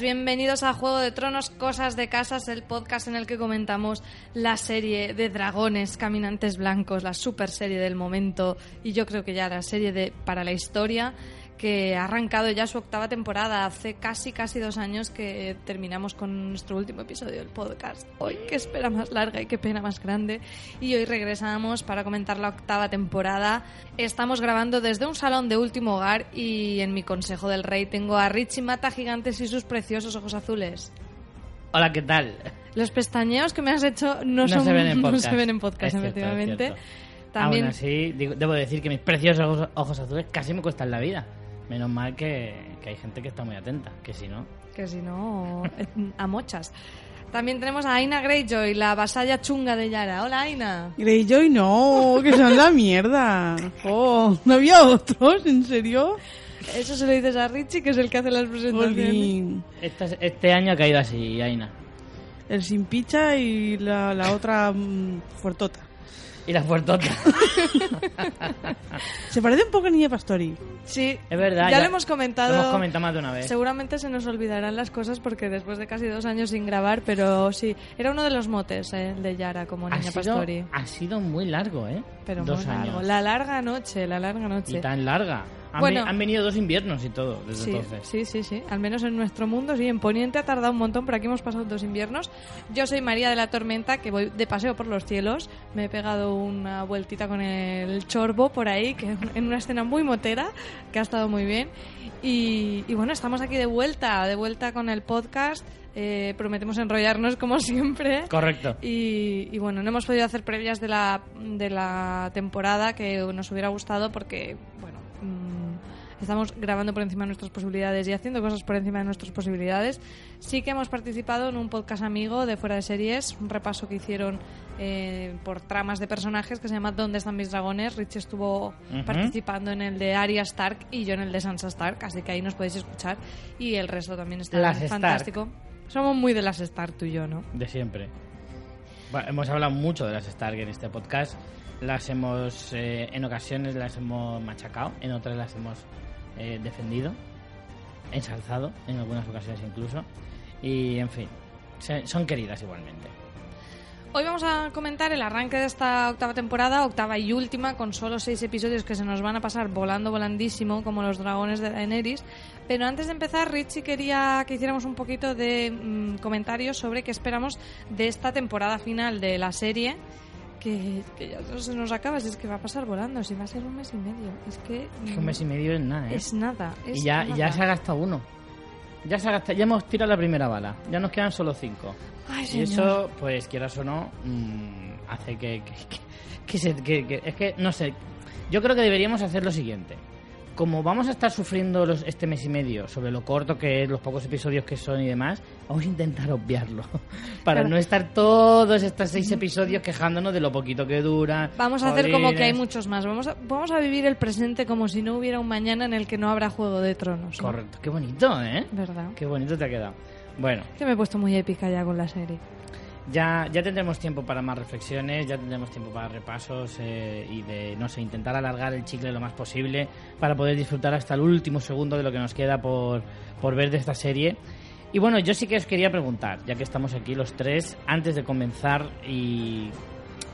bienvenidos a Juego de Tronos, Cosas de Casas, el podcast en el que comentamos la serie de dragones caminantes blancos, la super serie del momento y yo creo que ya la serie de para la historia que ha arrancado ya su octava temporada. Hace casi, casi dos años que terminamos con nuestro último episodio del podcast. Hoy, qué espera más larga y qué pena más grande. Y hoy regresamos para comentar la octava temporada. Estamos grabando desde un salón de último hogar y en mi consejo del rey tengo a Richie Mata Gigantes y sus preciosos ojos azules. Hola, ¿qué tal? Los pestañeos que me has hecho no, No son, se ven en no podcast. se ven en podcast, cierto, efectivamente. También Aún así, digo- debo decir que mis preciosos ojos, ojos azules casi me cuestan la vida. Menos mal que, que hay gente que está muy atenta, que si no... que si no, eh, a mochas. También tenemos a Aina Greyjoy, la vasalla chunga de Yara. Hola, Aina. Greyjoy no, que son la mierda. Oh, ¿no había otros? ¿En serio? Eso se lo dices a Richie, que es el que hace las presentaciones. Este, este año ha caído así, Aina. El sin picha y la, la otra mm, fuertota. Y la fuertota. Se parece un poco a Niña Pastori. Sí, es verdad. ya, lo hemos comentado. Lo hemos comentado más de una vez. Seguramente se nos olvidarán las cosas porque después de casi dos años sin grabar, pero sí, era uno de los motes eh, el de Yara como Ha niña sido, pastori. ha sido muy largo, ¿eh? Pero Dos muy largo. años. La larga noche, la larga noche. Y tan larga. Han, Bueno. han venido dos inviernos y todo desde Sí, entonces. sí, sí, sí. Al menos en nuestro mundo, sí. En Poniente ha tardado un montón, pero aquí hemos pasado dos inviernos. Yo soy María de la Tormenta, que voy de paseo por los cielos. Me he pegado una vueltita con el chorbo por ahí, que en una escena muy motera, que ha estado muy bien. Y, y bueno, estamos aquí de vuelta, de vuelta con el podcast. Eh, prometemos enrollarnos como siempre. Correcto. Y, y bueno, no hemos podido hacer previas de la, de la temporada que nos hubiera gustado porque, bueno, estamos grabando por encima de nuestras posibilidades y haciendo cosas por encima de nuestras posibilidades. Sí que hemos participado en un podcast amigo de Fuera de Series, un repaso que hicieron eh, por tramas de personajes que se llama ¿Dónde están mis dragones? Rich estuvo participando en el de Arya Stark y yo en el de Sansa Stark, así que ahí nos podéis escuchar. Y el resto también está Las Stark. fantástico. Somos muy de las Stark, tú y yo, ¿no? De siempre. Bueno, hemos hablado mucho de las Stark en este podcast. Las hemos, eh, en ocasiones las hemos machacado, en otras las hemos defendido, ensalzado, en algunas ocasiones incluso. Y, en fin, son queridas igualmente. Hoy vamos a comentar el arranque de esta octava temporada, octava y última, con solo seis episodios que se nos van a pasar volando, volandísimo, como los dragones de Daenerys. Pero antes de empezar, Richie quería que hiciéramos un poquito de mm, comentarios sobre qué esperamos de esta temporada final de la serie. Que, que ya no se nos acaba, si es que va a pasar volando, si va a ser un mes y medio. Es que. Es un mes y medio es nada, ¿eh? Es nada. es y ya, nada. ya se ha gastado uno. Ya se ha gastado, ya hemos tirado la primera bala. Ya nos quedan solo cinco. Ay, Y señor. eso, pues quieras o no, mm, hace que, que, que- que se- que- que- es que, no sé, yo creo que deberíamos hacer lo siguiente. Como vamos a estar sufriendo los, este mes y medio sobre lo corto que es, los pocos episodios que son y demás, vamos a intentar obviarlo. Para Claro. no estar todos estos seis episodios quejándonos de lo poquito que dura. Vamos a hacer como que hay muchos más. Vamos a, vamos a vivir el presente como si no hubiera un mañana en el que no habrá Juego de Tronos. ¿no? Correcto, qué bonito, ¿eh? ¿Verdad? Qué bonito te ha quedado. Bueno, Que me he puesto muy épica ya con la serie. Ya, ya tendremos tiempo para más reflexiones, ya tendremos tiempo para repasos eh, y de, no sé, intentar alargar el chicle lo más posible para poder disfrutar hasta el último segundo de lo que nos queda por, por ver de esta serie. Y bueno, yo sí que os quería preguntar, ya que estamos aquí los tres, antes de comenzar y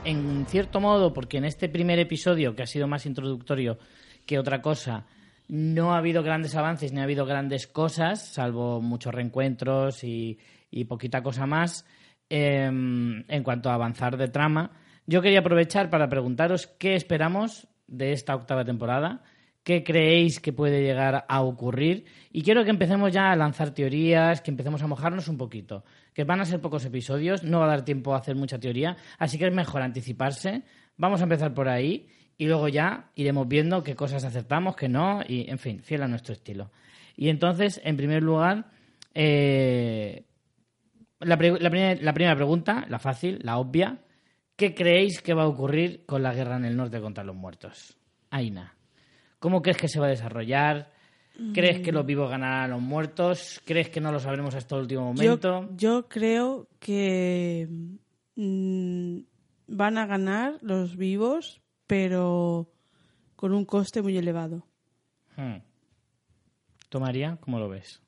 en cierto modo, porque en este primer episodio, que ha sido más introductorio que otra cosa, no ha habido grandes avances ni ha habido grandes cosas, salvo muchos reencuentros y, y poquita cosa más eh, en cuanto a avanzar de trama. Yo quería aprovechar para preguntaros qué esperamos de esta octava temporada, qué creéis que puede llegar a ocurrir y quiero que empecemos ya a lanzar teorías, que empecemos a mojarnos un poquito, que van a ser pocos episodios, no va a dar tiempo a hacer mucha teoría, así que es mejor anticiparse. Vamos a empezar por ahí y luego ya iremos viendo qué cosas acertamos, qué no, y en fin, fiel a nuestro estilo. Y entonces, en primer lugar, eh, la, pre- la primer- la primera pregunta, la fácil, la obvia, ¿qué creéis que va a ocurrir con la guerra en el norte contra los muertos? Aina, ¿cómo crees que se va a desarrollar? ¿Crees que los vivos ganarán a los muertos? ¿Crees que no lo sabremos hasta el último momento? Yo, yo creo que mm, van a ganar los vivos, pero con un coste muy elevado. Hmm. ¿Tú, María, cómo lo ves?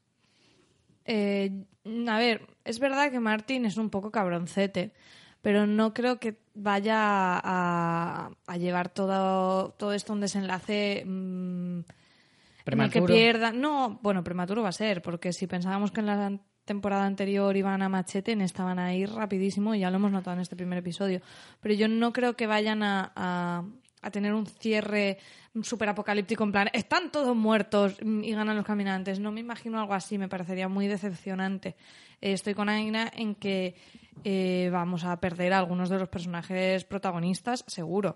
Eh, a ver, es verdad que Martin es un poco cabroncete, pero no creo que vaya a, a llevar todo, todo esto a un desenlace mm, el que Prematuro. pierda. No, bueno, prematuro va a ser, porque si pensábamos que en la temporada anterior iban a machete, en esta van a ir rapidísimo y ya lo hemos notado en este primer episodio. Pero yo no creo que vayan a, a- a tener un cierre súper apocalíptico en plan, están todos muertos y ganan los caminantes. No me imagino algo así, me parecería muy decepcionante. Eh, estoy con Aina en que eh, vamos a perder a algunos de los personajes protagonistas, seguro.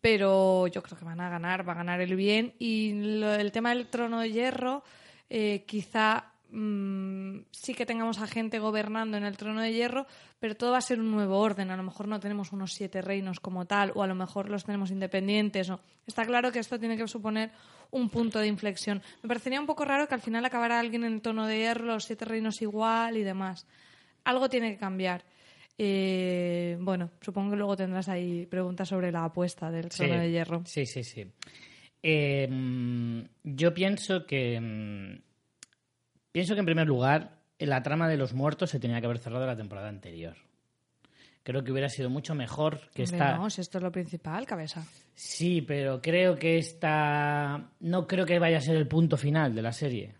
Pero yo creo que van a ganar, va a ganar el bien. Y lo- el tema del trono de hierro, eh, quizá mm, sí que tengamos a gente gobernando en el trono de hierro, pero todo va a ser un nuevo orden. A lo mejor no tenemos unos siete reinos como tal, o a lo mejor los tenemos independientes. o- Está claro que esto tiene que suponer un punto de inflexión. Me parecería un poco raro que al final acabara alguien en el trono de hierro, los siete reinos igual y demás. Algo tiene que cambiar. Eh, bueno, supongo que luego tendrás ahí preguntas sobre la apuesta del trono de hierro. Sí, sí, sí. Eh, mm, yo pienso que. Pienso que en primer lugar, la trama de los muertos se tenía que haber cerrado la temporada anterior. Creo que hubiera sido mucho mejor que Hombre, esta. no, si esto es lo principal, cabeza. Sí, pero creo que esta. No creo que vaya a ser el punto final de la serie.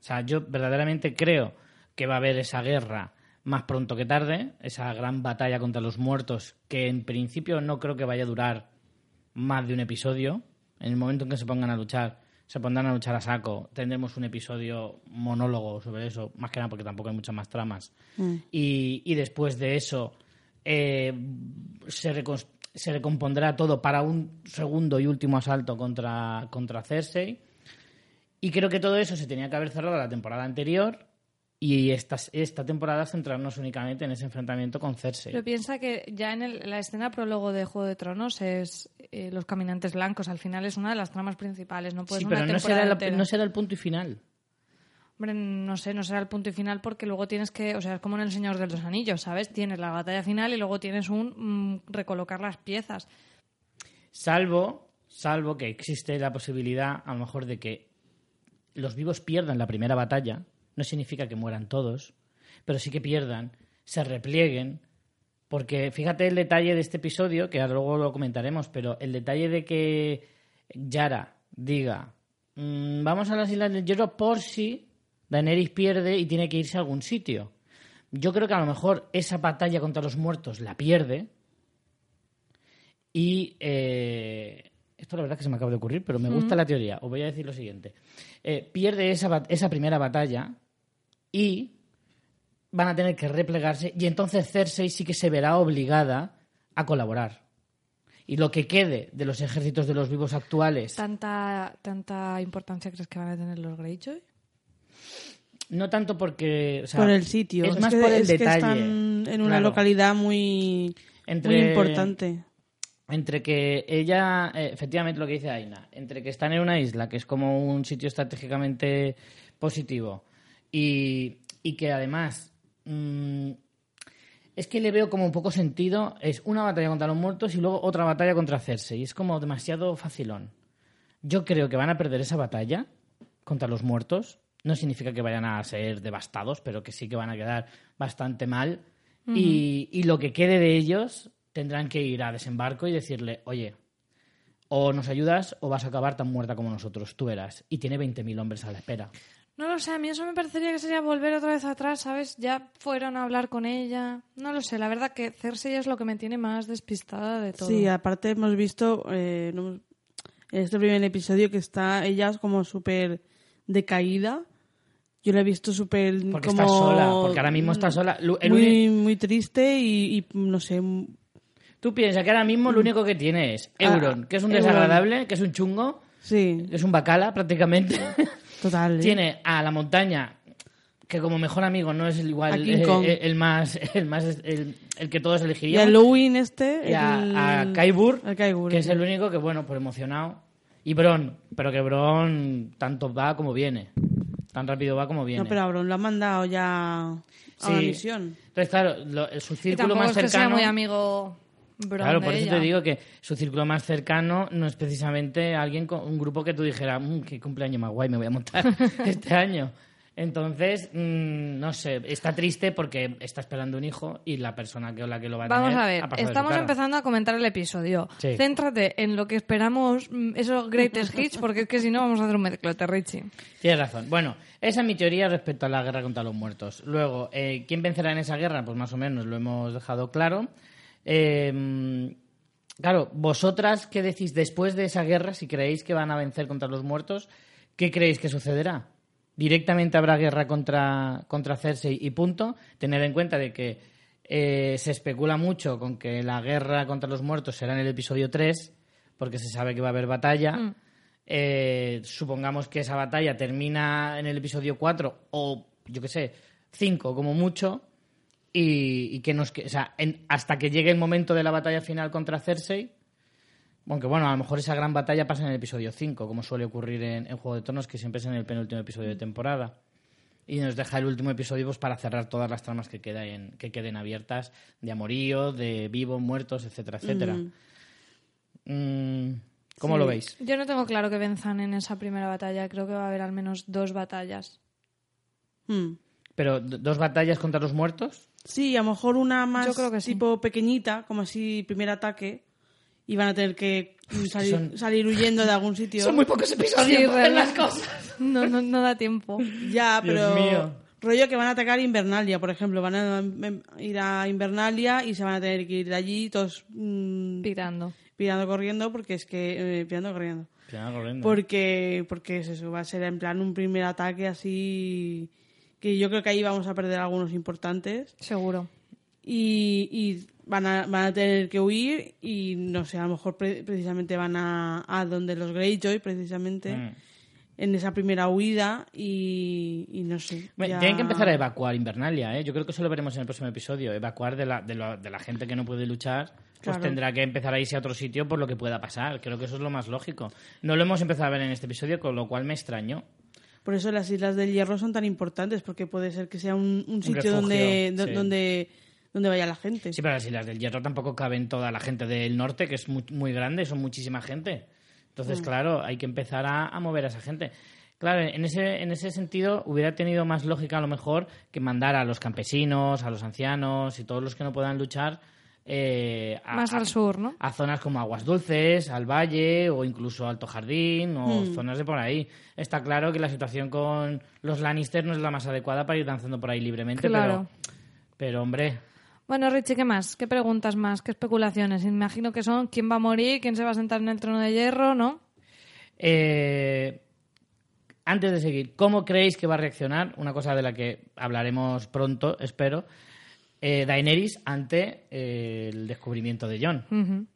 O sea, yo verdaderamente creo que va a haber esa guerra más pronto que tarde, esa gran batalla contra los muertos, que en principio no creo que vaya a durar más de un episodio. En el momento en que se pongan a luchar, se pondrán a luchar a saco, tendremos un episodio monólogo sobre eso, más que nada porque tampoco hay muchas más tramas. Y, y después de eso eh, se, se recompondrá todo para un segundo y último asalto contra, contra Cersei. Y creo que todo eso se tenía que haber cerrado la temporada anterior y esta, esta temporada centrarnos únicamente en ese enfrentamiento con Cersei. Pero piensa que ya en el- la escena prólogo de Juego de Tronos es eh, los caminantes blancos. Al final es una de las tramas principales. No puedes sí, una pero no temporada será, la- no será el punto y final. Hombre, no sé, no será el punto y final porque luego tienes que, o sea, es como en El Señor de los Anillos, ¿sabes? Tienes la batalla final y luego tienes un mm, recolocar las piezas. Salvo, salvo que existe la posibilidad, a lo mejor, de que los vivos pierdan la primera batalla. No significa que mueran todos, pero sí que pierdan, se replieguen. Porque fíjate el detalle de este episodio, que ahora luego lo comentaremos, pero el detalle de que Yara diga, "Mm, vamos a las Islas del Hierro por si Daenerys pierde y tiene que irse a algún sitio. Yo creo que a lo mejor esa batalla contra los muertos la pierde, y eh, esto la verdad es que se me acaba de ocurrir, pero me gusta la teoría. Os voy a decir lo siguiente. Eh, pierde esa primera batalla y van a tener que replegarse y entonces Cersei sí que se verá obligada a colaborar. Y lo que quede de los ejércitos de los vivos actuales, ¿Tanta, ¿Tanta importancia crees que van a tener los Greyjoy? no tanto porque... o sea, por el sitio. Es más que, por el es que detalle. están en una Claro. localidad muy, Entre- muy importante. entre que ella, eh, efectivamente lo que dice Aina, entre que están en una isla, que es como un sitio estratégicamente positivo, y, y que además mm, es que le veo como un poco sentido, es una batalla contra los muertos y luego otra batalla contra Cersei, y es como demasiado facilón. Yo creo que van a perder esa batalla contra los muertos, no significa que vayan a ser devastados, pero que sí que van a quedar bastante mal. y, y lo que quede de ellos tendrán que ir a desembarco y decirle, oye, o nos ayudas o vas a acabar tan muerta como nosotros, tú verás. Y tiene 20.000 hombres a la espera. No lo sé, a mí eso me parecería que sería volver otra vez atrás, ¿sabes? Ya fueron a hablar con ella. No lo sé, la verdad que Cersei es lo que me tiene más despistada de todo. Sí, aparte hemos visto eh, en este primer episodio que está ella como súper decaída. Yo la he visto súper Porque como... está sola, porque ahora mismo está sola. El muy, muy triste y, y, no sé... Tú piensas que ahora mismo lo único que tiene es Ah, Euron, que es un Euron. desagradable, que es un chungo, Sí, que es un bacala prácticamente. total. ¿eh? Tiene a la montaña, que como mejor amigo no es el igual el, más, el, más el, el que todos Y a. Lewin este... y a, el- a Kaibur, que es el único que, bueno, por emocionado. Y Bron, pero que Bron tanto va como viene. Tan rápido va como viene. No, pero a Bron lo han mandado ya a Sí. misión. Entonces, claro, lo- su y círculo tampoco más es que sea cercano... muy amigo Claro, por eso te digo que su círculo más cercano no es precisamente alguien con un grupo que tú dijeras, "Mm, qué cumpleaños más guay me voy a montar este año. Entonces, mm, no sé, está triste porque está esperando un hijo y la persona que la que lo va a Vamos tener a ver, estamos empezando a comentar el episodio. Sí. Céntrate en lo que esperamos, mm, esos greatest hits, porque es que si no vamos a hacer un mezclote, Richie. Tienes razón. Bueno, esa es mi teoría respecto a la guerra contra los muertos. Luego, eh, ¿quién vencerá en esa guerra? Pues más o menos lo hemos dejado claro. Eh, claro, vosotras, ¿qué decís después de esa guerra? Si creéis que van a vencer contra los muertos, ¿qué creéis que sucederá? ¿Directamente habrá guerra contra, contra Cersei y punto? Tener en cuenta de que eh, se especula mucho con que la guerra contra los muertos será en el episodio 3, porque se sabe que va a haber batalla. Mm. Eh, supongamos que esa batalla termina en el episodio 4 o, yo qué sé, 5 como mucho. Y, y que nos. O sea, en- hasta que llegue el momento de la batalla final contra Cersei. Aunque bueno, a lo mejor esa gran batalla pasa en el episodio 5, como suele ocurrir en, en Juego de Tronos, que siempre es en el penúltimo episodio de temporada. Y nos deja el último episodio pues, para cerrar todas las tramas que, queda en- que queden abiertas de amorío, de vivos, muertos, etcétera, etcétera. Mm, ¿Cómo Sí. lo veis? Yo no tengo claro que venzan en esa primera batalla. Creo que va a haber al menos dos batallas. Hmm. ¿Pero dos batallas contra los muertos? Sí, a lo mejor una más Yo creo que sí. tipo pequeñita, como así primer ataque, y van a tener que salir, son- salir huyendo de algún sitio. Son muy pocos episodios Sí, para hacer las cosas. No, no, no da tiempo. Ya, Dios pero mío. rollo que van a atacar Invernalia, por ejemplo, van a em, ir a Invernalia y se van a tener que ir de allí todos mm, Pirando. pirando corriendo porque es que eh, pirando corriendo. Ya, corriendo. Porque porque es eso, va a ser en plan un primer ataque así que yo creo que ahí vamos a perder algunos importantes Seguro. y, y van, a, van a tener que huir y no sé, a lo mejor pre- precisamente van a, a donde los Greyjoy, precisamente, Mm. en esa primera huida y, y no sé. Bueno, ya- Tienen que empezar a evacuar Invernalia, ¿eh? Yo creo que eso lo veremos en el próximo episodio. Evacuar de la, de la, de la gente que no puede luchar, pues Claro. tendrá que empezar a irse a otro sitio por lo que pueda pasar. Creo que eso es lo más lógico. No lo hemos empezado a ver en este episodio, con lo cual me extrañó. Por eso las Islas del Hierro son tan importantes, porque puede ser que sea un, un sitio refugio, donde, sí. donde, donde vaya la gente. Sí, pero las Islas del Hierro tampoco caben toda la gente del norte, que es muy, muy grande, son muchísima gente. Mm. Entonces, claro, hay que empezar a, a mover a esa gente. Claro, en ese, en ese sentido hubiera tenido más lógica a lo mejor que mandar a los campesinos, a los ancianos y todos los que no puedan luchar eh, a, Más al sur, ¿no? a zonas como Aguas Dulces, al Valle o incluso Alto Jardín o Hmm. zonas de por ahí. Está claro que la situación con los Lannister no es la más adecuada para ir danzando por ahí libremente, Claro. pero, pero hombre, Bueno, Richie, ¿qué más? ¿Qué preguntas más? ¿Qué especulaciones? Imagino que son quién va a morir, quién se va a sentar en el trono de hierro, ¿no? Eh, antes de seguir, ¿cómo creéis que va a reaccionar? Una cosa de la que hablaremos pronto, espero. Eh, Daenerys ante eh, el descubrimiento de. Ujú.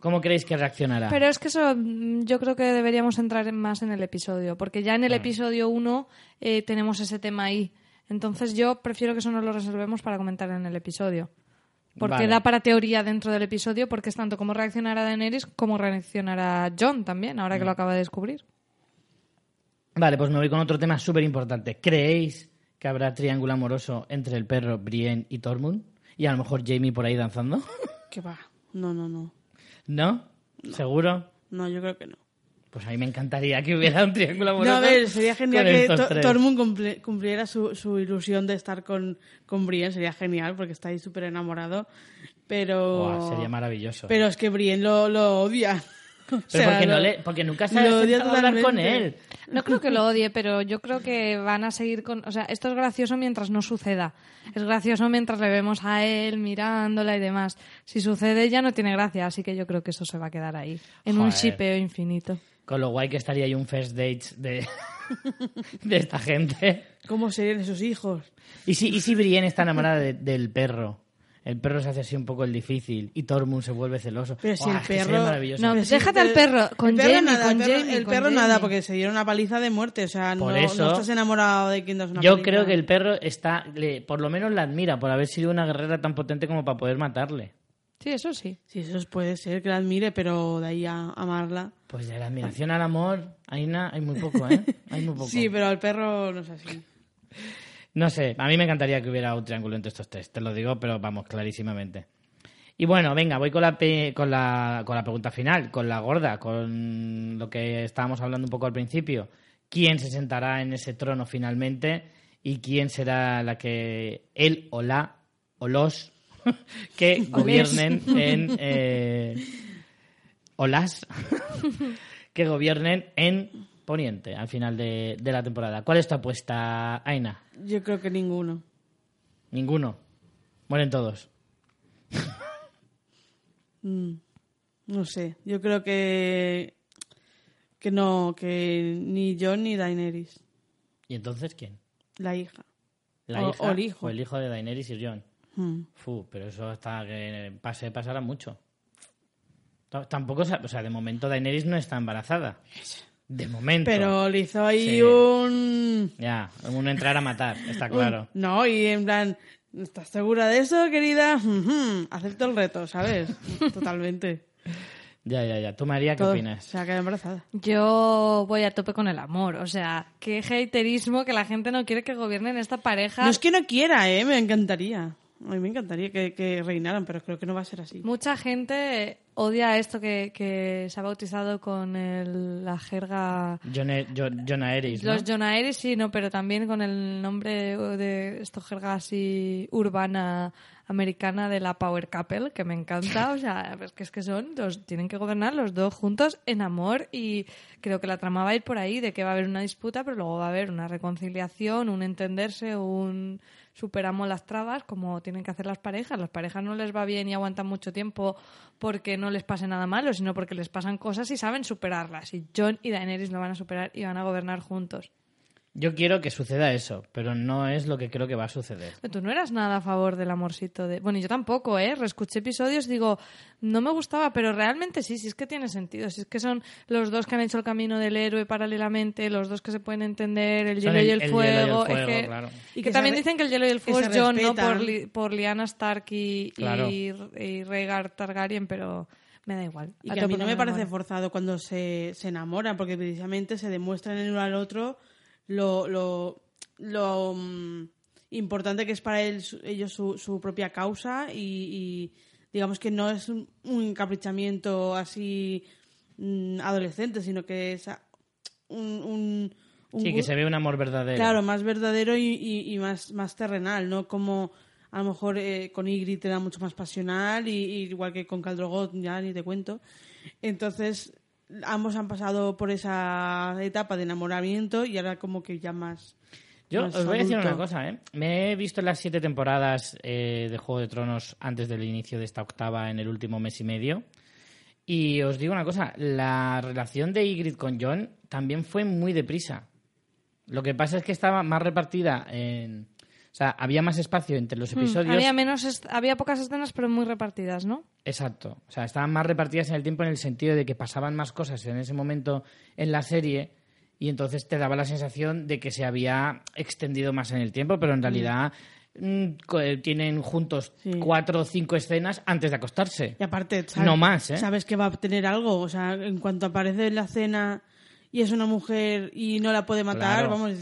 ¿Cómo creéis que reaccionará? Pero es que eso mm, yo creo que deberíamos entrar en- más en el episodio, porque ya en el episodio 1 eh, tenemos ese tema ahí. Entonces yo prefiero que eso nos lo resolvemos para comentar en el episodio. Porque Vale. da para teoría dentro del episodio, porque es tanto cómo reaccionará Daenerys como reaccionará John también, ahora que lo acaba de descubrir. Vale, pues me voy con otro tema súper importante. ¿Creéis que habrá triángulo amoroso entre el perro Brienne y Tormund? Y a lo mejor Jamie por ahí danzando. Que va. No, no, no. ¿No? ¿Seguro? No, yo creo que no. Pues a mí me encantaría que hubiera un triángulo amoroso. No, a ver, sería genial que To-. Tormund cumpli- cumpliera su, su ilusión de estar con, con Brienne. Sería genial porque está ahí súper enamorado. Pero. Sería maravilloso. Pero es que Brienne lo, lo odia. O Pero sea, porque, no le, porque nunca se ha hablar con él. No creo que lo odie, pero yo creo que van a seguir con... O sea, esto es gracioso mientras no suceda. Es gracioso mientras le vemos a él mirándola y demás. Si sucede ya no tiene gracia, así que yo creo que eso se va a quedar ahí. En un shipeo infinito. Con lo guay que estaría ahí un first date de, de esta gente. ¿Cómo serían esos hijos? ¿Y si, y si Brienne está enamorada de- del perro? El perro se hace así un poco el difícil y Tormund se vuelve celoso. Pero si el es que sería perro- maravilloso. No, déjate al el- perro, con el perro Jamie, nada, con el perro, Jamie, el con perro Jamie. nada, porque se dieron una paliza de muerte. O sea, no, Por no eso- estás enamorado de quien das una Yo paliza. creo que el perro está, le- por lo menos la admira por haber sido una guerrera tan potente como para poder matarle. Sí, eso sí. Sí, eso puede ser que la admire, pero de ahí a amarla. Pues de la admiración al amor, hay, na- hay muy poco, ¿eh? Hay muy poco. Sí, pero el perro no es así. No sé, a mí me encantaría que hubiera un triángulo entre estos tres, te lo digo, pero vamos, clarísimamente. Y bueno, venga, voy con la, con la, con la pregunta final, con la gorda, con lo que estábamos hablando un poco al principio. quién se sentará en ese trono finalmente y quién será la que él o la o los que gobiernen en eh, o las que gobiernen en Poniente al final de, de la temporada. ¿Cuál es tu apuesta, Aina? Yo creo que ninguno. Ninguno. Mueren todos. Mm, no sé. Yo creo que que no, que ni John ni Daenerys. ¿Y entonces quién? La hija. ¿La O- hija o el hijo. o el hijo de Daenerys y Jon? Mm. Fu, pero eso hasta que pase pasará mucho. T- Tampoco, o sea, de momento Daenerys no está embarazada. De momento. Pero le hizo ahí Sí. un... Ya, un entrar a matar, está claro. un- No, y en plan, ¿estás segura de eso, querida? Acepto el reto, ¿sabes? Totalmente. Ya, ya, ya. ¿Tú, María, qué Todo. opinas? Se ha quedado embarazada. Yo voy a tope con el amor. O sea, qué haterismo que la gente no quiere que gobiernen esta pareja. No es que no quiera, ¿eh? Me encantaría. A mí me encantaría que, que reinaran, pero creo que no va a ser así. Mucha gente odia esto que, que se ha bautizado con el- la jerga. John, Jo- John. Los Jonaeris, sí, no, pero también con el nombre de esto jerga así urbana americana de la Power Couple, que me encanta. O sea, es que es que son, los, tienen que gobernar los dos juntos en amor y creo que la trama va a ir por ahí, de que va a haber una disputa, pero luego va a haber una reconciliación, un entenderse, un superamos las trabas, como tienen que hacer las parejas. Las parejas no les va bien y aguantan mucho tiempo porque no les pase nada malo, sino porque les pasan cosas y saben superarlas. Y John y Daenerys lo van a superar y van a gobernar juntos. Yo quiero que suceda eso, pero no es lo que creo que va a suceder. Pero Tú no eras nada a favor del amorcito de... Bueno, y yo tampoco, ¿eh? Reescuché episodios, digo, no me gustaba, pero realmente sí, sí es que tiene sentido. Si es que son los dos que han hecho el camino del héroe paralelamente, los dos que se pueden entender, el hielo y el- el, el hielo y el fuego. fuego, es que, claro. Y que, que también re- dicen que el hielo y el fuego es John, ¿no? Por. Li- por Lyanna Stark y, Claro. y, y Rhaegar Targaryen, pero me da igual. Y A que a mí no me el parece forzado cuando se, se enamoran, porque precisamente se demuestran el uno al otro lo, lo, lo mm, importante que es para él, su- ellos su, su propia causa y, y digamos que no es un, un encaprichamiento así mm, adolescente, sino que es un... un, Sí, que se ve un amor verdadero. Claro, más verdadero y, y- y más, más terrenal, ¿no? Como a lo mejor eh, con Ygritte era mucho más pasional, y, y igual que con Caldrogot, ya ni te cuento. Entonces, ambos han pasado por esa etapa de enamoramiento y ahora como que ya más... Yo más os voy a decir una cosa, ¿eh? Me he visto las siete temporadas eh, de Juego de Tronos antes del inicio de esta octava en el último mes y medio. Y os digo una cosa, la relación de Ygritte con Jon también fue muy deprisa. Lo que pasa es que estaba más repartida en... O sea, había más espacio entre los episodios. Hmm, Había, menos había pocas escenas, pero muy repartidas, ¿no? Exacto. O sea, estaban más repartidas en el tiempo en el sentido de que pasaban más cosas en ese momento en la serie y entonces te daba la sensación de que se había extendido más en el tiempo, pero en realidad mm, eh, tienen juntos Sí. cuatro o cinco escenas antes de acostarse. Y aparte, ¿sabes? No más, ¿eh? Sabes que va a tener algo, o sea, en cuanto aparece en la cena y es una mujer y no la puede matar, Claro. vamos,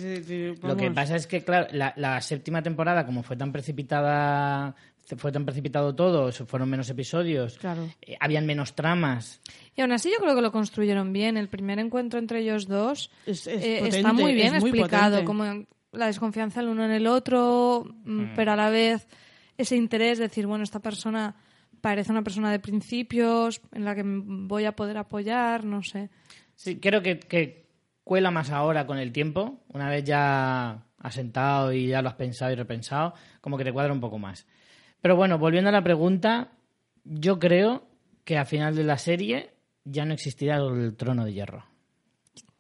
Lo que pasa es que, claro, la, la séptima temporada, como fue tan precipitada, fue tan precipitado todo, fueron menos episodios, Claro. eh, habían menos tramas. Y aún así yo creo que lo construyeron bien. El primer encuentro entre ellos dos Es- es eh, potente, está muy bien es muy explicado, como la desconfianza el uno en el otro, mm, pero a la vez ese interés de decir, bueno, esta persona parece una persona de principios en la que voy a poder apoyar, no sé. Sí, creo que, que cuela más ahora con el tiempo, una vez ya asentado y ya lo has pensado y repensado, como que te cuadra un poco más. Pero bueno, volviendo a la pregunta, yo creo que al final de la serie ya no existirá el trono de hierro.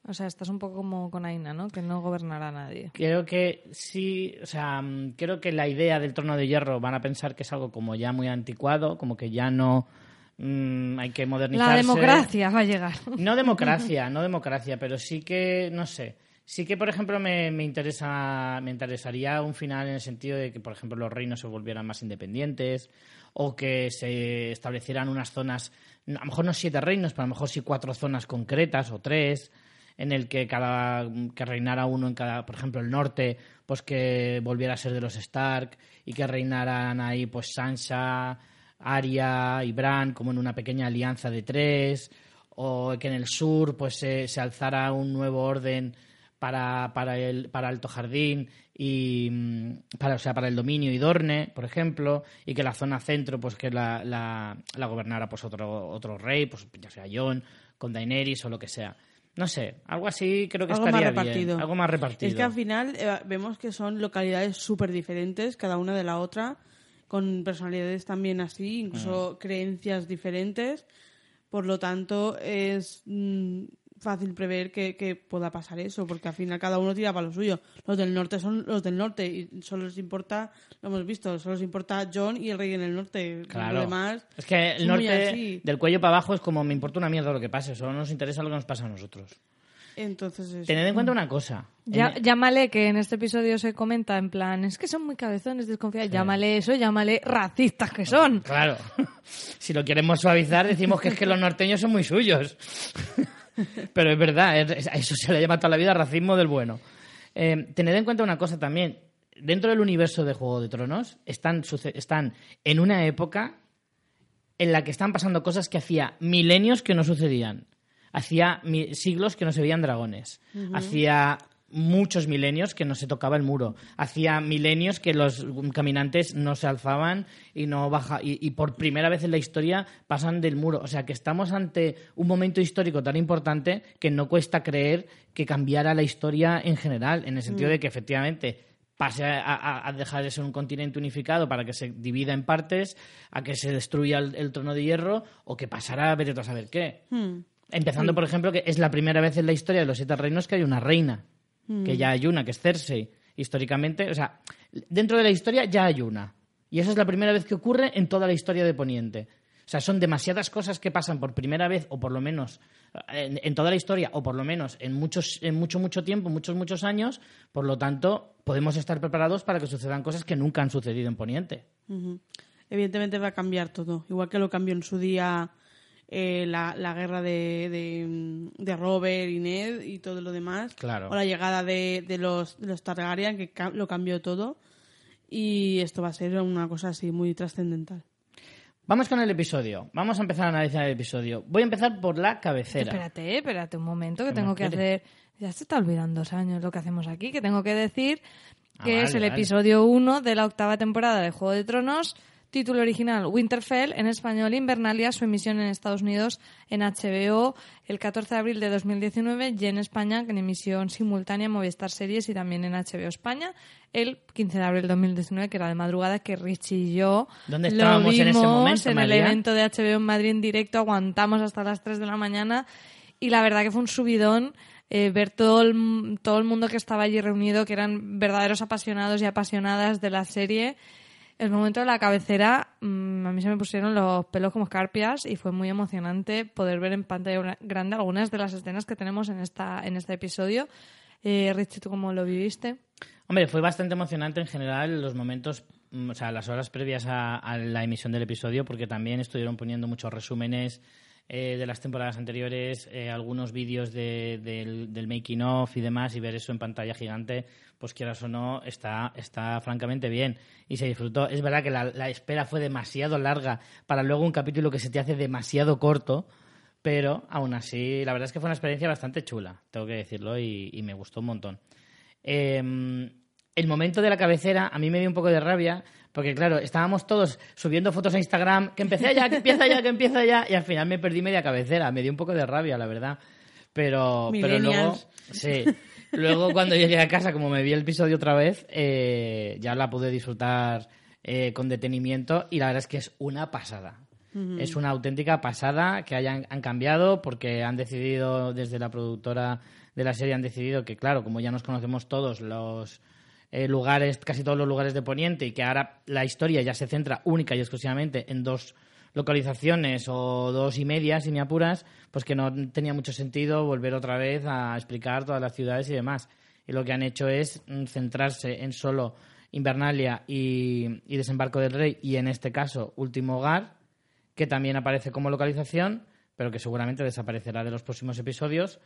O sea, estás un poco como con Aina, ¿no? Que no gobernará nadie. Creo que sí, o sea, creo que la idea del trono de hierro van a pensar que es algo como ya muy anticuado, como que ya no mm, hay que modernizarse. La democracia va a llegar. No democracia, no democracia, pero sí que, no sé, sí que, por ejemplo, me, me interesa, me interesaría un final en el sentido de que, por ejemplo, los reinos se volvieran más independientes o que se establecieran unas zonas, a lo mejor no siete reinos, pero a lo mejor sí cuatro zonas concretas o tres en el que cada que reinara uno en cada, por ejemplo, el norte, pues que volviera a ser de los Stark y que reinaran ahí pues Sansa, Arya y Bran como en una pequeña alianza de tres o que en el sur pues se, se alzara un nuevo orden para, para, el, para Alto Jardín y mm, para, o sea, para el dominio y Dorne, por ejemplo, y que la zona centro, pues que la, la, la gobernara pues otro, otro rey, pues ya sea Jon, con Daenerys o lo que sea. No sé, algo así creo que Algo más estaría repartido. bien. Algo más repartido. Es que al final eh, vemos que son localidades súper diferentes, cada una de la otra, con personalidades también así, incluso Mm. creencias diferentes. Por lo tanto, es mm, fácil prever que, que pueda pasar eso, porque al final cada uno tira para lo suyo. Los del norte son los del norte y solo les importa, lo hemos visto, solo les importa John y el rey en el norte. Claro. Lo demás es que el norte, del cuello para abajo, es como me importa una mierda lo que pase, solo nos interesa lo que nos pasa a nosotros. Entonces, eso. Tened en cuenta una cosa. Ya- llámale, que en este episodio se comenta en plan, es que son muy cabezones, desconfiados. Llámale eso, llámale racistas que son. Claro. si lo queremos suavizar, decimos que es que los norteños son muy suyos. Pero es verdad, a eso se le llama toda la vida racismo del bueno. Eh, tened en cuenta una cosa también. Dentro del universo de Juego de Tronos están, están en una época en la que están pasando cosas que hacía milenios que no sucedían. Hacía siglos que no se veían dragones. Hacía muchos milenios que no se tocaba el muro. Hacía milenios que los caminantes no se alzaban y no baja y, y por primera vez en la historia pasan del muro. O sea que estamos ante un momento histórico tan importante que no cuesta creer que cambiara la historia en general, en el sentido de que efectivamente pase a, a- a dejar de ser un continente unificado para que se divida en partes, a que se destruya el, el trono de hierro o que pasara a ver a saber qué. Hmm. Empezando, por ejemplo, que es la primera vez en la historia de los siete reinos que hay una reina, que ya hay una, que es Cersei. Históricamente, o sea, dentro de la historia ya hay una. Y esa es la primera vez que ocurre en toda la historia de Poniente. O sea, son demasiadas cosas que pasan por primera vez, o por lo menos en, en toda la historia, o por lo menos en, muchos, en mucho, mucho tiempo, muchos, muchos años. Por lo tanto, podemos estar preparados para que sucedan cosas que nunca han sucedido en Poniente. Evidentemente va a cambiar todo, igual que lo cambió en su día eh, la, la guerra de, de, de Robert y Ned y todo lo demás. Claro. O la llegada de, de los, de los Targaryen, que ca- lo cambió todo. Y esto va a ser una cosa así muy trascendental. Vamos con el episodio. Vamos a empezar a analizar el episodio. Voy a empezar por la cabecera. Espérate, espérate un momento, que ¿Qué tengo que hacer... Ya se está olvidando dos años lo que hacemos aquí, que tengo que decir Ah, que es el vale. episodio 1 de la octava temporada de Juego de Tronos, título original Winterfell, en español Invernalia, su emisión en Estados Unidos en HBO el 14 de abril de 2019 y en España en emisión simultánea en Movistar Series y también en HBO España el 15 de abril de 2019, que era de madrugada, que Richie y yo ¿Dónde lo estábamos en ese vimos momento, en el evento de HBO en Madrid en directo, aguantamos hasta las 3 de la mañana y la verdad que fue un subidón eh, ver todo el, todo el mundo que estaba allí reunido, que eran verdaderos apasionados y apasionadas de la serie. El momento de la cabecera, mm, a mí se me pusieron los pelos como escarpias y fue muy emocionante poder ver en pantalla gra- grande algunas de las escenas que tenemos en, esta, en este episodio. Eh, Richie, ¿tú cómo lo viviste? Hombre, fue bastante emocionante en general los momentos, mm, o sea, las horas previas a la emisión del episodio, porque también estuvieron poniendo muchos resúmenes eh, de las temporadas anteriores, eh, algunos vídeos de- del, making of y demás, y ver eso en pantalla gigante, pues quieras o no, está, está francamente bien. Y se disfrutó. Es verdad que la, espera fue demasiado larga para luego un capítulo que se te hace demasiado corto. Pero aún así, la verdad es que fue una experiencia bastante chula, tengo que decirlo, y, y me gustó un montón. Eh, el momento de la cabecera a mí me dio un poco de rabia, porque claro, estábamos todos subiendo fotos a Instagram, que empecé ya, que empieza ya, que empieza ya, y al final me perdí media cabecera, me dio un poco de rabia, la verdad. Pero, pero luego, sí, luego cuando llegué a casa, como me vi el episodio otra vez, eh, ya la pude disfrutar eh, con detenimiento y la verdad es que es una pasada. Es una auténtica pasada que hayan han cambiado porque han decidido desde la productora de la serie han decidido que claro como ya nos conocemos todos los eh, lugares casi todos los lugares de Poniente y que ahora la historia ya se centra única y exclusivamente en dos localizaciones o dos y media si me apuras pues que no tenía mucho sentido volver otra vez a explicar todas las ciudades y demás y lo que han hecho es mm, centrarse en solo Invernalia y, y Desembarco del Rey y en este caso Último Hogar que también aparece como localización, pero que seguramente desaparecerá de los próximos episodios.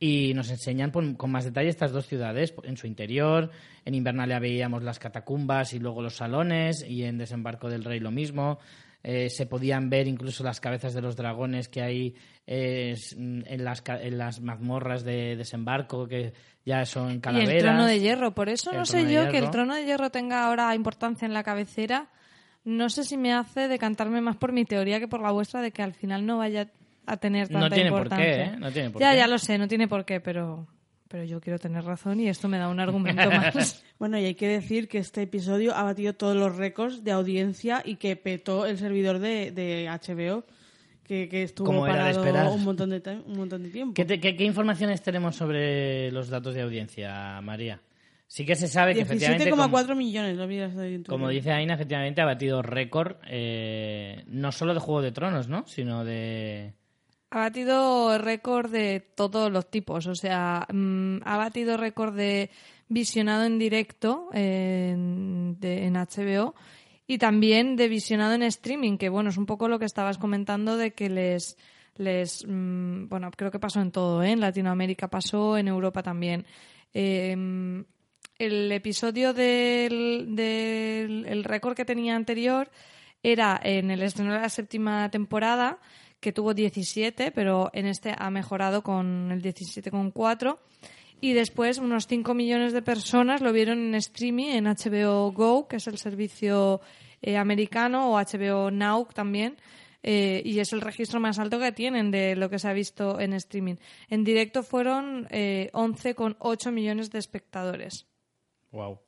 Y nos enseñan con más detalle estas dos ciudades en su interior. En Invernalia veíamos las catacumbas y luego los salones, y en Desembarco del Rey lo mismo. eh, se podían ver incluso las cabezas de los dragones que hay eh, en, las, en las mazmorras de desembarco, que ya son calaveras. Y el trono de hierro, por eso no sé yo que el trono de hierro tenga ahora importancia en la cabecera. No sé si me hace decantarme más por mi teoría que por la vuestra de que al final no vaya a tener tanta no tiene importancia. Por qué, ¿eh? No tiene por ya, qué. ya lo sé, no tiene por qué, pero pero yo quiero tener razón y esto me da un argumento más. bueno, y hay que decir que este episodio ha batido todos los récords de audiencia y que petó el servidor de, de HBO, que, que estuvo Como era de parado esperar. un montón de, un montón de tiempo. ¿Qué, te- qué- qué informaciones tenemos sobre los datos de audiencia, María? Sí que se sabe que efectivamente, como, 17,4 millones, lo ahí en tu como dice Aina, efectivamente ha batido récord eh, no solo de Juego de Tronos, ¿no? Sino de... Ha batido récord de todos los tipos, o sea, mm, ha batido récord de visionado en directo en, HBO y también de visionado en streaming, que bueno, es un poco lo que estabas comentando de que les, les mm, bueno, creo que pasó en todo, ¿eh? en Latinoamérica pasó, en Europa también. Eh, el episodio del, del el récord que tenía anterior era en el estreno de la séptima temporada, que tuvo 17, pero en este ha mejorado con el 17,4. Y después unos 5 millones de personas lo vieron en streaming en HBO Go, que es el servicio eh, americano, o HBO Now también. eh, y es el registro más alto que tienen de lo que se ha visto en streaming. En directo fueron eh, 11,8 millones de espectadores. Wow.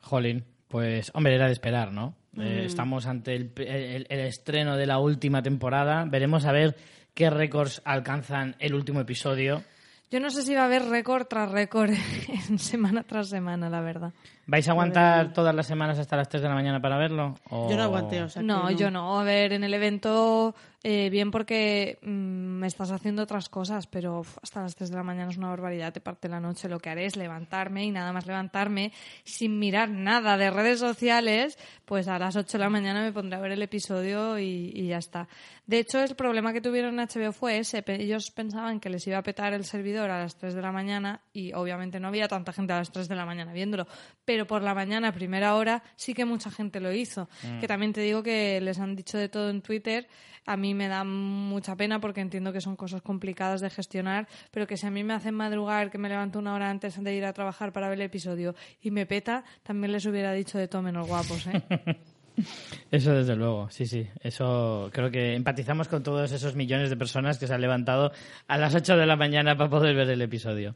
Jolín, pues hombre, era de esperar, ¿no? Mm. Eh, estamos ante el, el- el estreno de la última temporada. Veremos a ver qué récords alcanzan el último episodio. Yo no sé si va a haber récord tras récord en semana tras semana, la verdad. ¿Vais a aguantar todas las semanas hasta las 3 de la mañana para verlo? o- Yo no aguanté, o sea que No, yo no. A ver, en el evento, eh, bien porque mm, me estás haciendo otras cosas, pero uf, hasta las 3 de la mañana es una barbaridad, te parte la noche. Lo que haré es levantarme y nada más levantarme sin mirar nada de redes sociales, pues a las 8 de la mañana me pondré a ver el episodio y, y ya está. De hecho, el problema que tuvieron en HBO fue ese. Pe- Ellos pensaban que les iba a petar el servidor a las 3 de la mañana y obviamente no había tanta gente a las 3 de la mañana viéndolo. Pero por la mañana, a primera hora, sí que mucha gente lo hizo. Que también te digo que les han dicho de todo en Twitter. A mí me da mucha pena porque entiendo que son cosas complicadas de gestionar, pero que si a mí me hacen madrugar, que me levanto una hora antes de ir a trabajar para ver el episodio y me peta, también les hubiera dicho de todo menos guapos, ¿eh? Eso desde luego, sí, sí. Eso creo que empatizamos con todos esos millones de personas que se han levantado a las 8 de la mañana para poder ver el episodio.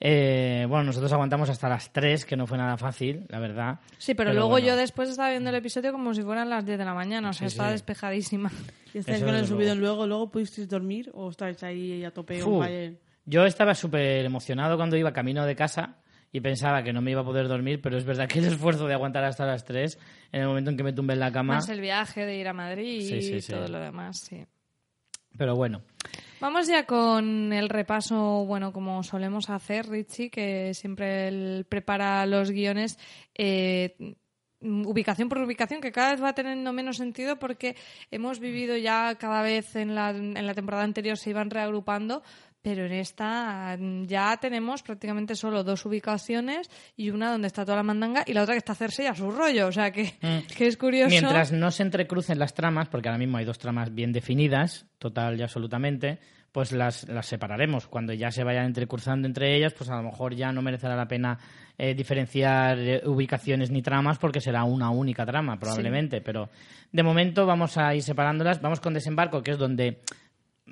Eh, bueno, nosotros aguantamos hasta las 3, que no fue nada fácil, la verdad. Sí, pero, Pero luego bueno. yo después estaba viendo el episodio como si fueran las 10 de la mañana, o sea, Sí, estaba sí. despejadísima. ¿Y estáis con el subidón luego? ¿Luego pudisteis dormir o estáis ahí a tope? Fire? Yo estaba súper emocionado cuando iba camino de casa y pensaba que no me iba a poder dormir, pero es verdad que el esfuerzo de aguantar hasta las 3, en el momento en que me tumbé en la cama. Más el viaje de ir a Madrid Sí, y todo lo demás, sí. Pero bueno, Vamos ya con el repaso, bueno, como solemos hacer, Richie, que siempre él prepara los guiones. eh, ubicación por ubicación, que cada vez va teniendo menos sentido porque hemos vivido ya cada vez en la, en la temporada anterior se iban reagrupando, pero en esta mm, ya tenemos prácticamente solo dos ubicaciones y una donde está toda la mandanga y la otra que está Cersei a su rollo, o sea que, que es curioso. Mientras no se entrecrucen las tramas, porque ahora mismo hay dos tramas bien definidas, total y absolutamente, pues las, las separaremos. Cuando ya se vayan entrecruzando entre ellas, pues a lo mejor ya no merecerá la pena eh, diferenciar eh, ubicaciones ni tramas, porque será una única trama, probablemente. Pero de momento vamos a ir separándolas. Vamos con Desembarco, que es donde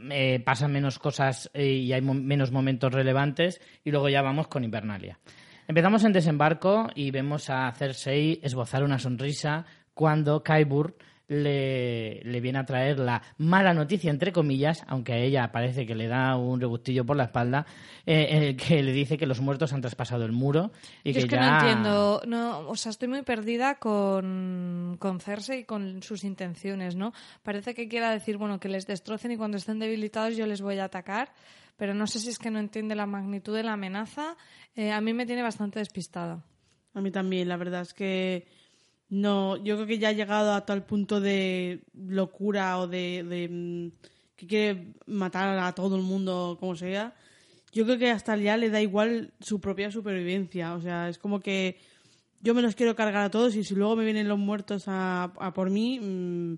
eh, pasan menos cosas y hay mo- menos momentos relevantes, y luego ya vamos con Invernalia. Empezamos en desembarco y vemos a Cersei esbozar una sonrisa cuando Kaibur le, le viene a traer la mala noticia, entre comillas, aunque a ella parece que le da un rebustillo por la espalda, eh, eh, que le dice que los muertos han traspasado el muro y Yo que es que ya... no entiendo, no, o sea, estoy muy perdida con, con Cersei y con sus intenciones, ¿no? Parece que quiera decir, bueno, que les destrocen y cuando estén debilitados yo les voy a atacar, pero no sé si es que no entiende la magnitud de la amenaza. Eh, a mí me tiene bastante despistada. A mí también, la verdad es que no, yo creo que ya ha llegado a tal punto de locura o de, de, mm, que quiere matar a todo el mundo como sea. Yo creo que hasta ya le da igual su propia supervivencia. O sea, es como que yo me los quiero cargar a todos y si luego me vienen los muertos a, a por mí, mm,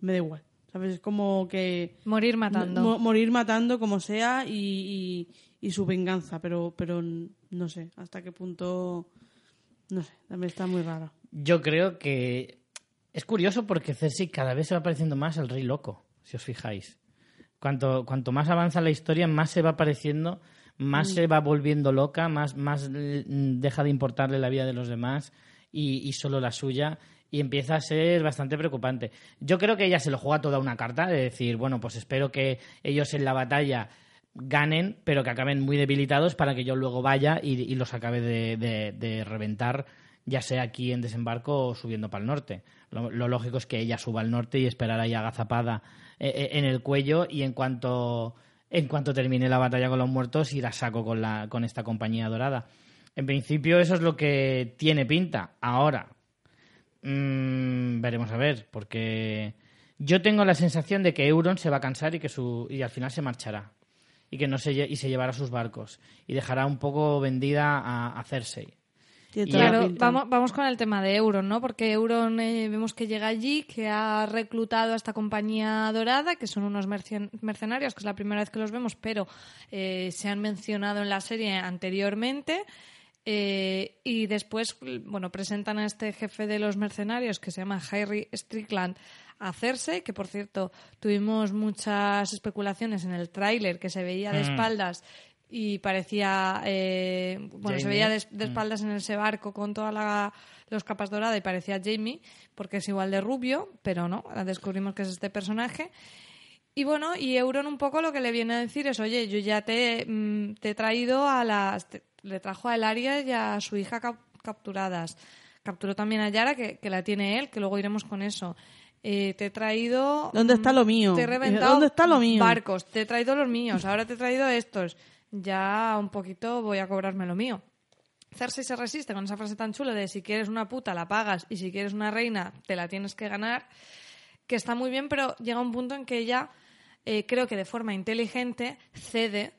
me da igual. ¿Sabes? Es como que... Morir matando. mo- morir matando como sea y, y- y su venganza, pero, pero no sé hasta qué punto... No sé, también está muy raro. Yo creo que es curioso porque Cersei cada vez se va pareciendo más al rey loco, si os fijáis. Cuanto, cuanto más avanza la historia, más se va pareciendo, más se va volviendo loca, más, más mm, deja de importarle la vida de los demás y, y solo la suya. Y empieza a ser bastante preocupante. Yo creo que ella se lo juega toda una carta de decir, bueno, pues espero que ellos en la batalla ganen, pero que acaben muy debilitados para que yo luego vaya y, y los acabe de, de- de reventar, ya sea aquí en desembarco o subiendo para el norte. Lo, lógico es que ella suba al norte y esperar ahí agazapada eh, eh, en el cuello y en cuanto, en cuanto termine la batalla con los muertos ir a saco con, la, con esta compañía dorada. En principio eso es lo que tiene pinta. Ahora, Mm, veremos a ver, porque yo tengo la sensación de que Euron se va a cansar y que su y al final se marchará y que no se y se llevará sus barcos y dejará un poco vendida a, a Cersei. Tiene Y toda la Claro, vamos, vamos con el tema de Euron, ¿no? Porque Euron eh, vemos que llega allí, que ha reclutado a esta compañía dorada, que son unos mercen- mercenarios, que es la primera vez que los vemos, pero eh, se han mencionado en la serie anteriormente. Eh, y después, bueno, presentan a este jefe de los mercenarios que se llama Harry Strickland a Cersei, que por cierto tuvimos muchas especulaciones en el tráiler que se veía de Mm. espaldas y parecía, eh, bueno, se veía de, de espaldas en ese barco con todas la- los capas doradas y parecía Jamie, porque es igual de rubio, pero no, descubrimos que es este personaje. Y bueno, y Euron un poco lo que le viene a decir es, oye, yo ya te, mm, te he traído a las... te- le trajo a Elaria y a su hija cap- capturadas. Capturó también a Yara, que, que la tiene él, que luego iremos con eso. Eh, te he traído... ¿Dónde está lo mío? Te he reventado ¿Dónde está lo mío? barcos, te he traído los míos, ahora te he traído estos. Ya un poquito voy a cobrarme lo mío. Cersei se resiste con esa frase tan chula de si quieres una puta la pagas y si quieres una reina te la tienes que ganar, que está muy bien, pero llega un punto en que ella eh, creo que de forma inteligente cede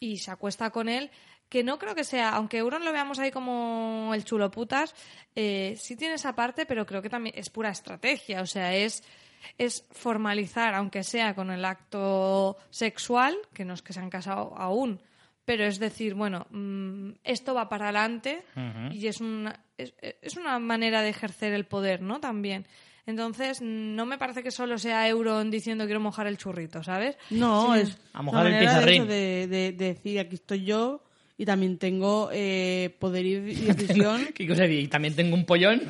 y se acuesta con él, que no creo que sea, aunque Euron lo veamos ahí como el chulo putas, eh, sí tiene esa parte, pero creo que también es pura estrategia, o sea, es es formalizar, aunque sea con el acto sexual, que no es que se han casado aún, pero es decir, bueno, mm, esto va para adelante y es una, es, es una manera de ejercer el poder, ¿no? También. Entonces, no me parece que solo sea Euron diciendo quiero mojar el churrito, ¿sabes? No, es A una mojar el manera de, pizarrín. de, de- de decir aquí estoy yo y también tengo eh, poder y decisión. ¿Qué cosa? ¿Y también tengo un pollón?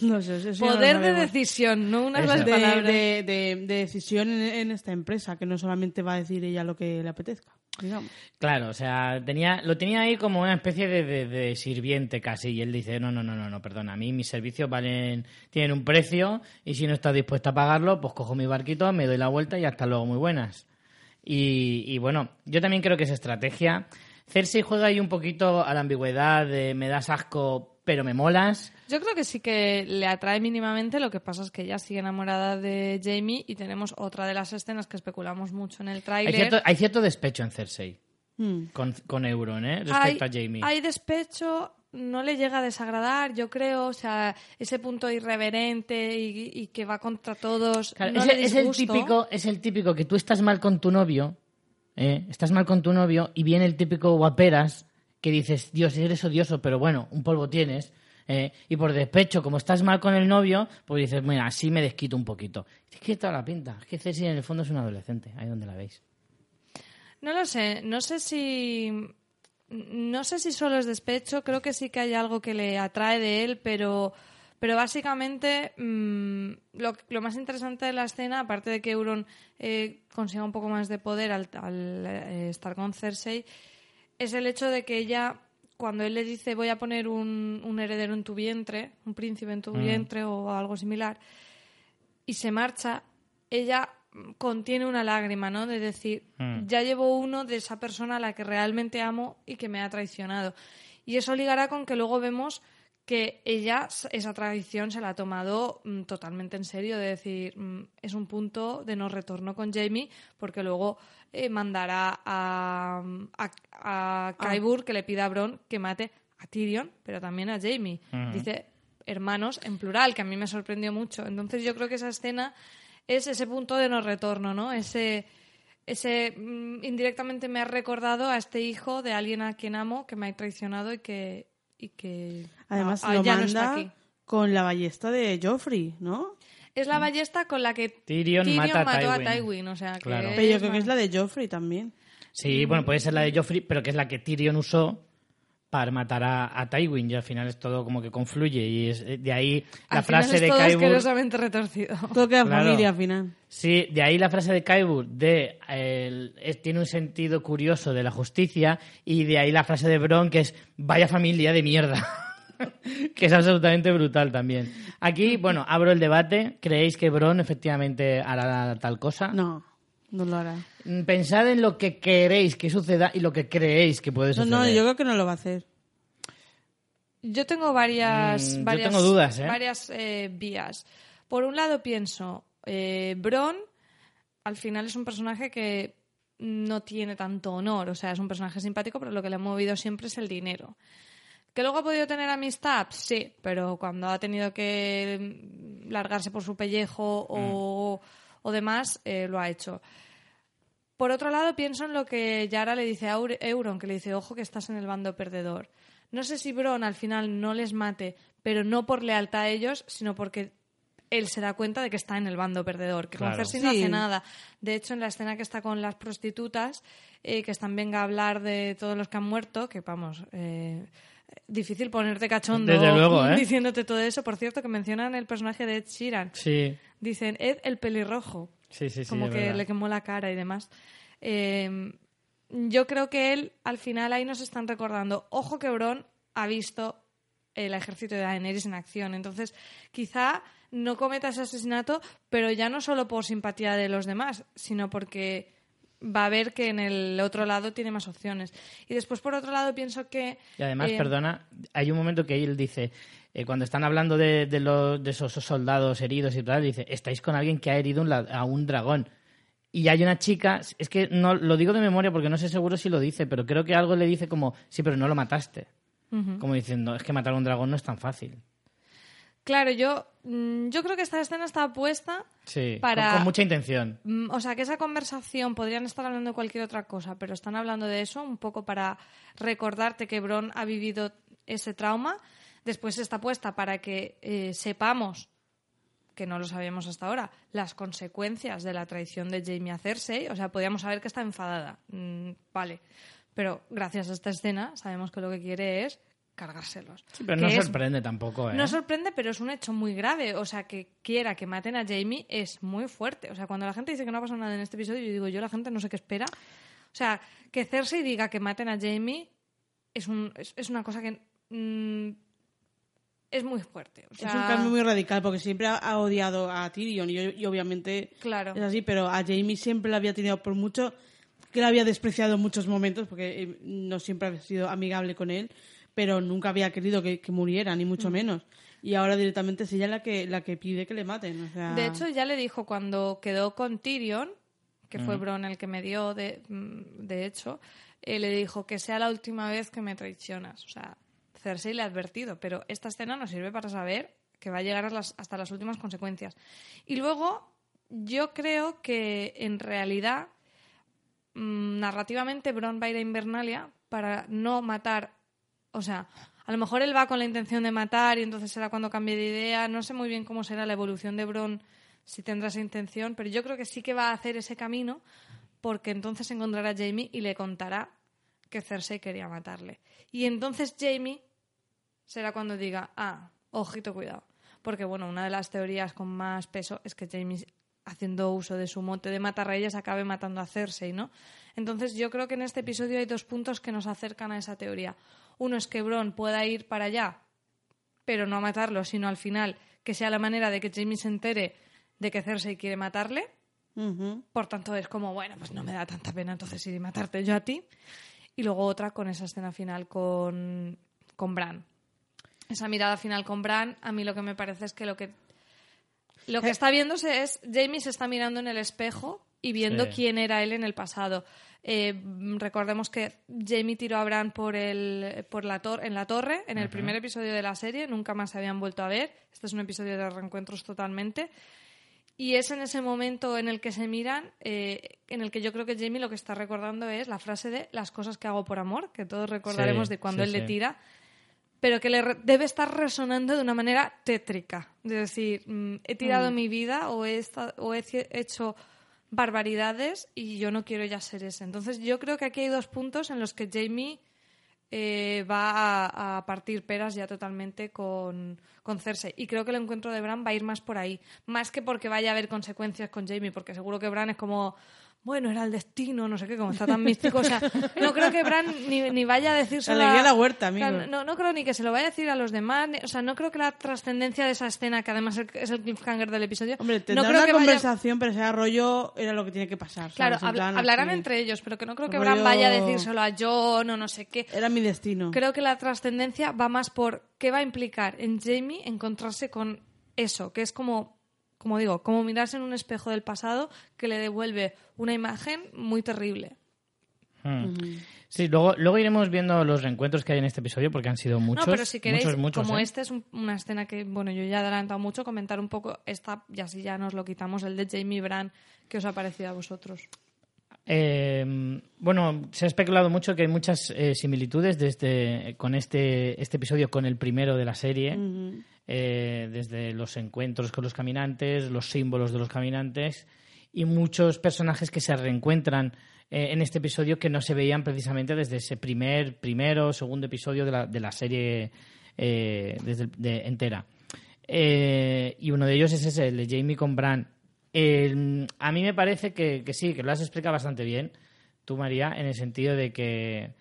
No sé, eso Poder de decisión, no las de, palabras. de- de- de decisión en, en esta empresa, que no solamente va a decir ella lo que le apetezca, digamos. Claro, o sea, tenía, lo tenía ahí como una especie de, de- de sirviente casi. Y él dice, no, no, no, no, no, perdona, a mí mis servicios valen, tienen un precio y si no estás dispuesta a pagarlo, pues cojo mi barquito, me doy la vuelta y hasta luego, muy buenas. Y, y bueno, yo también creo que es estrategia. Cersei juega ahí un poquito a la ambigüedad de me das asco, pero me molas. Yo creo que sí que le atrae mínimamente, lo que pasa es que ella sigue enamorada de Jamie y tenemos otra de las escenas que especulamos mucho en el Hay tráiler. cierto, hay cierto despecho en Cersei Hmm. con, con Euron, ¿eh? hay, Respecto a Jamie. hay despecho, no le llega a desagradar, yo creo, o sea, ese punto irreverente y, y que va contra todos. Claro, no es, le el- es el disgusto. típico, es el típico que tú estás mal con tu novio, ¿eh? estás mal con tu novio y viene el típico guaperas que dices, Dios, eres odioso, pero bueno, un polvo tienes. ¿eh? Y por despecho, como estás mal con el novio, pues dices, mira, así me desquito un poquito. Es que toda la pinta. Es que Ceci en el fondo es un adolescente, ahí donde la veis. No lo sé, no sé si no sé si solo es despecho, creo que sí que hay algo que le atrae de él, pero pero básicamente mm, lo, lo más interesante de la escena, aparte de que Euron eh, consiga un poco más de poder al, al, eh, estar con Cersei, es el hecho de que ella, cuando él le dice voy a poner un, un heredero en tu vientre, un príncipe en tu vientre o algo similar, y se marcha, ella contiene una lágrima, ¿no? De decir, Mm. ya llevo uno de esa persona a la que realmente amo y que me ha traicionado. Y eso ligará con que luego vemos que ella esa traición se la ha tomado mm, totalmente en serio, de decir, mm, es un punto de no retorno con Jamie, porque luego eh, mandará a, a, a Qyburn que le pida a Bron que mate a Tyrion, pero también a Jamie. Dice hermanos en plural, que a mí me sorprendió mucho. Entonces yo creo que esa escena es ese punto de no retorno, ¿no? Ese, ese mm, indirectamente me ha recordado a este hijo de alguien a quien amo que me ha traicionado y que y que Además, ah, lo no manda con la ballesta de Joffrey, ¿no? Es la ballesta con la que Tyrion mata a mató a Tywin. Tywin, o sea, que Claro. Pero yo creo que es la de Joffrey también. Sí, bueno, puede ser la de Joffrey, pero que es la que Tyrion usó para matar a, a Tywin y al final es todo como que confluye y es eh, de ahí la Al final frase es de todo Qyburn asquerosamente retorcido. Todo queda Claro. familia al final. Sí, de ahí la frase de Qyburn de el- es- tiene un sentido curioso de la justicia y de ahí la frase de Bron que es vaya familia de mierda. que es absolutamente brutal también. Aquí, bueno, abro el debate. ¿Creéis que Bron efectivamente hará tal cosa? No, no lo hará. Mm, Pensad en lo que queréis que suceda y lo que creéis que puede suceder. no, yo creo que no lo va a hacer. Yo tengo varias, Mm, yo varias, tengo dudas, ¿eh? varias eh, vías. Por un lado pienso, eh, Bron al final es un personaje que no tiene tanto honor, o sea, es un personaje simpático, pero lo que le ha movido siempre es el dinero. ¿Que luego ha podido tener amistad? Sí, pero cuando ha tenido que mm, largarse por su pellejo o, o demás, eh, lo ha hecho. Por otro lado, pienso en lo que Yara le dice a Euron, que le dice, ojo que estás en el bando perdedor. No sé si Bron al final no les mate, pero no por lealtad a ellos, sino porque él se da cuenta de que está en el bando perdedor, que Claro. con Cersei no Sí. hace nada. De hecho, en la escena que está con las prostitutas, eh, que están venga a hablar de todos los que han muerto, que vamos, eh, difícil ponerte cachondo Desde luego, ¿eh? diciéndote todo eso. Por cierto, que mencionan el personaje de Ed Sheeran. Sí, Dicen, Ed el pelirrojo sí, sí. sí, como que verdad. le quemó la cara y demás. Eh, yo creo que él, al final, ahí nos están recordando, ojo que Bron ha visto el ejército de Daenerys en acción. Entonces, quizá no cometa ese asesinato, pero ya no solo por simpatía de los demás, sino porque va a ver que en el otro lado tiene más opciones. Y después, por otro lado, pienso que... Y además, eh, perdona, hay un momento que él dice, eh, cuando están hablando de, de, los, de esos soldados heridos y tal, dice, estáis con alguien que ha herido un a un dragón. Y hay una chica, es que no lo digo de memoria porque no sé seguro si lo dice, pero creo que algo le dice como, sí, pero no lo mataste. Como diciendo, es que matar a un dragón no es tan fácil. Claro, yo, mm, yo creo que esta escena está puesta Sí, con- Para- con, mucha intención. Mm, O sea, que esa conversación podrían estar hablando de cualquier otra cosa, pero están hablando de eso un poco para recordarte que Bron ha vivido ese trauma. Después está puesta para que eh, sepamos, que no lo sabíamos hasta ahora, las consecuencias de la traición de Jamie a Cersei. O sea, podíamos saber que está enfadada. Mm, vale. Pero gracias a esta escena sabemos que lo que quiere es cargárselos. Sí, pero Que no es sorprende tampoco, ¿eh? no sorprende, pero es un hecho muy grave. O sea, que quiera que maten a Jamie es muy fuerte. O sea, cuando la gente dice que no ha pasado nada en este episodio, yo digo, yo la gente no sé qué espera. O sea, que Cersei diga que maten a Jamie es, un, es, es una cosa que mm, es muy fuerte. O sea, Es un cambio muy radical porque siempre ha, ha odiado a Tyrion y, y obviamente Claro. es así, pero a Jamie siempre la había tenido por mucho que la había despreciado en muchos momentos porque eh, no siempre había sido amigable con él, pero nunca había querido que, que muriera, ni Mm. mucho menos. Y ahora directamente es ella la que, la que pide que le maten. O sea, De hecho, ya le dijo cuando quedó con Tyrion, que fue Bron el que me dio, de, mm, de hecho, eh, le dijo que sea la última vez que me traicionas. O sea, Cersei le ha advertido, pero esta escena nos sirve para saber que va a llegar a las- hasta las últimas consecuencias. Y luego, yo creo que en realidad, mm, narrativamente, Bron va a ir a Invernalia para no matar. O sea, a lo mejor él va con la intención de matar y entonces será cuando cambie de idea. No sé muy bien cómo será la evolución de Bron, si tendrá esa intención, pero yo creo que sí que va a hacer ese camino porque entonces encontrará a Jamie y le contará que Cersei quería matarle. Y entonces Jamie será cuando diga, ah, ojito, cuidado. Porque, bueno, una de las teorías con más peso es que Jamie, haciendo uso de su mote de matarreyes, acabe matando a Cersei, ¿no? Entonces, yo creo que en este episodio hay dos puntos que nos acercan a esa teoría. Uno es que Bron pueda ir para allá, pero no a matarlo, sino al final que sea la manera de que Jamie se entere de que Cersei quiere matarle. Por tanto, es como, bueno, pues no me da tanta pena entonces ir y matarte yo a ti. Y luego otra con esa escena final con, con Bran. Esa mirada final con Bran, a mí lo que me parece es que lo que lo que está viéndose es Jamie se está mirando en el espejo y viendo Sí. quién era él en el pasado. Eh, mm, recordemos que Jamie tiró a Bran por el, por la tor- en la torre en el primer episodio de la serie, nunca más se habían vuelto a ver. Este es un episodio de reencuentros totalmente. Y es en ese momento en el que se miran, eh, en el que yo creo que Jamie lo que está recordando es la frase de las cosas que hago por amor, que todos recordaremos Sí, de cuando sí, él le tira, pero que le re- debe estar resonando de una manera tétrica. Es decir, mm, he tirado mi vida o he, o he hecho barbaridades y yo no quiero ya ser ese. Entonces yo creo que aquí hay dos puntos en los que Jamie eh, va a, a partir peras ya totalmente con, con Cersei. Y creo que el encuentro de Bran va a ir más por ahí. Más que porque vaya a haber consecuencias con Jamie, porque seguro que Bran es como, bueno, era el destino, no sé qué, como está tan místico. O sea, no creo que Bran ni, ni vaya a decirse La alegría la huerta, amigo. no, no creo ni que se lo vaya a decir a los demás. ni- O sea, no creo que la trascendencia de esa escena, que además es el cliffhanger del episodio, Hombre, no tendrá creo una que vaya- conversación, pero ese rollo era lo que tiene que pasar. Claro, hablarán entre ellos, pero que no creo que Rollo- Bran vaya a decírselo a John o no sé qué. Era mi destino. Creo que la trascendencia va más por qué va a implicar en Jamie encontrarse con eso, que es como, como digo, como mirarse en un espejo del pasado que le devuelve una imagen muy terrible. Hmm. Sí, luego, luego iremos viendo los reencuentros que hay en este episodio porque han sido muchos. no, pero si queréis, muchos, muchos, como ¿eh? este es un- una escena que, bueno, yo ya he adelantado mucho, comentar un poco esta, y así ya nos lo quitamos, el de Jamie y Bran, ¿qué os ha parecido a vosotros? Eh, bueno, se ha especulado mucho que hay muchas eh, similitudes desde, con este, este episodio con el primero de la serie. Eh, desde los encuentros con los caminantes, los símbolos de los caminantes y muchos personajes que se reencuentran eh, en este episodio que no se veían precisamente desde ese primer, primero, segundo episodio de la, de la serie eh, desde entera. Y uno de ellos es ese, el de Jamie con a mí me parece que, que sí, que lo has explicado bastante bien, tú María, en el sentido de que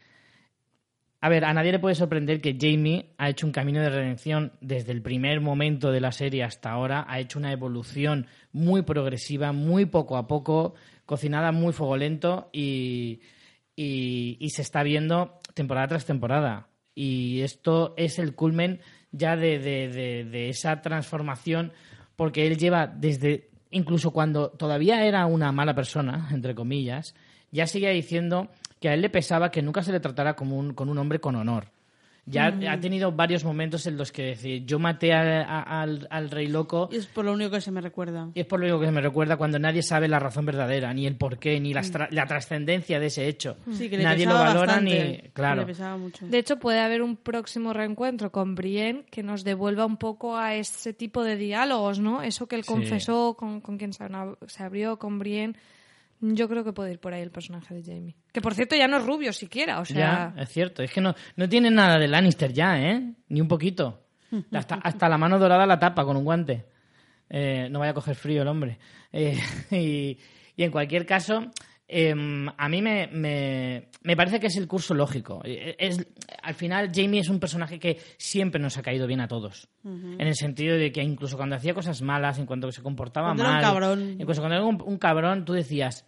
a ver, a nadie le puede sorprender que Jamie ha hecho un camino de redención desde el primer momento de la serie hasta ahora, ha hecho una evolución muy progresiva, muy poco a poco, cocinada muy fuego lento y, y, y se está viendo temporada tras temporada. Y esto es el culmen ya de, de- de- de esa transformación, porque él lleva desde, incluso cuando todavía era una mala persona, entre comillas, ya seguía diciendo que a él le pesaba que nunca se le tratara como un, con un hombre con honor. Ya ha tenido varios momentos en los que decir, yo maté a- a- al, al rey loco Y es por lo único que se me recuerda. y es por lo único que me recuerda cuando nadie sabe la razón verdadera, ni el porqué, ni la, tra- la trascendencia de ese hecho. Sí, que le nadie lo valora bastante, ni... que Claro. Le mucho. De hecho, puede haber un próximo reencuentro con Brienne que nos devuelva un poco a ese tipo de diálogos, ¿no? Eso que él Sí. confesó con, con quien se, se abrió con Brienne. Yo creo que puede ir por ahí el personaje de Jamie. Que por cierto ya no es rubio siquiera, o sea... Ya, es cierto. Es que no, no tiene nada de Lannister ya, ¿eh? Ni un poquito. Hasta, hasta la mano dorada la tapa con un guante. Eh, no vaya a coger frío el hombre. Eh, y, y en cualquier caso, em, a mí me, me, me parece que es el curso lógico. Eh, Es, al final, Jamie es un personaje que siempre nos ha caído bien a todos. En el sentido de que incluso cuando hacía cosas malas, en cuanto se comportaba Cuando era un mal, cabrón. incluso cuando era un, un cabrón, tú decías,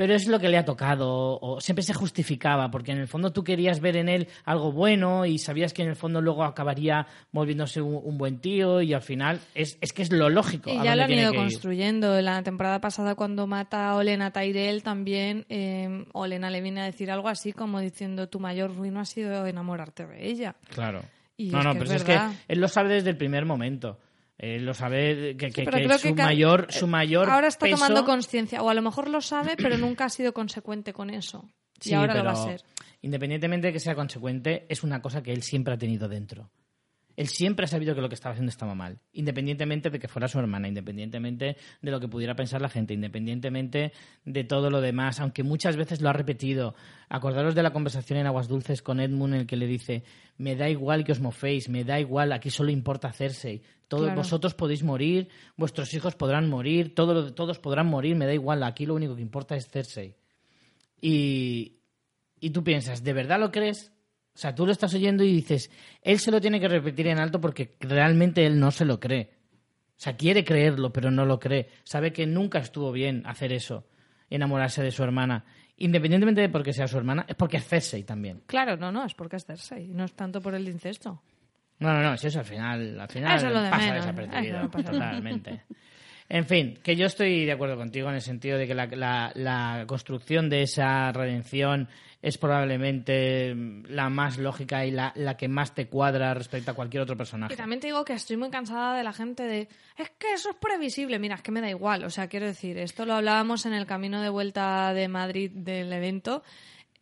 pero es lo que le ha tocado, o siempre se justificaba, porque en el fondo tú querías ver en él algo bueno y sabías que en el fondo luego acabaría volviéndose un, un buen tío y al final es, es que es lo lógico. Y ya lo han ido construyendo. En la temporada pasada, cuando mata a Olena Tyrell, también eh, Olena le viene a decir algo así como diciendo: Tu mayor ruina ha sido enamorarte de ella. Claro. Y no, no, pero es es que él lo sabe desde el primer momento. Él lo sabe que, que- pero que su, que mayor, su mayor Ahora está peso- tomando conciencia, o a lo mejor lo sabe, pero nunca ha sido consecuente con eso. Sí, y ahora lo va a ser. Independientemente de que sea consecuente, es una cosa que él siempre ha tenido dentro. Él siempre ha sabido que lo que estaba haciendo estaba mal, independientemente de que fuera su hermana, independientemente de lo que pudiera pensar la gente, independientemente de todo lo demás, aunque muchas veces lo ha repetido. Acordaros de la conversación en Aguas Dulces con Edmund en el que le dice, me da igual que os moféis, me da igual, aquí solo importa Cersei. Todos Claro. vosotros podéis morir, vuestros hijos podrán morir, todo lo- todos podrán morir, me da igual, aquí lo único que importa es Cersei. Y, y tú piensas, ¿de verdad lo crees? O sea, tú lo estás oyendo y dices, él se lo tiene que repetir en alto porque realmente él no se lo cree. O sea, quiere creerlo, pero no lo cree. Sabe que nunca estuvo bien hacer eso, enamorarse de su hermana. Independientemente de porque sea su hermana, es porque es Cersei también. Claro, no, no, es porque es Cersei, no es tanto por el incesto. No, no, no, si eso al final, al final Eso es lo de pasa menos, desapercibido, no pasa totalmente. En fin, que yo estoy de acuerdo contigo en el sentido de que la, la- la construcción de esa redención es probablemente la más lógica y la, la que más te cuadra respecto a cualquier otro personaje. También te digo que estoy muy cansada de la gente de es que eso es previsible. Mira, es que me da igual. O sea, quiero decir, esto lo hablábamos en el camino de vuelta de Madrid del evento.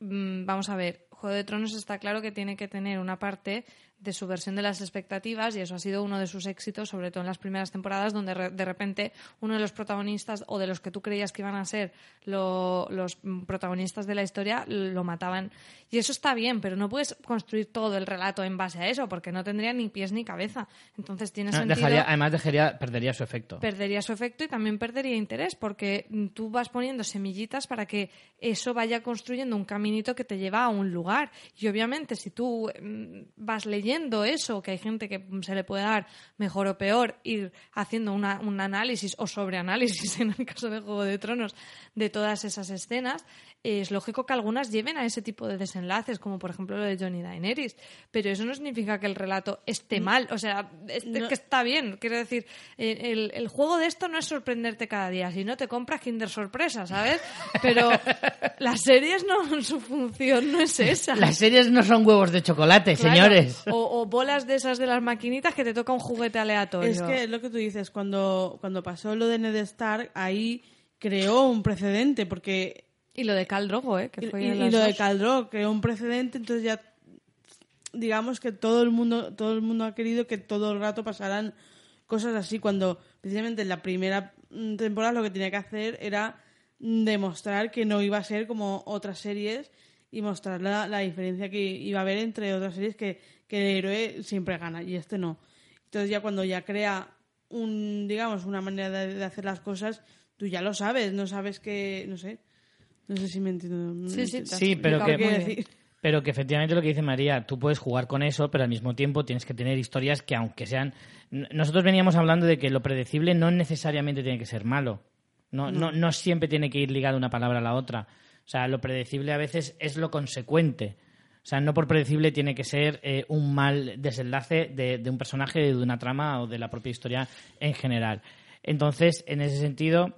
Mm, Vamos a ver, Juego de Tronos está claro que tiene que tener una parte de subversión de las expectativas y eso ha sido uno de sus éxitos, sobre todo en las primeras temporadas, donde re- de repente uno de los protagonistas o de los que tú creías que iban a ser lo- los protagonistas de la historia lo mataban. Y eso está bien, pero no puedes construir todo el relato en base a eso, porque no tendría ni pies ni cabeza. Entonces tiene No, sentido dejaría- además, dejaría, perdería su efecto. perdería su efecto y también perdería interés porque tú vas poniendo semillitas para que eso vaya construyendo un caminito que te lleva a un lugar. Y obviamente si tú mm, vas leyendo eso, que hay gente que se le puede dar mejor o peor, ir haciendo una- un análisis o sobreanálisis en el caso de Juego de Tronos de todas esas escenas, es lógico que algunas lleven a ese tipo de desenlaces, como por ejemplo lo de Johnny Daenerys. Pero eso no significa que el relato esté mal, o sea, este- No. que está bien. Quiero decir, el, el- juego de esto no es sorprenderte cada día, si no te compras Kinder Sorpresa, ¿sabes? Pero las series no, su función no es esa. Las series no son huevos de chocolate, Claro. señores. O, o bolas de esas de las maquinitas que te toca un juguete aleatorio. Es que es lo que tú dices, cuando, cuando pasó lo de Ned Stark, ahí creó un precedente, porque Y lo de Khal Drogo, ¿eh? Que y, fue y- y lo de dos. Caldro creó un precedente, entonces ya digamos que todo el mundo todo el mundo ha querido que todo el rato pasaran cosas así cuando precisamente en la primera mm, temporada lo que tenía que hacer era demostrar que no iba a ser como otras series y mostrar la, la diferencia que iba a haber entre otras series que, que el héroe siempre gana y este no. Entonces ya cuando ya crea un digamos una manera de, de hacer las cosas, tú ya lo sabes, no sabes que no sé. No sé si me entiendo. Sí, sí. ¿Te has Sí, pero que, decir? pero que efectivamente lo que dice María, tú puedes jugar con eso, pero al mismo tiempo tienes que tener historias que aunque sean... Nosotros veníamos hablando de que lo predecible no necesariamente tiene que ser malo. No, no, no siempre tiene que ir ligado una palabra a la otra. O sea, lo predecible a veces es lo consecuente. O sea, no por predecible tiene que ser eh, un mal desenlace de, de un personaje, de una trama o de la propia historia en general. Entonces, en ese sentido,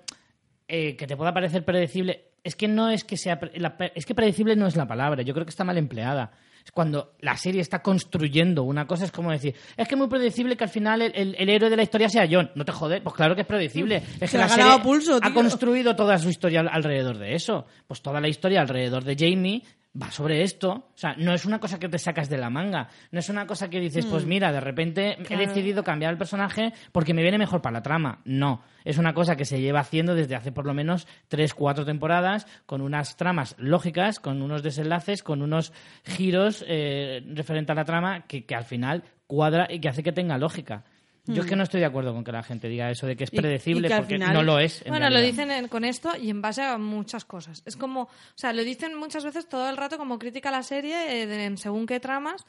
eh, que te pueda parecer predecible, es que no es que sea. la es que predecible no es la palabra, yo creo que está mal empleada. Es cuando la serie está construyendo una cosa, es como decir, es que es muy predecible que al final el, el- el héroe de la historia sea John. No te jode, pues claro que es predecible. Es Se que la serie pulso, ha construido toda su historia al- alrededor de eso. Pues toda la historia alrededor de Jamie va sobre esto. O sea, no es una cosa que te sacas de la manga. No es una cosa que dices, pues mira, de repente Claro. he decidido cambiar el personaje porque me viene mejor para la trama. No. Es una cosa que se lleva haciendo desde hace por lo menos tres, cuatro temporadas, con unas tramas lógicas, con unos desenlaces, con unos giros eh, referente a la trama que, que al final cuadra y que hace que tenga lógica. Yo es que no estoy de acuerdo con que la gente diga eso de que es Y- y predecible que porque final- no lo es. en Bueno, lo dicen en- con esto y en base a muchas cosas. Es como, o sea, lo dicen muchas veces todo el rato como crítica a la serie, eh, de- según qué tramas,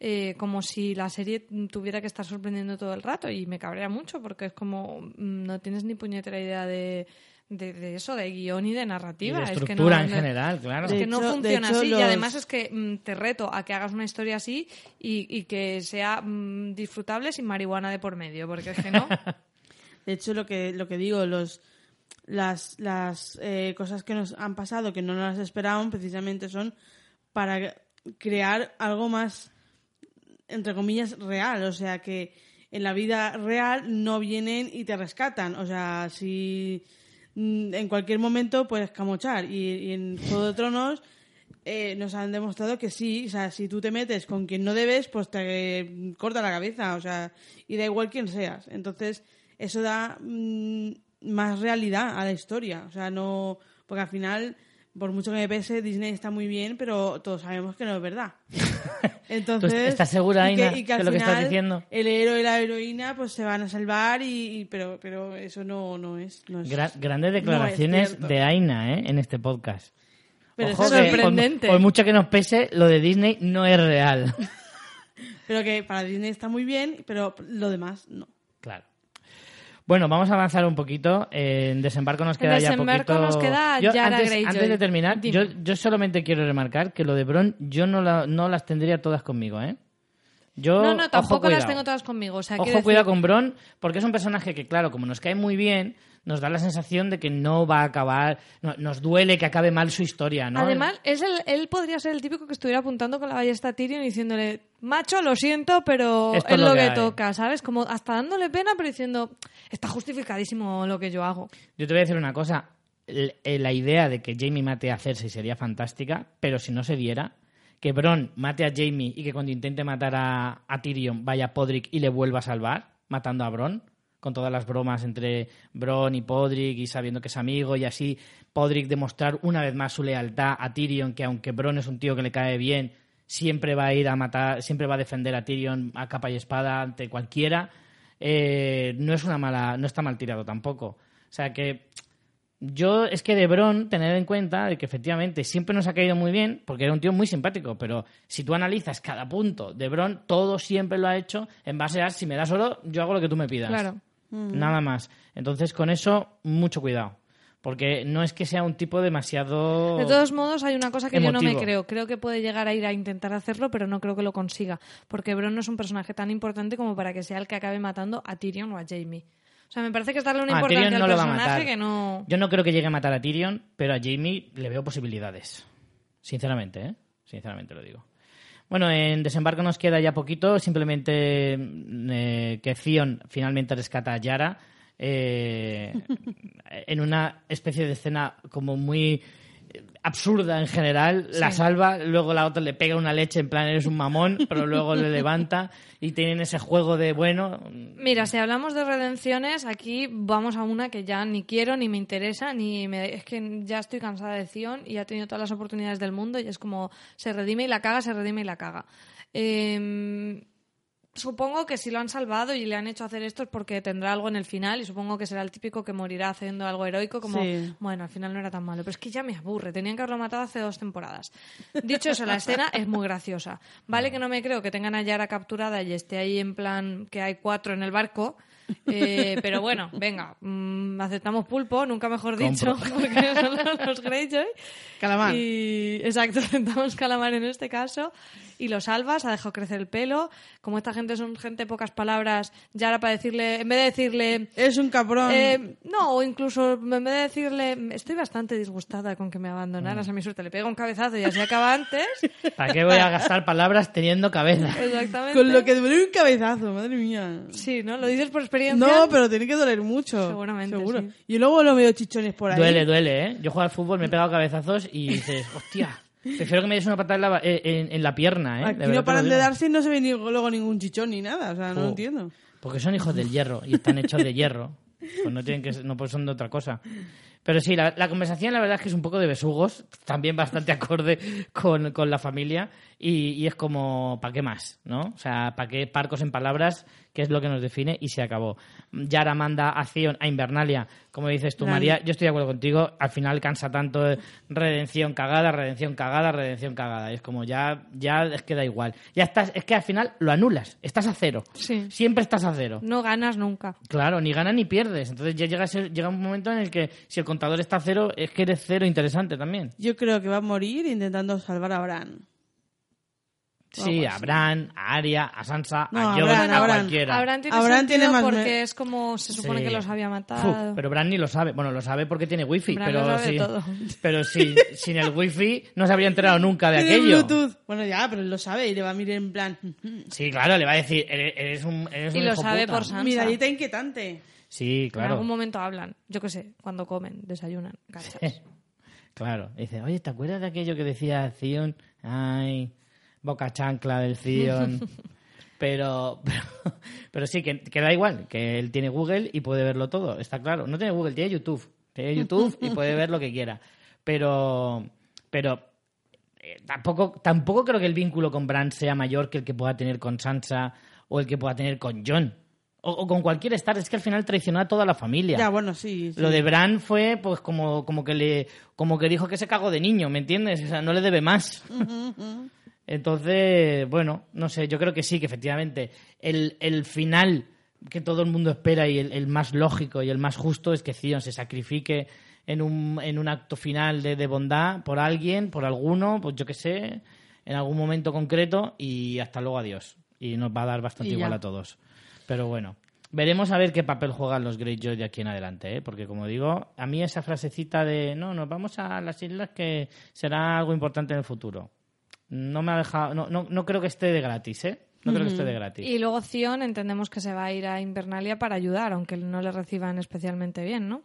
eh, como si la serie tuviera que estar sorprendiendo todo el rato. Y me cabrea mucho porque es como, mm, no tienes ni puñetera idea de, de, de eso, de guion y de Y narrativa. de Es que estructura no- en no- general, claro. Es que no hecho- funciona hecho, así los- y además es que mm, te reto a que hagas una historia así y, y que sea mm, disfrutable sin marihuana de por medio, porque es que no. De hecho, lo que, lo que digo, los, las, las eh, cosas que nos han pasado que no nos las esperaban precisamente son para crear algo más, entre comillas, real. O sea, que en la vida real no vienen y te rescatan. O sea, si en cualquier momento puedes camochar. Y, y en Juego de Tronos eh, nos han demostrado que sí. O sea, si tú te metes con quien no debes, pues te corta la cabeza. O sea, y da igual quién seas. Entonces, eso da mm, más realidad a la historia. O sea, no. Porque al final, por mucho que me pese, Disney está muy bien, pero todos sabemos que no es verdad. Entonces, ¿Tú estás segura, y que- Aina, y que al de lo que estás diciendo? El héroe y la heroína pues se van a salvar, y, y- pero, pero eso no, no es. No es Gra- grandes no es declaraciones de Aina ¿eh? en este podcast. Pero Ojo es por- sorprendente. Por, mucho que nos pese, lo de Disney no es real. Pero que para Disney está muy bien, pero lo demás no. claro. Bueno, vamos a avanzar un poquito. Eh, En desembarco nos queda ya Desembarco poquito. nos queda Yo, Yara antes, antes de terminar, yo, yo solamente quiero remarcar que lo de Bron yo no, la- no las tendría todas conmigo, ¿eh? Yo, no, no, ojo, tampoco las tengo todas conmigo. O sea, Ojo, decir- cuidado con Bron, porque es un personaje que, claro, como nos cae muy bien, nos da la sensación de que no va a acabar, no- nos duele que acabe mal su historia, ¿no? Además, es el- él podría ser el típico que estuviera apuntando con la ballesta a Tyrion y diciéndole, macho, lo siento, pero Esto es lo que, hay". toca, ¿sabes? Como hasta dándole pena, pero diciendo, está justificadísimo lo que yo hago. Yo te voy a decir una cosa. Eh, La idea de que Jamie mate a Cersei sería fantástica, pero si no se diera, que Bron mate a Jamie y que cuando intente matar a, a Tyrion vaya Podrick y le vuelva a salvar, matando a Bron, con todas las bromas entre Bron y Podrick y sabiendo que es amigo y así Podrick demostrar una vez más su lealtad a Tyrion, que aunque Bron es un tío que le cae bien, siempre va a ir a matar, siempre va a defender a Tyrion a capa y espada ante cualquiera. Eh, no es una mala, no está mal tirado tampoco. O sea que yo es que de Bron, tener en cuenta de que efectivamente siempre nos ha caído muy bien, porque era un tío muy simpático, pero si tú analizas cada punto de Bron, todo siempre lo ha hecho en base a si me das oro, yo hago lo que tú me pidas. Claro. Nada más. Entonces con eso, mucho cuidado. Porque no es que sea un tipo demasiado... De todos modos, hay una cosa que yo no me creo. Creo que puede llegar a ir a intentar hacerlo, pero no creo que lo consiga. Porque Bron no es un personaje tan importante como para que sea el que acabe matando a Tyrion o a Jamie. O sea, me parece que es darle una Ah, importancia no al lo va a personaje matar. que no... Yo no creo que llegue a matar a Tyrion, pero a Jamie le veo posibilidades. Sinceramente, ¿eh? Sinceramente lo digo. Bueno, en desembarco nos queda ya poquito. Simplemente eh, que Theon finalmente rescata a Yara eh, en una especie de escena como muy absurda en general. La salva, luego la otra le pega una leche en plan eres un mamón, pero luego le levanta y tienen ese juego de bueno. Mira, si hablamos de redenciones, aquí vamos a una que ya ni quiero, ni me interesa, ni me... es que ya estoy cansada de Zion y ha tenido todas las oportunidades del mundo y es como se redime y la caga, se redime y la caga. Em, supongo que si lo han salvado y le han hecho hacer esto es porque tendrá algo en el final y supongo que será el típico que morirá haciendo algo heroico como, Sí. bueno, al final no era tan malo, pero es que ya me aburre, tenían que haberlo matado hace dos temporadas. Dicho eso, la escena es muy graciosa. Vale que no me creo que tengan a Yara capturada y esté ahí en plan que hay cuatro en el barco, eh, pero bueno, venga, mm, aceptamos pulpo, nunca mejor dicho, Compro. porque son los- los Greyjoy. Calamar. Y, exacto, aceptamos calamar en este caso. Y lo salvas, ha dejado crecer el pelo. Como esta gente son gente de pocas palabras, ya era para decirle, en vez de decirle, Es un cabrón. eh, no, o incluso en vez de decirle, estoy bastante disgustada con que me Mm. abandonaras a mi suerte, le pega un cabezazo y así acaba antes. ¿Para qué voy a gastar palabras teniendo cabeza? Exactamente. Con lo que duele un cabezazo, madre mía. Sí, ¿no? Lo dices por experiencia. No, pero tiene que doler mucho. Seguramente, Seguro. sí. Y luego lo veo chichones por ahí. Duele, duele, ¿eh? Yo juego al fútbol, me he pegado cabezazos y dices, hostia, prefiero que me des una patada en la, eh, en- en la pierna, ¿eh? Aquí verdad no paran de darse y no se ve ni, luego ningún chichón ni nada. O sea, no Oh. entiendo. Porque son hijos del hierro y están hechos de hierro. Pues no tienen que ser- no pues son de otra cosa. Pero sí, la, la conversación la verdad es que es un poco de besugos, también bastante acorde con, con la familia y, y es como, ¿para qué más? ¿no? O sea, ¿para qué parcos en palabras? que es lo que nos define y se acabó. Yara manda a Theon a Invernalia, como dices tú, Vale. María, yo estoy de acuerdo contigo, al final cansa tanto eh, redención cagada, redención cagada, redención cagada. Es como ya, ya es que da igual. Ya estás, es que al final lo anulas, estás a cero. Sí. Siempre estás a cero. No ganas nunca. Claro, ni ganas ni pierdes. Entonces ya llega, a ser- llega un momento en el que si el contador está a cero, es que eres cero interesante también. Yo creo que va a morir intentando salvar a Bran. Sí, a Bran, a Arya, a Sansa, No, a a Jon, Bran, a a Bran. cualquiera. Abraham tiene tiene más porque me- es como se supone Sí. que los había Uf, matado. pero Bran ni lo sabe. Bueno, lo sabe porque tiene wifi, Bran pero, lo sabe sí- todo. pero sin, sin el wifi no se habría enterado nunca de aquello. Bluetooth. Bueno, ya, pero él lo sabe y le va a mirar en plan. Sí, claro, le va a decir, eres, eres un, eres Y un lo hijo sabe puta". por Sansa. Miradita inquietante. Sí, En claro. algún momento hablan. Yo qué sé, cuando comen, desayunan, cachas. Claro, dice, oye, ¿te acuerdas de aquello que decía Zion? Ay, boca chancla del Zion. pero, pero, pero sí, que, que da igual, que él tiene Google y puede verlo todo, está claro. No tiene Google, tiene YouTube. Tiene YouTube y puede ver lo que quiera. Pero, pero eh, tampoco, tampoco creo que el vínculo con Bran sea mayor que el que pueda tener con Sansa o el que pueda tener con John. O, o con cualquier Star. Es que al final traicionó a toda la familia. Ya, bueno, sí. sí. Lo de Bran fue pues como, como que le como que dijo que se cagó de niño, ¿me entiendes? O sea, no le debe más. Entonces, bueno, no sé, yo creo que sí, que efectivamente el, el final que todo el mundo espera y el, el más lógico y el más justo es que Theon se sacrifique en un, en un acto final de, de bondad por alguien, por alguno, pues yo qué sé, en algún momento concreto y hasta luego adiós. y nos va a dar bastante igual a todos. Pero bueno, veremos a ver qué papel juegan los Greyjoy de aquí en adelante, ¿eh? porque como digo, a mí esa frasecita de no, nos vamos a las islas que será algo importante en el futuro. No me ha dejado, no, no, no creo que esté de gratis, ¿eh? No creo que esté de gratis. Y luego Zion entendemos que se va a ir a Invernalia para ayudar, aunque no le reciban especialmente bien, ¿no?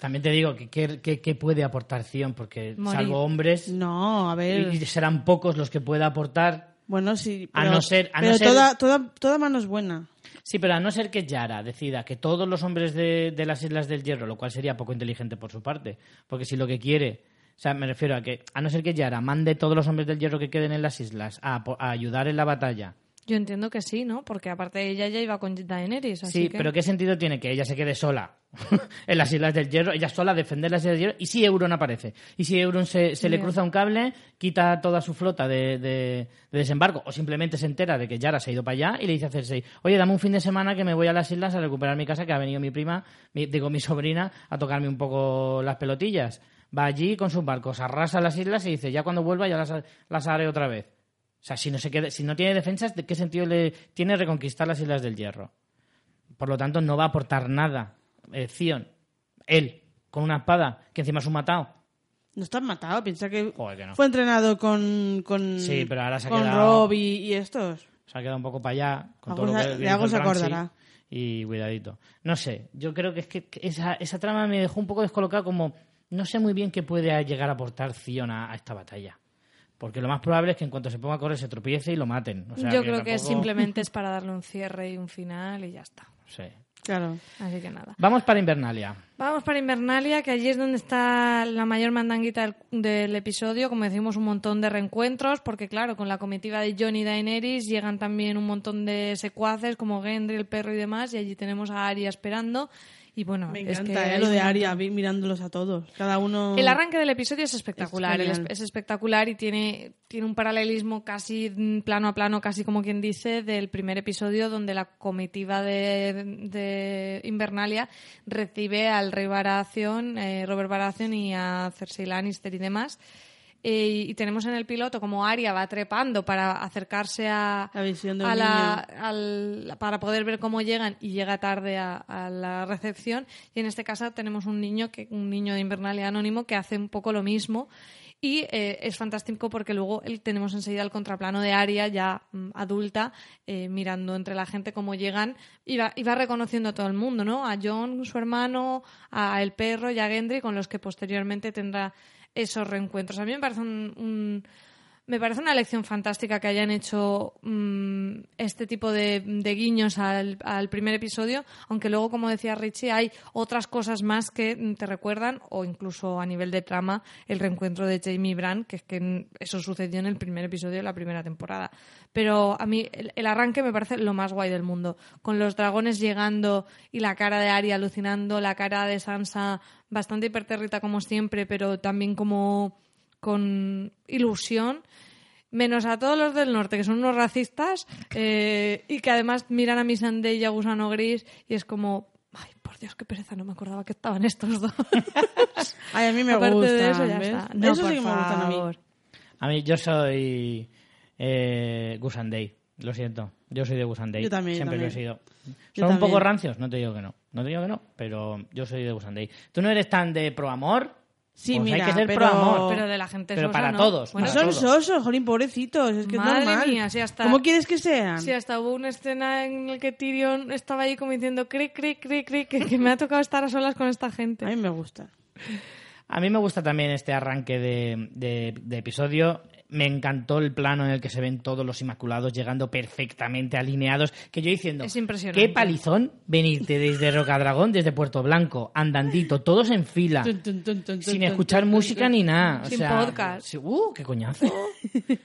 También te digo que qué puede aportar Zion, porque Morir. salvo hombres, No, a ver. y, serán pocos los que pueda aportar. Bueno, sí. A no ser- a no pero ser- toda, toda, toda mano es buena. Sí, pero a no ser que Yara decida que todos los hombres de, de las Islas del Hierro, lo cual sería poco inteligente por su parte, porque si lo que quiere, o sea, me refiero a que, a no ser que Yara mande todos los hombres del Hierro que queden en las islas a, a ayudar en la batalla, Yo entiendo que sí, ¿no? Porque aparte ella ya iba con Daenerys, así sí, que... pero ¿qué sentido tiene que ella se quede sola en las Islas del Hierro, ella sola a defender las Islas del Hierro, y si Euron aparece? Y si Euron se, se le cruza un cable, quita toda su flota de, de- de desembarco, o simplemente se entera de que Yara se ha ido para allá y le dice a Cersei, oye, dame un fin de semana que me voy a las islas a recuperar mi casa, que ha venido mi prima, mi- digo, mi sobrina, a tocarme un poco las pelotillas. Va allí con sus barcos, arrasa las islas y dice, ya cuando vuelva ya las, las haré otra vez. O sea, si no, se queda, si no tiene defensas, ¿de qué sentido le tiene reconquistar las Islas del Hierro? Por lo tanto, no va a aportar nada. Eh, Zion, él, con una espada, que encima es un matado. No estás matado, piensa que Joder, que no. fue entrenado con, con, Sí, pero ahora se ha con quedado- Rob y, y estos. Se ha quedado un poco para allá. Con todo lo que de algo se acordará. Y cuidadito. No sé, yo creo que es que esa, esa trama me dejó un poco descolocado como... No sé muy bien qué puede llegar a aportar Zion a, a esta batalla. Porque lo más probable es que en cuanto se ponga a correr se tropiece y lo maten. O sea, Yo creo que tampoco- simplemente es para darle un cierre y un final y ya está. Sí. Claro. Así que nada. Vamos para Invernalia. Vamos para Invernalia, que allí es donde está la mayor mandanguita del, del episodio. Como decimos, un montón de reencuentros, porque claro, con la comitiva de Jon y Daenerys llegan también un montón de secuaces como Gendry, el perro y demás, y allí tenemos a Arya esperando. Y bueno, Me es encanta que eh, lo de Aria, mirándolos a todos. Cada uno. El arranque del episodio es espectacular, Es es, es espectacular y tiene, tiene un paralelismo casi mm, plano a plano, casi como quien dice, del primer episodio donde la comitiva de, de Invernalia recibe al rey Baratheon, eh, Robert Baratheon y a Cersei Lannister y demás. Eh, y tenemos en el piloto como Arya va trepando para acercarse a, La visión del a la, al- para poder ver cómo llegan y llega tarde a, a la recepción. Y en este caso tenemos un niño que un niño de Invernalia anónimo que hace un poco lo mismo. Y eh, es fantástico porque luego el- tenemos enseguida el contraplano de Aria ya mm, adulta eh, mirando entre la gente cómo llegan y va, y va reconociendo a todo el mundo no a John su hermano a el perro y a Gendry con los que posteriormente tendrá esos reencuentros. A mí me parece un- un me parece una lección fantástica que hayan hecho mm, este tipo de, de guiños al, al primer episodio, aunque luego, como decía Richie, hay otras cosas más que te recuerdan, o incluso a nivel de trama, el reencuentro de Jamie y Bran, que es que eso sucedió en el primer episodio de la primera temporada. Pero a mí el, el arranque me parece lo más guay del mundo, con los dragones llegando y la cara de Arya alucinando, la cara de Sansa bastante hiperterrita como siempre, pero también como con ilusión, menos a todos los del norte, que son unos racistas eh, y que además miran a Missandei y a Gusano Gris y es como, ay, por Dios, qué pereza, no me acordaba que estaban estos dos. Ay, a mí me Aparte gustan. de eso, ya ¿ves? está. No, Eso por sí que me gustan a mí. favor. A mí, yo soy eh. Lo siento. Yo soy de Gus and Day. Yo también, Siempre también. lo he sido. Yo ¿Son un poco rancios? No te digo que no. No te digo que no, pero yo soy de Gus and Day. ¿Tú no eres tan de pro amor? Sí, Pues mira, hay que ser pero- pro amor. Pero de la gente Pero sosa, para ¿no? todos, Bueno, para Son todos. sosos, jolín, pobrecitos. Es que es Madre normal. mía, sí, hasta- ¿Cómo quieres que sean? Sí, hasta hubo una escena en la que Tyrion estaba ahí como diciendo cri, cri, cri, cri, que, que me ha tocado estar a solas con esta gente. A mí me gusta. A mí me gusta también este arranque de, de- de episodio. Me encantó el plano en el que se ven todos los Inmaculados llegando perfectamente alineados. Que yo diciendo, Es impresionante. qué palizón venirte desde Rocadragón, desde Puerto Blanco, andandito, todos en fila, Tun, tun, tun, tun, sin escuchar música ni nada. O Sin sea, podcast. Uh, qué coñazo.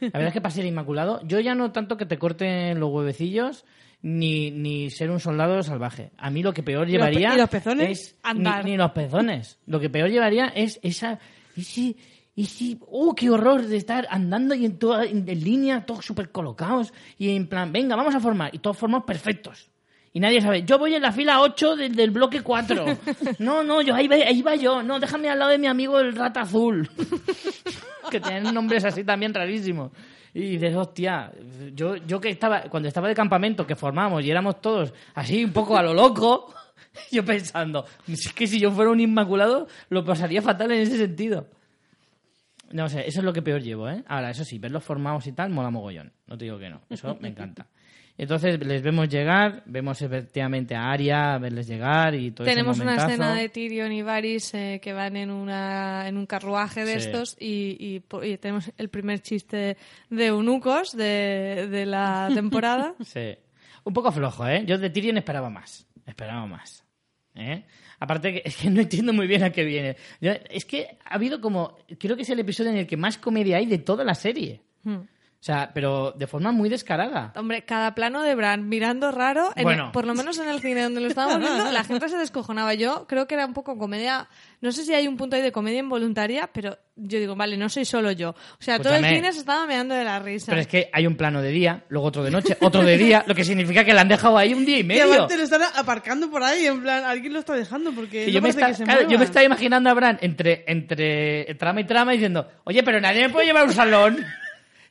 La verdad es que para ser Inmaculado, yo ya no tanto que te corten los huevecillos. Ni, ni ser un soldado salvaje. A mí lo que peor los llevaría y los pezones? es Andar. Ni, ni los pezones. Lo que peor llevaría es esa. Ese, ese, ¡Oh, qué horror de estar andando y en, toda, en, en línea, todos súper colocados! Y en plan, venga, vamos a formar. Y todos formamos perfectos. Y nadie sabe, yo voy en la fila 8 del, del bloque 4. No, no, yo ahí va, ahí va yo. No, déjame al lado de mi amigo el rata azul. que tienen nombres así también rarísimos. Y dices, hostia, yo, yo que estaba, cuando estaba de campamento, que formamos y éramos todos así un poco a lo loco, yo pensando, es que si yo fuera un inmaculado, lo pasaría fatal en ese sentido. No sé, eso es lo que peor llevo, ¿eh? Ahora, eso sí, verlos formados y tal, mola mogollón. No te digo que no. Eso me encanta. Entonces les vemos llegar, vemos efectivamente a Aria verles llegar y todo Tenemos ese una escena de Tyrion y Varys eh, que van en, una, en un carruaje de Sí. estos y, y tenemos el primer chiste de eunucos de, de la temporada. Sí. Un poco flojo, ¿eh? Yo de Tyrion esperaba más. Esperaba más. ¿Eh? Aparte, es que no entiendo muy bien a qué viene. Es que ha habido como. Creo que es el episodio en el que más comedia hay de toda la serie. Hmm. O sea, pero de forma muy descarada. Hombre, cada plano de Bran mirando raro, en- Bueno. por lo menos en el cine donde lo estábamos viendo, la gente se descojonaba. Yo creo que era un poco comedia, no sé si hay un punto ahí de comedia involuntaria, pero yo digo, vale, no soy solo yo. O sea, todo el Escúchame. cine se estaba meando de la risa. Pero es que hay un plano de día, luego otro de noche, otro de día, lo que significa que le han dejado ahí un día y Y medio. aparte lo están aparcando por ahí, en plan, alguien lo está dejando porque no yo, me está- que se claro, yo me estaba imaginando a Bran entre, entre trama y trama diciendo, oye, pero nadie me puede llevar a un salón.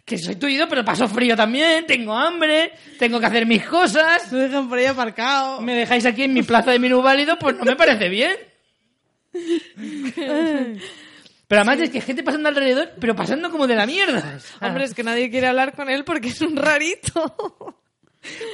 Que soy tuyo, pero paso frío también, tengo hambre, tengo que hacer mis cosas. Lo dejan por ahí aparcado. Me dejáis aquí en mi plaza de minusválido, pues no me parece bien. Pero además es que gente pasando alrededor, pero pasando como de la mierda. Hombre, es que nadie quiere hablar con él porque es un rarito.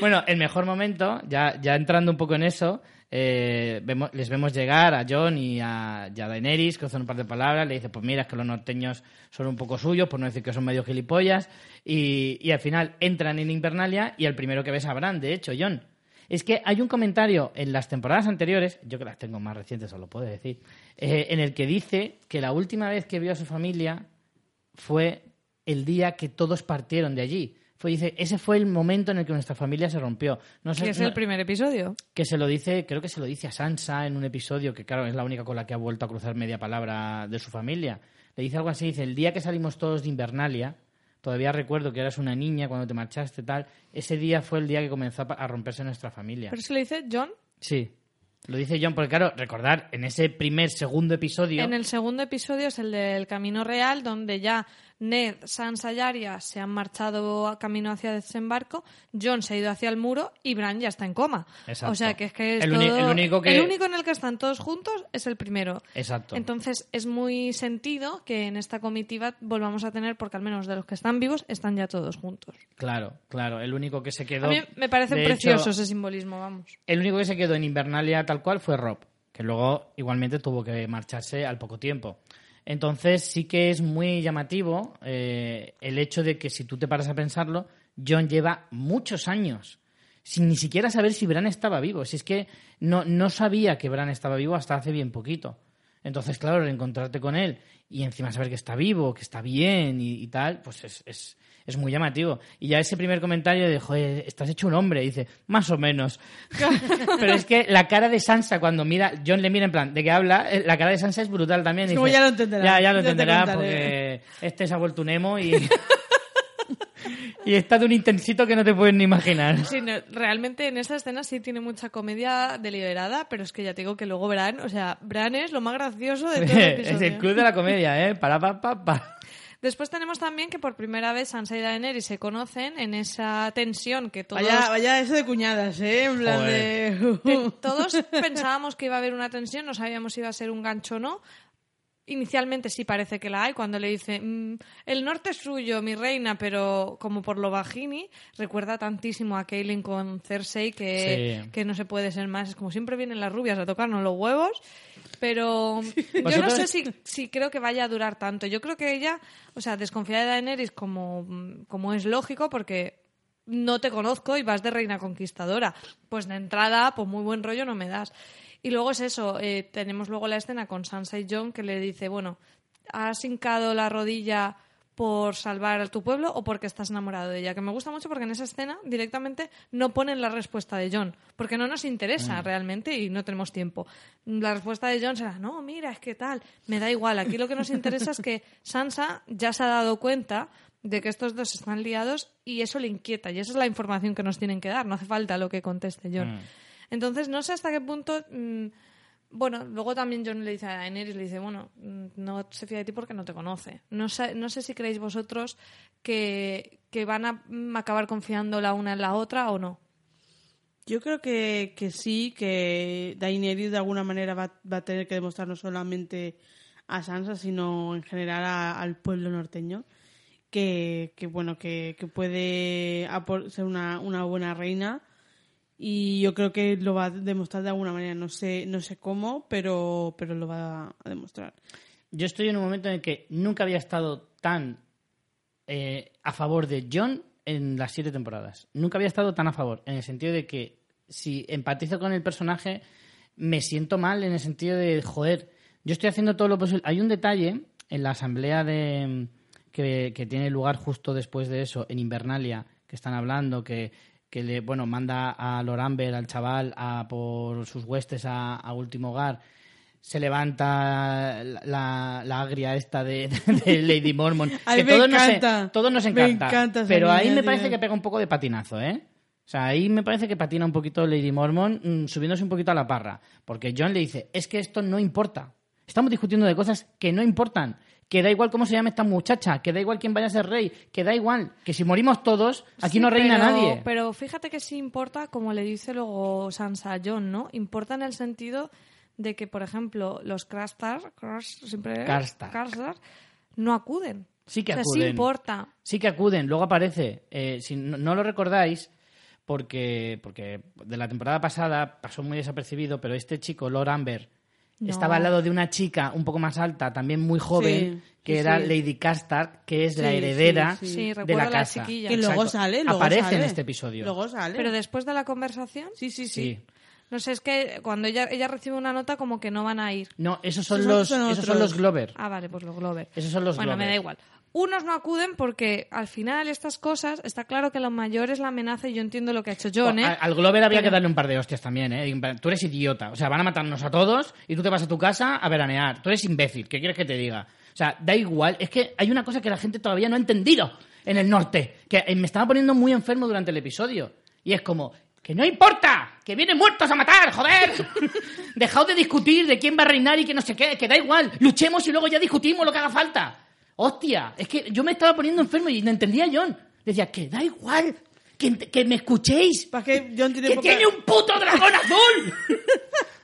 Bueno, el mejor momento, ya, ya entrando un poco en eso, eh, vemos- les vemos llegar a John y a, y a Daenerys, cruzan un par de palabras, le dice, pues mira, es que los norteños son un poco suyos, por no decir que son medio gilipollas, y, al final entran en Invernalia y el primero que ves a Bran, de hecho, John. Es que hay un comentario en las temporadas anteriores, yo que las tengo más recientes, os lo puedo decir, eh, en el que dice que la última vez que vio a su familia fue el día que todos partieron de allí. Fue, dice, ese fue el momento en el que nuestra familia se rompió. No sé, Que es no- el primer episodio. que se lo dice, creo que se lo dice a Sansa en un episodio, que claro, es la única con la que ha vuelto a cruzar media palabra de su familia. Le dice algo así, dice, el día que salimos todos de Invernalia, todavía recuerdo que eras una niña cuando te marchaste, tal, ese día fue el día que comenzó a romperse nuestra familia. Pero se lo dice John. Sí, lo dice John, porque claro, recordar, en ese primer, segundo episodio... En el segundo episodio es el del Camino Real, donde ya Ned, Sansa y Arya se han marchado a camino hacia desembarco, John se ha ido hacia el muro y Bran ya está en coma. Exacto. O sea que es que es El todo- el único que- el único en el que están todos juntos es el primero. Exacto. Entonces es muy sentido que en esta comitiva volvamos a tener, porque al menos de los que están vivos, están ya todos juntos. Claro, claro, el único que se quedó... A mí me parece precioso hecho, ese simbolismo, vamos. El único que se quedó en Invernalia tal cual fue Rob, que luego igualmente tuvo que marcharse al poco tiempo. Entonces sí que es muy llamativo eh, el hecho de que si tú te paras a pensarlo, John lleva muchos años sin ni siquiera saber si Bran estaba vivo. Si es que no, no sabía que Bran estaba vivo hasta hace bien poquito. Entonces, claro, reencontrarte con él y encima saber que está vivo, que está bien y, y tal, pues es, es, es muy llamativo. Y ya ese primer comentario de, joder, estás hecho un hombre, y dice, más o menos. Pero es que la cara de Sansa cuando mira, John le mira en plan, ¿de qué habla? Eh, La cara de Sansa es brutal también. Es dice, como ya lo entenderá, Ya, ya lo entenderá porque este se ha vuelto un emo y... y está de un intensito que no te puedes ni imaginar. Sí, no, realmente en esa escena sí tiene mucha comedia deliberada, pero es que ya te digo que luego Bran, o sea, Bran es lo más gracioso de todo el es episodio. el club de la comedia, ¿eh? Para, pa, pa, pa. Después tenemos también que por primera vez Sansa y Daenerys se conocen en esa tensión que todos, Vaya, vaya eso de cuñadas, ¿eh? En plan Joder. de... todos pensábamos que iba a haber una tensión, no sabíamos si iba a ser un gancho o no. Inicialmente sí parece que la hay, cuando le dice, "Mm, el norte es suyo, mi reina, pero como por lo bajini, recuerda tantísimo a Kaelin con Cersei que, Sí. que no se puede ser más. Es como siempre vienen las rubias a tocarnos los huevos, pero yo no sé si, si creo que vaya a durar tanto. Yo creo que ella, o sea, desconfía de Daenerys como, como es lógico, porque no te conozco y vas de reina conquistadora. Pues de entrada, pues muy buen rollo no me das. Y luego es eso, eh, tenemos luego la escena con Sansa y John que le dice, bueno, ¿has hincado la rodilla por salvar a tu pueblo o porque estás enamorado de ella? Que me gusta mucho porque en esa escena directamente no ponen la respuesta de John, porque no nos interesa realmente y no tenemos tiempo. La respuesta de John será, no, mira, es que tal, me da igual. Aquí lo que nos interesa es que Sansa ya se ha dado cuenta de que estos dos están liados y eso le inquieta y esa es la información que nos tienen que dar, no hace falta lo que conteste John. Mm. Entonces, no sé hasta qué punto mm, Bueno, luego también John le dice a Daenerys, le dice, bueno, mm, no se fía de ti porque no te conoce. No sé, no sé si creéis vosotros que, que van a mm, acabar confiando la una en la otra o no. Yo creo que, que sí, que Daenerys de alguna manera va, va a tener que demostrar no solamente a Sansa, sino en general a- al pueblo norteño, que, que bueno, que, que puede ser una, una buena reina. Y yo creo que lo va a demostrar de alguna manera. No sé, no sé cómo, pero, pero lo va a demostrar. Yo estoy en un momento en el que nunca había estado tan eh, a favor de John en las siete temporadas. Nunca había estado tan a favor, en el sentido de que si empatizo con el personaje, me siento mal en el sentido de, joder, yo estoy haciendo todo lo posible. Hay un detalle en la asamblea de que, que tiene lugar justo después de eso, en Invernalia, que están hablando, que, que le, bueno, manda a Loramber, al chaval, a por sus huestes a, a último hogar se levanta la, la agria esta de, de Lady Mormon. Ay, que me todos nos en- encanta. todos nos Me encanta. pero ahí me tío. parece que pega un poco de patinazo, ¿eh? O sea, ahí me parece que patina un poquito Lady Mormon, mm, subiéndose un poquito a la parra. Porque John le dice, es que esto no importa. Estamos discutiendo de cosas que no importan. Que da igual cómo se llame esta muchacha, que da igual quién vaya a ser rey, que da igual, que si morimos todos, aquí Sí, no reina pero- nadie. Pero fíjate que sí importa, como le dice luego Sansa a John, ¿no? Importa en el sentido de que, por ejemplo, los Kars- siempre Karstar. Karstar, no acuden. Sí que o sea, acuden. sí importa. Sí que acuden, luego aparece. Eh, si no, no lo recordáis, porque, porque de la temporada pasada pasó muy desapercibido, pero este chico, Lord Amber, No. estaba al lado de una chica un poco más alta, también muy joven, Sí, que sí, era sí. Lady Castar, que es la heredera sí, Sí, de la la casa. chiquilla. Que luego sale, luego Aparece sale. en este episodio. Luego sale. Pero después de la conversación, Sí, sí, sí. sí. no sé, es que cuando ella, ella recibe una nota como que no van a ir. No, esos son, Esos los, son esos son los Glover. Ah, vale, pues los Glover. Esos son los bueno, me Glover. da igual. Unos no acuden porque al final estas cosas, está claro que lo mayor es la amenaza y yo entiendo lo que ha hecho John, ¿eh? A- Al Glover había que darle un par de hostias también, ¿eh? Tú eres idiota. O sea, van a matarnos a todos y tú te vas a tu casa a veranear. Tú eres imbécil. ¿Qué quieres que te diga? O sea, da igual. Es que hay una cosa que la gente todavía no ha entendido en el norte. Que eh, me estaba poniendo muy enfermo durante el episodio. Y es como, que no importa, que vienen muertos a matar, joder. Dejaos de discutir de quién va a reinar y que no sé qué, que da igual. Luchemos y luego ya discutimos lo que haga falta. Hostia, es que yo me estaba poniendo enfermo y no entendía a John. Decía, que da igual, que, que me escuchéis. Para que John tiene ¡Que poca- tiene un puto dragón azul!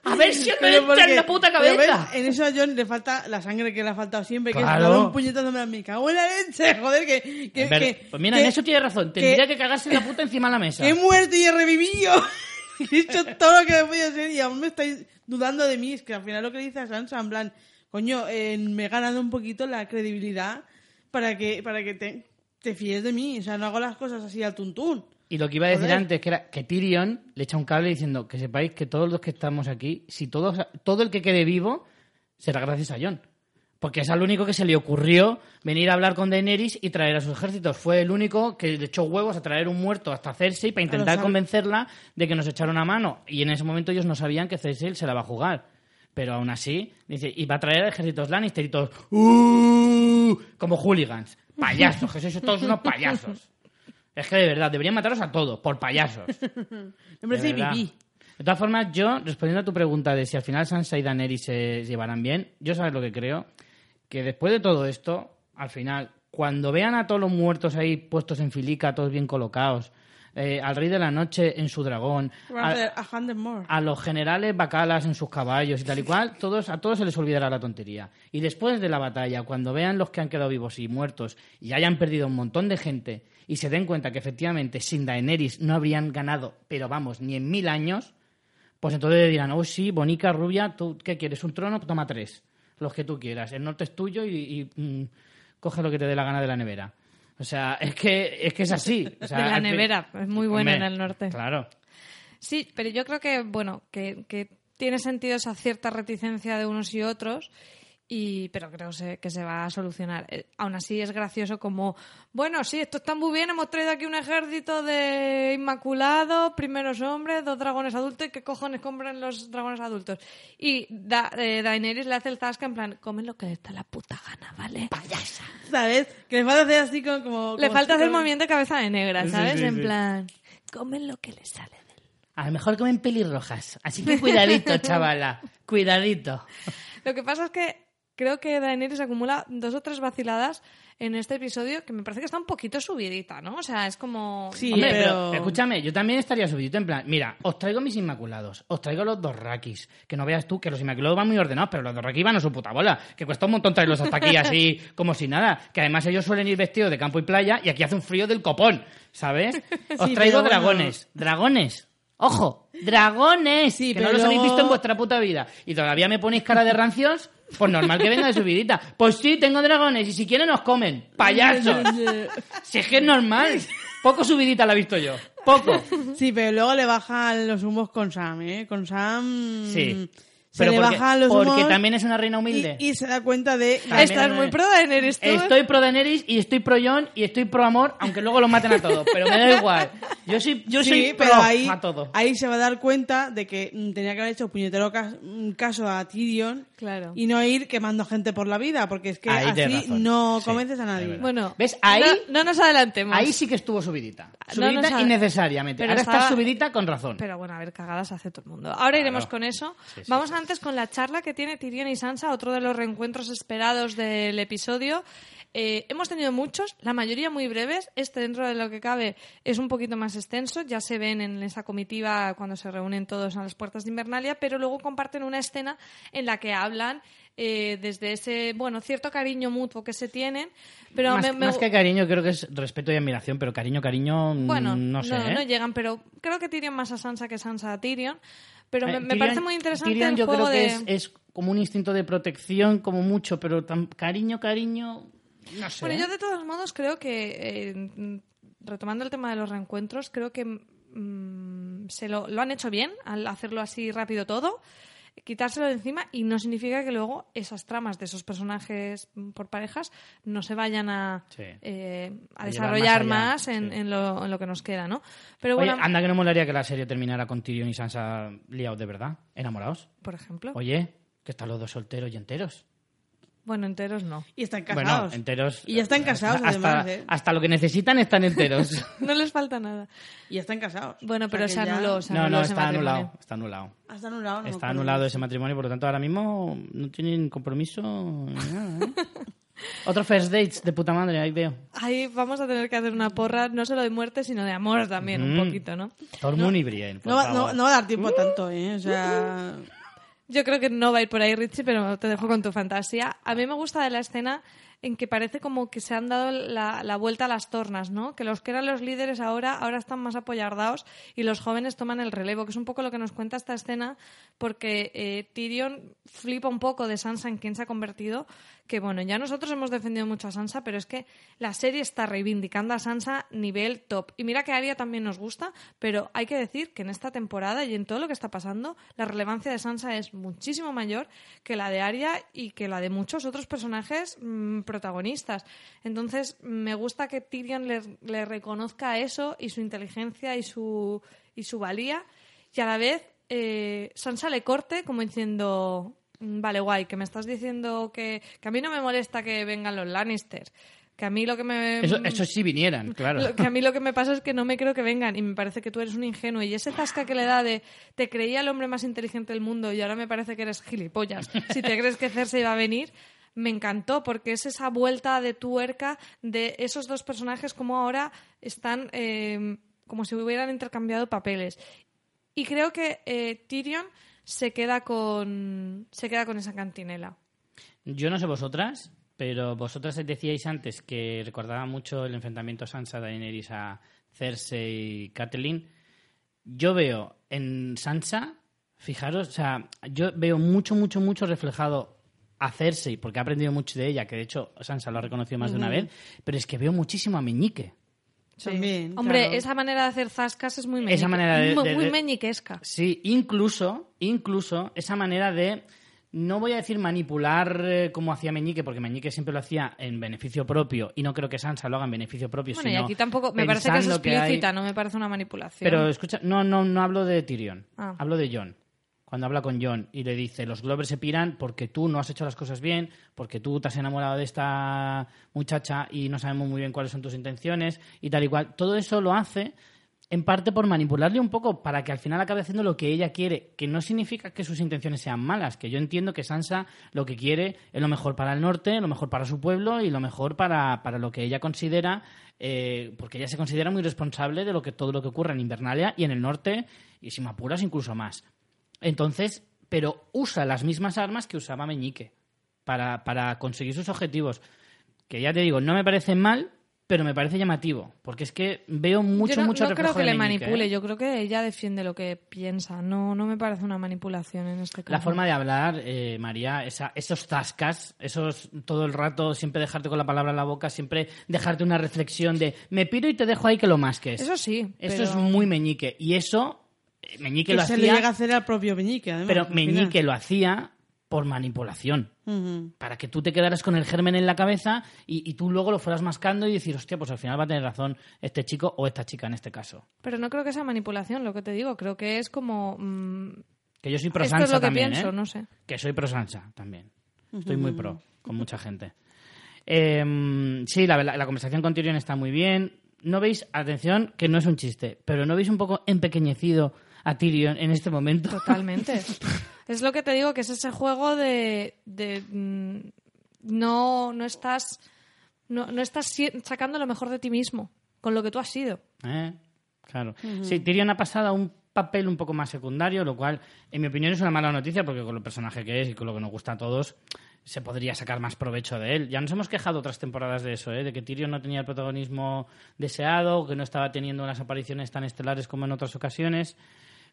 A ver si me entra en porque- la puta pero ves, cabeza. En eso a John le falta la sangre que le ha faltado siempre, que Claro. es un puñetazo me me cago en la leche, joder, que... que, En ver- que- pues mira, en eso tiene razón. Tendría que, cagarse la puta encima de la mesa. he muerto y he revivido. he hecho todo lo que me podía hacer y aún me estáis dudando de mí. Es que al final lo que dice a Sansa, en plan, coño, eh, me he ganado un poquito la credibilidad para que, para que te, te fíes de mí. O sea, no hago las cosas así al tuntún. Y lo que iba a decir Joder. antes, que era que Tyrion le echa un cable diciendo que sepáis que todos los que estamos aquí, si todos, todo el que quede vivo, será gracias a John. Porque es al único que se le ocurrió venir a hablar con Daenerys y traer a sus ejércitos. Fue el único que le echó huevos a traer un muerto hasta Cersei para intentar convencerla de que nos echara una mano. Y en ese momento ellos no sabían que Cersei se la va a jugar. Pero aún así, dice, y va a traer ejércitos Lannister y todos, "Uh", como hooligans. Payasos, que sois todos unos payasos. Es que de verdad, deberían mataros a todos, por payasos. Verdad. pipí. De todas formas, yo, respondiendo a tu pregunta de si al final Sansa y Daenerys se llevarán bien, yo sabes lo que creo, que después de todo esto, al final, cuando vean a todos los muertos ahí puestos en filica, todos bien colocados, eh, al rey de la noche en su dragón, a los generales bacalas en sus caballos y tal y cual, todos, a todos se les olvidará la tontería. Y después de la batalla, cuando vean los que han quedado vivos y muertos y hayan perdido un montón de gente y se den cuenta que efectivamente sin Daenerys no habrían ganado, pero vamos, ni en mil años, pues entonces dirán, oh sí, bonica, rubia, ¿tú qué quieres? ¿Un trono? Toma tres, los que tú quieras. El norte es tuyo y, y, mm, coge lo que te dé la gana de la nevera. O sea, es que es, que es así. O sea, De la nevera, es muy Hombre, en el norte. Claro. Sí, pero yo creo que, bueno, que, que tiene sentido esa cierta reticencia de unos y otros, y, pero creo que se va a solucionar. Eh, aún así es gracioso como, bueno, sí, esto está muy bien, hemos traído aquí un ejército de inmaculados, primeros hombres, dos dragones adultos, ¿y ¿qué cojones compran los dragones adultos? Y da, eh, Daenerys le hace el zasca en plan, comen lo que les da la puta gana, ¿vale? ¿Sabes? Que le falta hacer así como... como Le falta hacer como- movimiento de cabeza de negra, Sí, ¿sabes? sí, en sí. plan, comen lo que les sale del A lo mejor comen pelirrojas. Así que cuidadito, chavala. Cuidadito. Lo que pasa es que creo que Daenerys acumula dos o tres vaciladas en este episodio que me parece que está un poquito subidita, ¿no? O sea, es como... Sí, Hombre, pero... pero... escúchame, yo también estaría subidito en plan, mira, os traigo mis inmaculados, os traigo los dos rakis, que no veas tú que los inmaculados van muy ordenados, pero los dos rakis van a su puta bola, que cuesta un montón traerlos hasta aquí así como si nada, que además ellos suelen ir vestidos de campo y playa y aquí hace un frío del copón, ¿sabes? Os Sí, traigo bueno. dragones, dragones. Ojo, dragones, Sí, que pero no los habéis visto en vuestra puta vida. Y todavía me ponéis cara de rancios, pues normal que venga de subidita. Pues sí, tengo dragones y si quieren nos comen. ¡Payasos! Si es que es normal. Poco subidita la he visto yo. Poco. Sí, pero luego le bajan los humos con Sam, ¿eh? Con Sam... Sí. Se Pero le porque, bajan los porque humos también es una reina humilde. y, y se da cuenta de... También Estás muy pro Daenerys, tú. Estoy pro Daenerys y estoy pro Jon y estoy pro amor, aunque luego los maten a todos. Pero me da igual. Yo soy, yo Sí, soy pro pero ahí, a todo. ahí se va a dar cuenta de que mm, tenía que haber hecho puñetero mm, caso a Tyrion Claro. y no ir quemando gente por la vida, porque es que Ahí así no Sí, convences a nadie. Bueno, ¿Ves? Ahí- no, no nos adelantemos. Ahí sí que estuvo subidita. Subidita innecesariamente. pero Ahora estaba- está subidita con razón. Pero bueno, a ver, cagadas hace todo el mundo. Ahora iremos con eso. Sí, sí, Vamos sí, antes con la charla que tiene Tyrion y Sansa, otro de los reencuentros esperados del episodio. Eh, hemos tenido muchos, la mayoría muy breves. Este, dentro de lo que cabe, es un poquito más extenso. Ya se ven en esa comitiva cuando se reúnen todos a las puertas de Invernalia, pero luego comparten una escena en la que hablan eh, desde ese, bueno, cierto cariño mutuo que se tienen. Pero más, me- me- más que cariño, creo que es respeto y admiración, pero cariño, cariño, mm, bueno, no sé. no, ¿eh? no llegan, pero creo que Tyrion más a Sansa que Sansa a Tyrion. Pero me, Eh, me Tyrion- parece muy interesante Tyrion el yo juego creo de... que es, es como un instinto de protección, como mucho, pero tan cariño, cariño, no sé. Bueno, ¿eh? yo de todos modos creo que, eh, retomando el tema de los reencuentros, creo que mm, se lo, lo han hecho bien al hacerlo así rápido todo, quitárselo de encima y no significa que luego esas tramas de esos personajes mm, por parejas no se vayan a, Sí. eh, a desarrollar más en, sí. en lo, en lo que nos queda, ¿no? Pero Oye, bueno, anda que no molaría que la serie terminara con Tyrion y Sansa liados de verdad, enamorados. por ejemplo, Oye, que están los dos solteros y enteros. Bueno, enteros no. Y están Bueno, casados. enteros. Y ya están casados, hasta, además, ¿eh? hasta lo que necesitan están enteros. No les falta nada. Y ya están casados. Bueno, O sea pero se ya- anuló, se no, anuló no, ese está matrimonio. anulado, está anulado. Ah, Está anulado. no Está anulado ese matrimonio, por lo tanto ahora mismo no tienen compromiso ni nada. ¿eh? Otro first dates de puta madre, ahí veo. Ahí vamos a tener que hacer una porra, no solo de muerte, sino de amor también, un Mm. poquito, ¿no? Tormund y Brienne, por No, va- no, no va a dar tiempo a tanto, ¿eh? O sea... Yo creo que no va a ir por ahí, Richie, pero te dejo con tu fantasía. A mí me gusta de la escena en que parece como que se han dado la, la vuelta a las tornas, ¿no? Que los que eran los líderes ahora, ahora están más apoyardados y los jóvenes toman el relevo, que es un poco lo que nos cuenta esta escena, porque eh, Tyrion flipa un poco de Sansa en quien se ha convertido, que bueno, ya nosotros hemos defendido mucho a Sansa, pero es que la serie está reivindicando a Sansa nivel top. Y mira que a Arya también nos gusta, pero hay que decir que en esta temporada y en todo lo que está pasando, la relevancia de Sansa es muchísimo mayor que la de Arya y que la de muchos otros personajes mm, protagonistas. Entonces, me gusta que Tyrion le, le reconozca eso y su inteligencia y su, y su valía, y a la vez eh, Sansa le corte como diciendo, "Mm, vale, guay, que me estás diciendo que, que a mí no me molesta que vengan los Lannister, que a mí lo que me... Eso, eso sí vinieran, claro. Lo que a mí lo que me pasa es que no me creo que vengan y me parece que tú eres un ingenuo y ese tasca que le da de te creía el hombre más inteligente del mundo y ahora me parece que eres gilipollas. Si te crees que Cersei va a venir, me encantó porque es esa vuelta de tuerca de esos dos personajes como ahora están eh, como si hubieran intercambiado papeles. Y creo que eh, Tyrion se queda con se queda con esa cantinela. Yo no sé vosotras, pero vosotras decíais antes que recordaba mucho el enfrentamiento Sansa Daenerys a Cersei y Catelyn. Yo veo en Sansa, fijaros, o sea, yo veo mucho, mucho, mucho reflejado a Cersei, porque he aprendido mucho de ella, que de hecho Sansa lo ha reconocido más de una vez, pero es que veo muchísimo a Meñique. También, Hombre, claro. esa manera de hacer zascas es muy meñique, Esa manera de- muy, de- muy meñiquesca. Sí, incluso, incluso esa manera de, no voy a decir manipular eh, como hacía Meñique, porque Meñique siempre lo hacía en beneficio propio y no creo que Sansa lo haga en beneficio propio, Bueno, y aquí tampoco, me parece que es pensando hay- explícita, no me parece una manipulación. Pero escucha, no, no, no hablo de Tyrion, Ah. hablo de John. Cuando habla con John y le dice, los Glovers se piran porque tú no has hecho las cosas bien, porque tú te has enamorado de esta muchacha y no sabemos muy bien cuáles son tus intenciones y tal y cual. Todo eso lo hace en parte por manipularle un poco para que al final acabe haciendo lo que ella quiere, que no significa que sus intenciones sean malas, que yo entiendo que Sansa lo que quiere es lo mejor para el norte, lo mejor para su pueblo y lo mejor para, para lo que ella considera, eh, porque ella se considera muy responsable de lo que todo lo que ocurre en Invernalia y en el norte, y si me apuras incluso más. Entonces, pero usa las mismas armas que usaba Meñique para, para conseguir sus objetivos. Que ya te digo, no me parecen mal, pero me parece llamativo, porque es que veo mucho, yo no, mucho no creo que de le Meñique, manipule, ¿eh? yo creo que ella defiende lo que piensa. No, no me parece una manipulación en este caso. La forma de hablar, eh, María, esa- esos tascas, esos todo el rato siempre dejarte con la palabra en la boca, siempre dejarte una reflexión de me piro y te dejo ahí que lo masques. Eso sí, Eso pero- es muy meñique. Y eso, meñique Que lo se hacía, le llega a hacer al propio Meñique, además. pero final. meñique lo hacía por manipulación. Para que tú te quedaras con el germen en la cabeza y, y tú luego lo fueras mascando y decir, hostia, pues al final va a tener razón este chico o esta chica en este caso. Pero no creo que sea manipulación, lo que te digo. Creo que es como. mm, Que yo soy pro esto es Sansa lo que también, pienso, ¿eh? no sé. Que soy pro Sansa también. Estoy muy pro con mucha gente. Eh, sí, la, la- la conversación con Tyrion está muy bien. No veis, atención, que no es un chiste, pero no veis un poco empequeñecido a Tyrion en este momento. Totalmente. es lo que te digo, que es ese juego de. de, mm, no, no estás. No, no estás sacando lo mejor de ti mismo, con lo que tú has sido. ¿Eh? Claro. Sí, Tyrion ha pasado a un papel un poco más secundario, lo cual, en mi opinión, es una mala noticia porque con el personaje que es y con lo que nos gusta a todos, se podría sacar más provecho de él. Ya nos hemos quejado otras temporadas de eso, ¿eh? de que Tyrion no tenía el protagonismo deseado, que no estaba teniendo unas apariciones tan estelares como en otras ocasiones.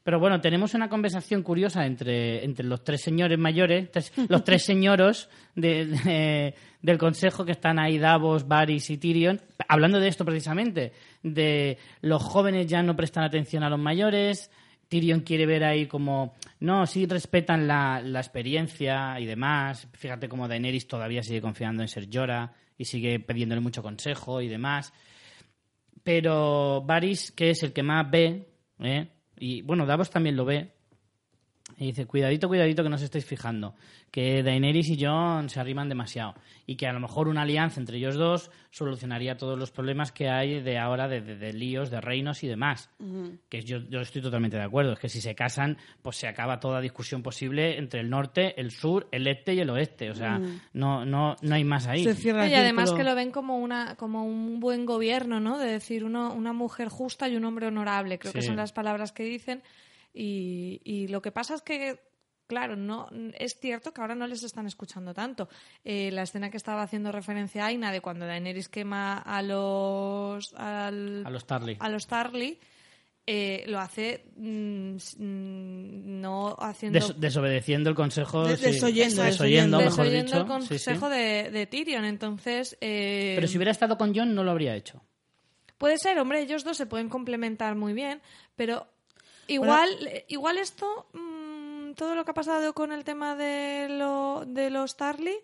Pero bueno, tenemos una conversación curiosa entre, entre los tres señores mayores, los tres señoros de- de- del consejo que están ahí, Davos, Varys y Tyrion, hablando de esto precisamente, de los jóvenes ya no prestan atención a los mayores, Tyrion quiere ver ahí como, no, sí respetan la, la experiencia y demás, fíjate como Daenerys todavía sigue confiando en Ser Jorah y sigue pidiéndole mucho consejo y demás, pero Varys, que es el que más ve, ¿eh? Y bueno, Davos también lo ve, y dice, cuidadito, cuidadito que no os estáis fijando, que Daenerys y Jon se arriman demasiado y que a lo mejor una alianza entre ellos dos solucionaría todos los problemas que hay de ahora de, de- de líos, de reinos y demás. Que yo, yo estoy totalmente de acuerdo, es que si se casan, pues se acaba toda discusión posible entre el norte, el sur, el este y el oeste. O sea, no, no, no hay más ahí. Se cierra el Y además círculo. que lo ven como una como un buen gobierno, ¿no? De decir uno, una mujer justa y un hombre honorable, creo que son las palabras que dicen. Y, y lo que pasa es que, claro, no es cierto que ahora no les están escuchando tanto. Eh, la escena que estaba haciendo referencia a Aina de cuando Daenerys quema a los al- A los Tarly. a los Tarly, eh, lo hace mm, mm, no haciendo Des- desobedeciendo el consejo. De- sí. desoyendo, desoyendo, desoyendo. mejor desoyendo dicho. el Sí, sí. consejo de, de Tyrion. Entonces, eh, Pero si hubiera estado con Jon, no lo habría hecho. Puede ser, hombre, ellos dos se pueden complementar muy bien, pero igual, igual esto, todo lo que ha pasado con el tema de, lo, de los Tarly,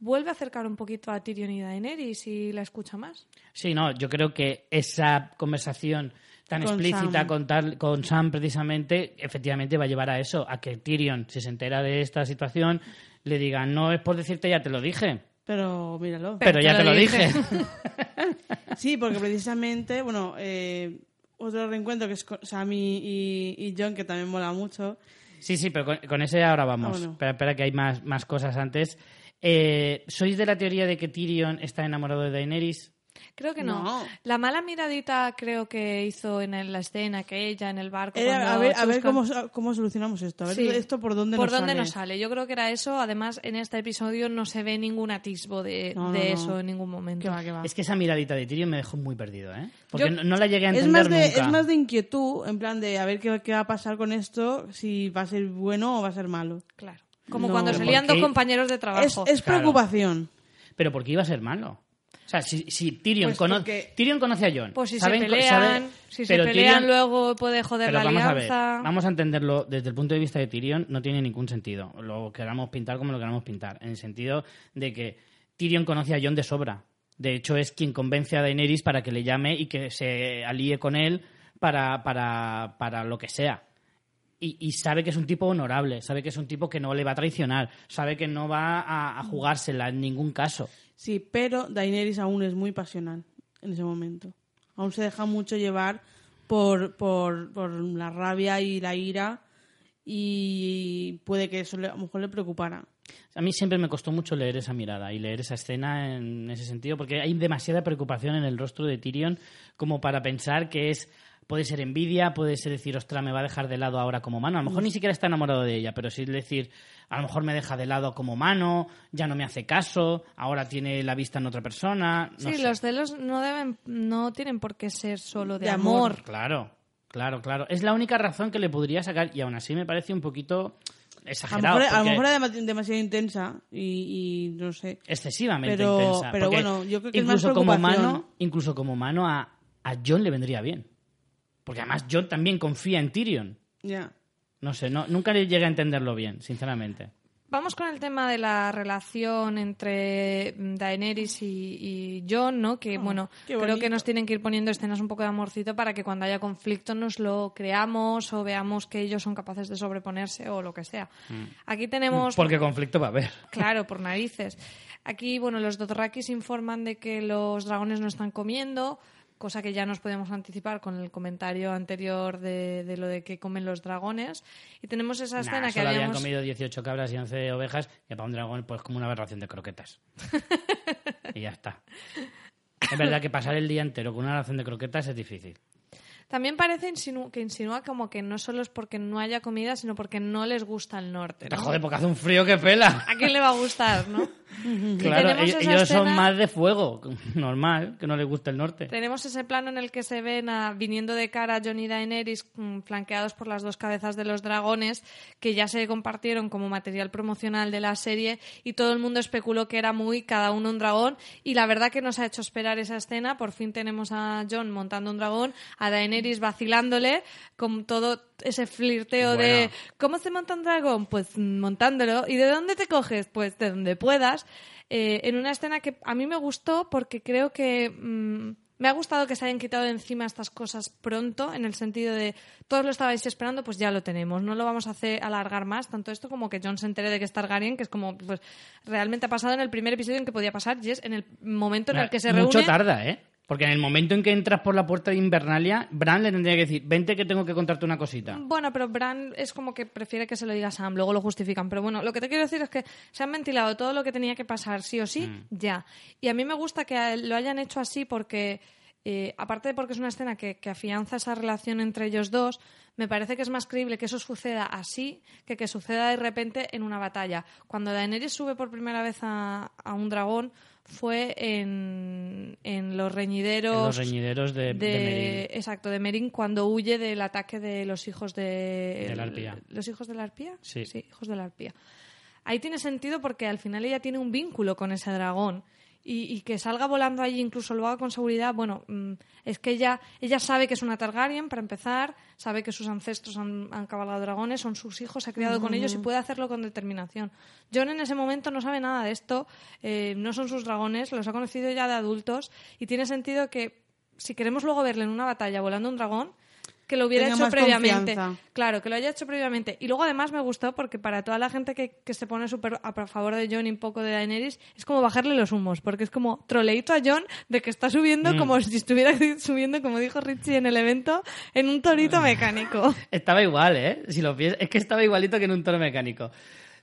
vuelve a acercar un poquito a Tyrion y Daenerys y la escucha más. Sí, no, yo creo que esa conversación tan Con explícita Sam. con, tal- con Sam precisamente, efectivamente va a llevar a eso, a que Tyrion, si se entera de esta situación, le diga, no es por decirte ya te lo dije, Pero míralo. pero, ya te lo dije. Sí, porque precisamente, bueno, eh, otro reencuentro que es con Sam y, y- y John, que también mola mucho. Sí, sí, pero con, con ese ahora vamos. Ah, espera, espera, que hay más, más cosas antes. Eh, ¿Sois de la teoría de que Tyrion está enamorado de Daenerys? Creo que no. No. La mala miradita creo que hizo en el- la escena que ella en el barco. Era, cuando a ver, a ver cómo, cómo solucionamos esto. A ver Sí. esto por dónde ¿Por nos dónde sale. nos sale? Yo creo que era eso. Además, en este episodio no se ve ningún atisbo de, No, no, de no. eso en ningún momento. Va, va. Es que esa miradita de Tyrion me dejó muy perdido, ¿eh? Porque Yo- no, no la llegué a Es entender más, de, nunca. es más de inquietud, en plan de a ver qué, qué va a pasar con esto, si va a ser bueno o va a ser malo. Claro. Como No. cuando salían dos compañeros de Es, trabajo. es Claro. preocupación. Pero ¿por qué iba a ser malo? O sea, si, si Tyrion, Pues cono- porque- Tyrion conoce a Jon. Pues si se saben- pelean, sabe- si se pelean Tyrion- luego puede joder Pero la vamos a ver, alianza. vamos a entenderlo desde el punto de vista de Tyrion, no tiene ningún sentido. Lo queramos pintar como lo queramos pintar, en el sentido de que Tyrion conoce a Jon de sobra. De hecho, es quien convence a Daenerys para que le llame y que se alíe con él para, para, para lo que sea. Y, y sabe que es un tipo honorable, sabe que es un tipo que no le va a traicionar, sabe que no va a, a jugársela en ningún caso. Sí, pero Daenerys aún es muy pasional en ese momento. Aún se deja mucho llevar por, por, por la rabia y la ira y puede que eso le- a lo mejor le preocupara. A mí siempre me costó mucho leer esa mirada y leer esa escena en ese sentido, porque hay demasiada preocupación en el rostro de Tyrion como para pensar que es. Puede ser envidia, puede ser decir, ostras, me va a dejar de lado ahora como mano. A lo mejor ni siquiera está enamorado de ella, pero sí decir, a lo mejor me deja de lado como mano, ya no me hace caso, ahora tiene la vista en otra persona. no sí, sé. los celos no deben, no tienen por qué ser solo de, De amor. amor. Claro, claro, claro. Es la única razón que le podría sacar y aún así me parece un poquito A lo exagerado. mejor, a lo mejor era dema- demasiado intensa y, y no sé. excesivamente Pero- intensa. pero bueno, yo creo que es más incluso como mano, incluso como mano a, a John le vendría bien. Porque además John también confía en Tyrion. Ya. No sé, no, nunca le llegué a entenderlo bien, sinceramente. Vamos con el tema de la relación entre mm, Daenerys y, y Jon, ¿no? Que, bueno, qué creo que nos tienen que ir poniendo escenas un poco de amorcito para que cuando haya conflicto nos lo creamos o veamos que ellos son capaces de sobreponerse o lo que sea. Aquí tenemos... Porque conflicto va a haber. Claro, por narices. Aquí, bueno, los Dothrakis informan de que los dragones no están comiendo, cosa que ya nos podemos anticipar con el comentario anterior de, de lo de que comen los dragones. Y tenemos esa escena que solo habían habíamos... comido 18 cabras y 11 ovejas y para un dragón pues como una aberración de croquetas. y ya está. Es verdad que pasar el día entero con una ración de croquetas es difícil. También parece insinu- que insinúa como que no solo es porque no haya comida, sino porque no les gusta el norte. Te ¿no? jode porque hace un frío que pela. ¿A quién le va a gustar, no? Claro, ellos, esa ellos son más de fuego. Normal, que no les guste el norte. Tenemos ese plano en el que se ven a- viniendo de cara Jon y Daenerys mm, flanqueados por las dos cabezas de los dragones que ya se compartieron como material promocional de la serie y todo el mundo especuló que era muy cada uno un dragón y la verdad que nos ha hecho esperar esa escena. Por fin tenemos a Jon montando un dragón, a Daenerys vacilándole con todo ese flirteo de Bueno. ¿cómo se monta un dragón? Pues montándolo. ¿Y de dónde te coges? Pues de donde puedas. Eh, en una escena que a mí me gustó porque creo que mm, me ha gustado que se hayan quitado de encima estas cosas pronto, en el sentido de todos lo estabais esperando, pues ya lo tenemos. No lo vamos a hacer alargar más, tanto esto como que John se entere de que es Targaryen, que es como, pues realmente ha pasado en el primer episodio en que podía pasar, y es en el momento en el que se Mucho reúne. tarda, ¿eh? Porque en el momento en que entras por la puerta de Invernalia, Bran le tendría que decir, vente que tengo que contarte una cosita. Bueno, pero Bran es como que prefiere que se lo diga Sam, luego lo justifican. Pero bueno, lo que te quiero decir es que se han ventilado todo lo que tenía que pasar, sí o sí, ya. Y a mí me gusta que lo hayan hecho así porque, eh, aparte de porque es una escena que, que afianza esa relación entre ellos dos, me parece que es más creíble que eso suceda así que que suceda de repente en una batalla. Cuando Daenerys sube por primera vez a, a un dragón fue en, en los reñideros En los reñideros de, de Meereen. exacto de Merin cuando huye del ataque de los hijos de, De la arpía. los hijos de la arpía Sí. hijos de la arpía ahí tiene sentido porque al final ella tiene un vínculo con ese dragón y, y que salga volando allí incluso lo haga con seguridad bueno mm, es que ella ella sabe que es una Targaryen para empezar sabe que sus ancestros han, han cabalgado dragones son sus hijos se ha criado con ellos y puede hacerlo con determinación. John en ese momento no sabe nada de esto eh, no son sus dragones los ha conocido ya de adultos y tiene sentido que si queremos luego verle en una batalla volando un dragón que lo hubiera hecho previamente. confianza. Claro, que lo haya hecho previamente. Y luego además me gustó porque para toda la gente que, que se pone súper a favor de John y un poco de Daenerys, es como bajarle los humos, porque es como troleito a John de que está subiendo Mm. como si estuviera subiendo, como dijo Richie en el evento, en un torito mecánico. Estaba igual, ¿eh? Si lo piensas, es que estaba igualito que en un toro mecánico.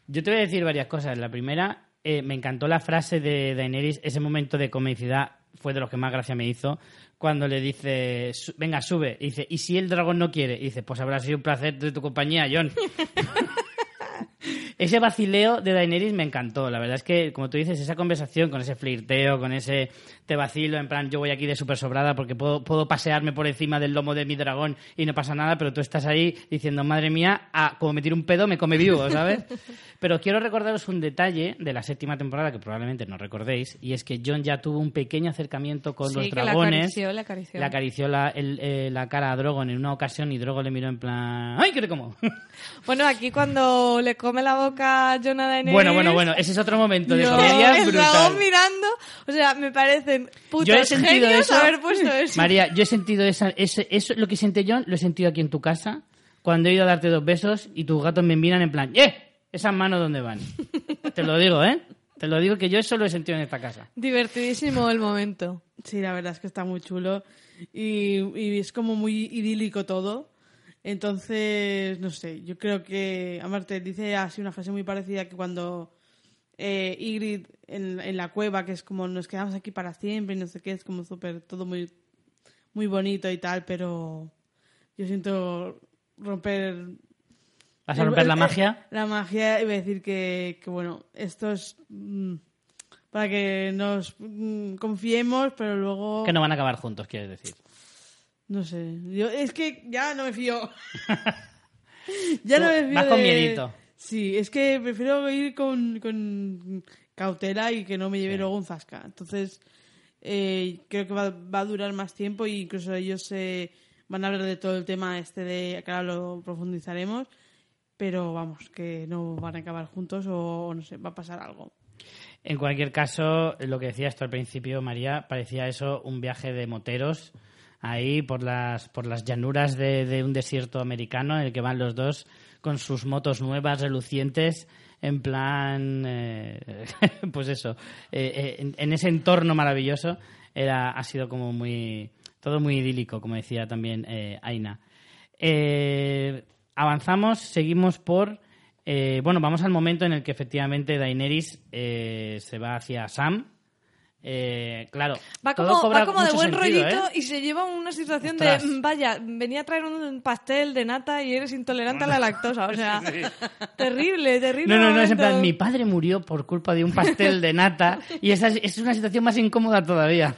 Yo te voy a decir varias cosas. La primera, eh, me encantó la frase de Daenerys, ese momento de comicidad fue de los que más gracia me hizo, cuando le dice, "Su- venga, sube, y dice, ¿y si el dragón no quiere? Y dice, pues habrá sido un placer de tu compañía, John. ese vacileo de Daenerys me encantó. La verdad es que, como tú dices, esa conversación con ese flirteo, con ese te vacilo, en plan, yo voy aquí de súper sobrada porque puedo, puedo pasearme por encima del lomo de mi dragón y no pasa nada, pero tú estás ahí diciendo, madre mía, ah, como me tiro un pedo, me come vivo, ¿sabes? pero quiero recordaros un detalle de la séptima temporada que probablemente no recordéis, y es que John ya tuvo un pequeño acercamiento con Sí, los que le dragones. acarició, le acarició. Le acarició la, el- eh, la cara a Drogon en una ocasión y Drogon le miró en plan, ¡ay, que te como! Bueno, aquí cuando le come la boca Daenerys... bueno, bueno, bueno, ese es otro momento de no, comedia el brutal. dragón mirando, o sea, me parecen putos Yo he sentido genios eso. haber puesto eso. María, yo he sentido esa, ese- eso, lo que siente John, lo he sentido aquí en tu casa, cuando he ido a darte dos besos y tus gatos me miran en plan, ¡eh! Esas manos dónde van. Te lo digo, ¿eh? Te Te lo digo que yo eso lo he sentido en esta casa. Divertidísimo el momento. Sí, la verdad es que está muy chulo y, y es como muy idílico todo. Entonces, no sé, yo creo que, además te dice así una frase muy parecida que cuando eh, Ygritte en, en la cueva, que es como nos quedamos aquí para siempre y no sé qué, es como súper, todo muy, muy bonito y tal, pero yo siento romper ¿Vas a romper la magia? La magia, iba a decir que, que bueno, esto es mm, para que nos mm, confiemos, pero luego. Que no van a acabar juntos, quieres decir. No sé. Yo, es que ya no me fío. ya no me fío. vas con de- miedito. Sí, es que prefiero ir con, con cautela y que no me lleve Sí. luego un zasca. Entonces, eh, creo que va, va a durar más tiempo y incluso ellos eh, van a hablar de todo el tema este de. ahora lo profundizaremos. Pero vamos, que no van a acabar juntos o, o no sé, va a pasar algo. En cualquier caso, lo que decías tú al principio, María, parecía eso un viaje de moteros ahí por las, por las llanuras de, de un desierto americano en el que van los dos con sus motos nuevas, relucientes, en plan, eh, pues eso, eh, eh, en, ese entorno maravilloso era, ha sido como muy, todo muy idílico, como decía también eh, Aina. Eh, avanzamos, seguimos por... bueno, vamos al momento en el que efectivamente Daenerys se va hacia Sam. Eh, claro, Va todo como, cobra va como de buen sentido, rollito ¿eh? y se lleva una situación Ostras. de, "Mm, vaya, venía a traer un pastel de nata y eres intolerante a la lactosa. O sea, terrible, terrible. No, no, no, es en plan, mi padre murió por culpa de un pastel de nata y esa es, es una situación más incómoda todavía.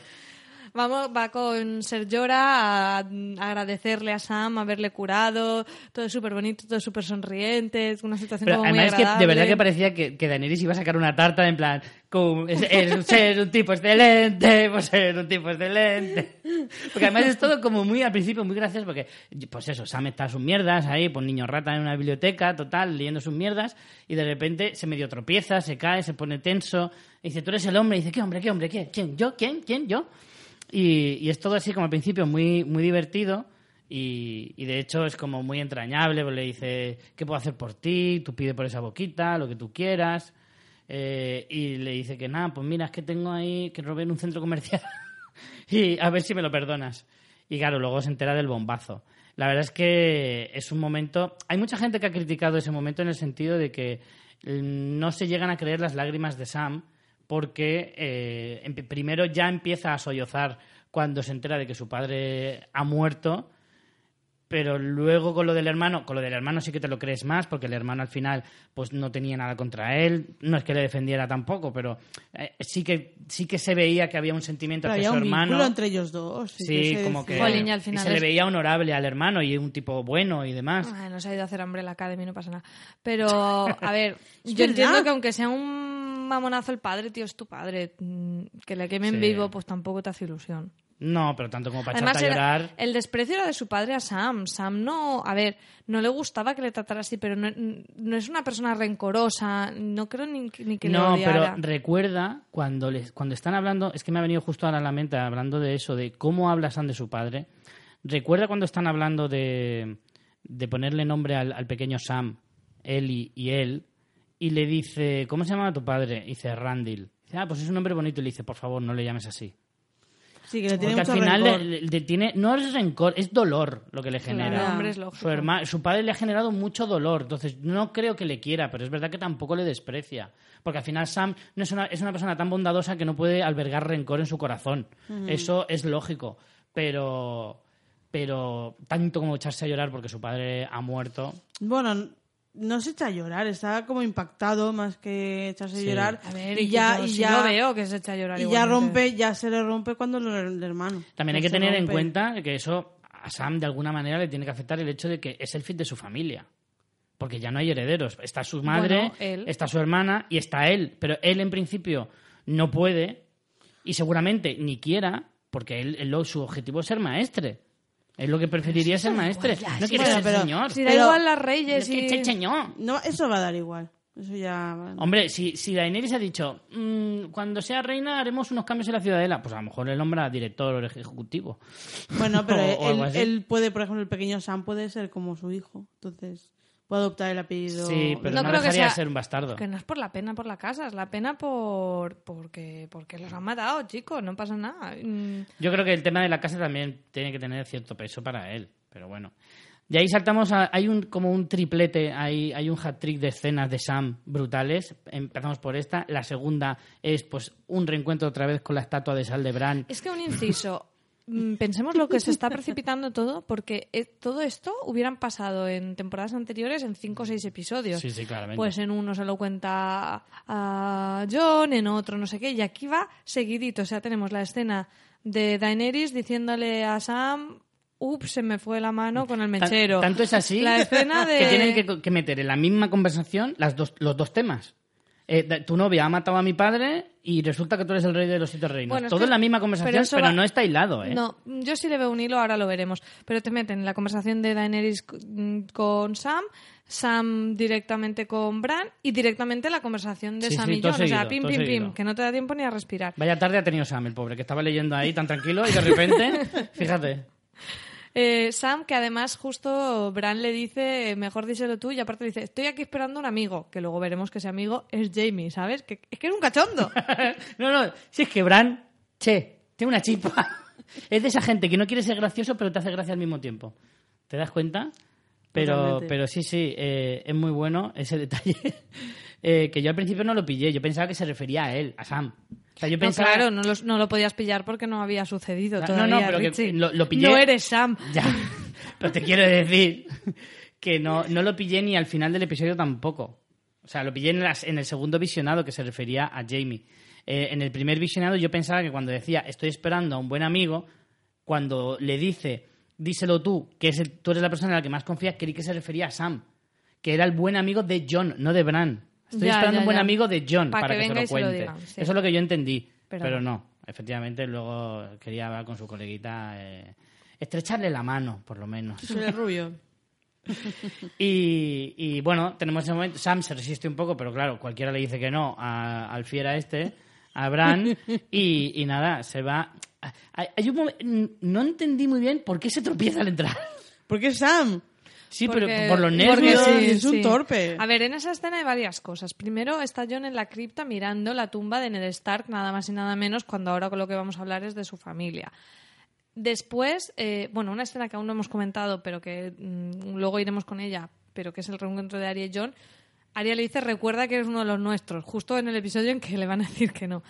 Vamos, va con Ser Llora a, agradecerle a Sam haberle curado, todo es súper bonito, todo es súper sonriente, es una situación Pero como muy además es que de verdad que parecía que, que Daenerys iba a sacar una tarta en plan, como, es, es ser un tipo excelente, pues ser un tipo excelente. Porque además es todo como muy al principio muy gracioso porque, pues eso, Sam está a sus mierdas ahí, pues niño rata en una biblioteca, total, leyendo sus mierdas y de repente se medio tropieza, se cae, se pone tenso y dice, tú eres el hombre, y dice, ¿qué hombre, qué hombre, qué? ¿Quién? ¿Yo? ¿Quién? ¿Quién? ¿Yo? Y, y es todo así como al principio muy, muy divertido y, de hecho es como muy entrañable, porque le dice, ¿qué puedo hacer por ti? Tú pide por esa boquita, lo que tú quieras. Eh, y le dice que nada, pues mira, es que tengo ahí que robé en un centro comercial y a ver si me lo perdonas. Y claro, luego se entera del bombazo. La verdad es que es un momento... Hay mucha gente que ha criticado ese momento en el sentido de que mm, no se llegan a creer las lágrimas de Sam porque eh, primero ya empieza a sollozar cuando se entera de que su padre ha muerto, pero luego con lo del hermano, con lo del hermano sí que te lo crees más, porque el hermano al final pues no tenía nada contra él, no es que le defendiera tampoco, pero eh, sí que sí que se veía que había un sentimiento hacia había su un hermano. vínculo entre ellos dos. Sí, Sí, se como que Jolín, y al y final se le es- veía honorable al hermano y un tipo bueno y demás. Ay, nos ha ido a hacer hambre la Academy, no pasa nada. Pero, a ver, yo entiendo que aunque sea un mamonazo el padre, tío, es tu padre. Mm, Que le quemen Sí. vivo, pues tampoco te hace ilusión. No, pero tanto como para Además, echarte a era- llorar. el desprecio era de su padre a Sam. Sam no, a ver, no le gustaba que le tratara así, pero no, no es una persona rencorosa. No creo ni, que- ni que no, le pero odiara. recuerda cuando les, cuando están hablando, es que me ha venido justo ahora a la mente hablando de eso, de cómo habla Sam de su padre. Recuerda cuando están hablando de, de ponerle nombre al, al pequeño Sam, Eli y él, y le dice, ¿cómo se llama tu padre? Y dice, Randall. Dice, ah, pues es un nombre bonito. Y le dice, por favor, no le llames así. Sí, que le tiene Porque al mucho final rencor. le- le tiene, no es rencor, es dolor lo que le genera. Claro, hombre, es lógico. Su, herma- su padre le ha generado mucho dolor, entonces no creo que le quiera, pero es verdad que tampoco le desprecia. Porque al final Sam no es, una, es una persona tan bondadosa que no puede albergar rencor en su corazón. Eso es lógico. Pero, pero tanto como echarse a llorar porque su padre ha muerto. Bueno, no se echa a llorar, está como impactado más que echarse Sí. a llorar. A ver, y y ya, yo y sí ya, lo veo que se echa a llorar y ya rompe, ya se le rompe cuando lo- el hermano. También hay que tener en cuenta que eso a Sam de alguna manera le tiene que afectar el hecho de que es el fin de su familia. Porque ya no hay herederos. Está su madre, Bueno, está su hermana y está él. Pero él en principio no puede y seguramente ni quiera porque él, él lo- su objetivo es ser maestre. Él lo que preferiría es ser maestre. ya, no bueno, ser pero- señor. Si da Pero- igual las reyes Es que señor. No, eso va a dar igual. Eso ya. Hombre, si, si Daenerys ha dicho, "Mm, cuando sea reina haremos unos cambios en la ciudadela, pues a lo mejor él nombra director o Bueno, pero o- él puede, por ejemplo, el pequeño Sam puede ser como su hijo. Entonces, puede adoptar el apellido. Sí, pero No no, creo que dejaría de sea- ser un bastardo. Que no es por la pena por la casa, es la pena por porque, porque los han matado, chicos, no pasa nada. Mm, Yo creo que el tema de la casa también tiene que tener cierto peso para él, pero bueno. De ahí saltamos a... Hay un, como un triplete, hay, hay un hat-trick de escenas de Sam brutales. Empezamos por esta. La segunda es pues un reencuentro otra vez con la estatua de Sal de Bran. Es que un inciso. Mm, Pensemos lo que se está precipitando todo, porque eh, todo esto hubieran pasado en temporadas anteriores en cinco o seis episodios. Sí, sí, claramente. Pues en uno se lo cuenta a John, en otro no sé qué, y aquí va seguidito. O sea, tenemos la escena de Daenerys diciéndole a Sam, ups, se me fue la mano con el mechero. tanto es así La escena de... que tienen que, que meter en la misma conversación las dos, los dos temas. Eh, tu novia ha matado a mi padre y resulta que tú eres el rey de los siete reinos. Bueno, es Todo que- en la misma conversación, pero, va- no está hilado, ¿eh? No, yo sí le veo un hilo, ahora lo veremos. Pero te meten en la conversación de Daenerys mm, con Sam, Sam directamente con Bran y directamente la conversación de Sí, Sam sí, y todo Jon. O sea, seguido, pim, pim, seguido. pim, que no te da tiempo ni a respirar. Vaya tarde ha tenido Sam, el pobre, que estaba leyendo ahí tan tranquilo y de repente, fíjate. Eh, Sam, que además justo Bran le dice, mejor díselo tú, y aparte dice, estoy aquí esperando a un amigo, que luego veremos que ese amigo es Jamie, ¿sabes? Que, es que es un cachondo. no, no, si es que Bran, che, tiene una chispa. es de esa gente que no quiere ser gracioso, pero te hace gracia al mismo tiempo. ¿Te das cuenta? Pero, Totalmente. pero sí, sí, eh, es muy bueno ese detalle. eh, que yo al principio no lo pillé, yo pensaba que se refería a él, a Sam. O sea, yo No, pensaba... claro, no, los- no lo podías pillar porque no había sucedido No, no, todavía, pero que Richie. lo- lo pillé- No eres Sam. Ya, pero te quiero decir que no, no lo pillé ni al final del episodio tampoco. O sea, lo pillé en, las- en el segundo visionado que se refería a Jamie. Eh, en el primer visionado yo pensaba que cuando decía estoy esperando a un buen amigo, cuando le dice díselo tú, que es el- tú eres la persona en la que más confías, creí que se refería a Sam, que era el buen amigo de John, no de Bran. Estoy Ya, esperando ya, un buen ya. amigo de John Pa' para que que, venga se se lo cuente. diga, sí. Eso es lo que yo entendí. Pero Pero, no. no. efectivamente luego quería hablar con su coleguita, eh, estrecharle la mano, por lo menos. Soy el rubio. Y, y, bueno, tenemos ese momento. Sam se resiste un poco, pero claro, cualquiera le dice que no a- al fiera este, a Bran. y, y nada, se va. Hay, un momen- No entendí muy bien por qué se tropieza al entrar. Porque es Sam. Sí, Porque- pero por los nervios. sí. es un torpe. A ver, en esa escena hay varias cosas. Primero está John en la cripta mirando la tumba de Ned Stark, nada más y nada menos, cuando ahora con lo que vamos a hablar es de su familia. Después, eh, bueno, una escena que aún no hemos comentado, pero que mm, luego iremos con ella, pero que es el reencuentro de Arya y John. Arya le dice, recuerda que eres uno de los nuestros, justo en el episodio en que le van a decir que no.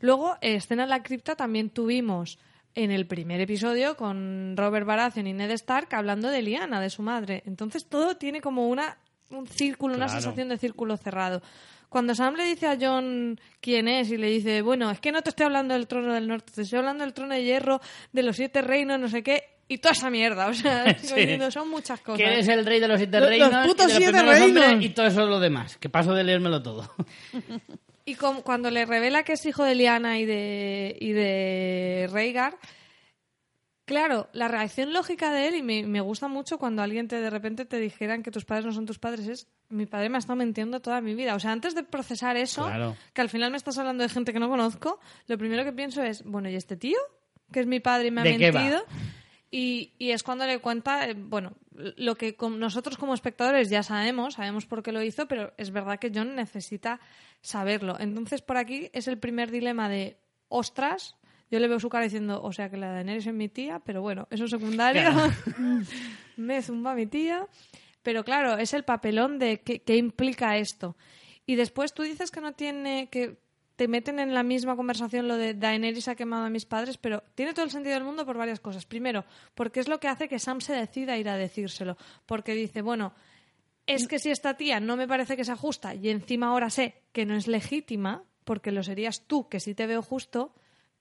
Luego, eh, escena en la cripta también tuvimos en el primer episodio con Robert Baratheon y Ned Stark hablando de Lyanna, de su madre. Entonces todo tiene como una un círculo, una sensación de círculo cerrado. Cuando Sam le dice a John quién es y le dice, bueno, es que no te estoy hablando del trono del norte, te estoy hablando del trono de hierro, de los siete reinos, no sé qué, y toda esa mierda. O sea, Sí. diciendo, son muchas cosas. Que eres el rey de los siete Los- los reinos. putos y de los siete reinos. y todo eso es lo demás. Que paso de leérmelo todo. Y cuando le revela que es hijo de Liana y de, y de Rhaegar, claro, la reacción lógica de él, y me, me gusta mucho cuando alguien te de repente te dijeran que tus padres no son tus padres, es mi padre me ha estado mintiendo toda mi vida. O sea, antes de procesar eso, Claro. que al final me estás hablando de gente que no conozco, lo primero que pienso es, bueno, ¿y este tío? Que es mi padre y me ha mentido. Y, y es cuando le cuenta, eh, bueno, lo que nosotros como espectadores ya sabemos, sabemos por qué lo hizo, pero es verdad que John necesita saberlo. Entonces, por aquí es el primer dilema de, ostras, yo le veo su cara diciendo, o sea que la de Daenerys es mi tía, pero bueno, eso es secundario. Me zumba mi tía. Pero claro, es el papelón de qué, qué implica esto. Y después tú dices que no tiene, que te meten en la misma conversación lo de Daenerys ha quemado a mis padres, pero tiene todo el sentido del mundo por varias cosas. Primero, porque es lo que hace que Sam se decida ir a decírselo. Porque dice, bueno, es que si esta tía no me parece que sea justa y encima ahora sé que no es legítima, porque lo serías tú, que sí te veo justo,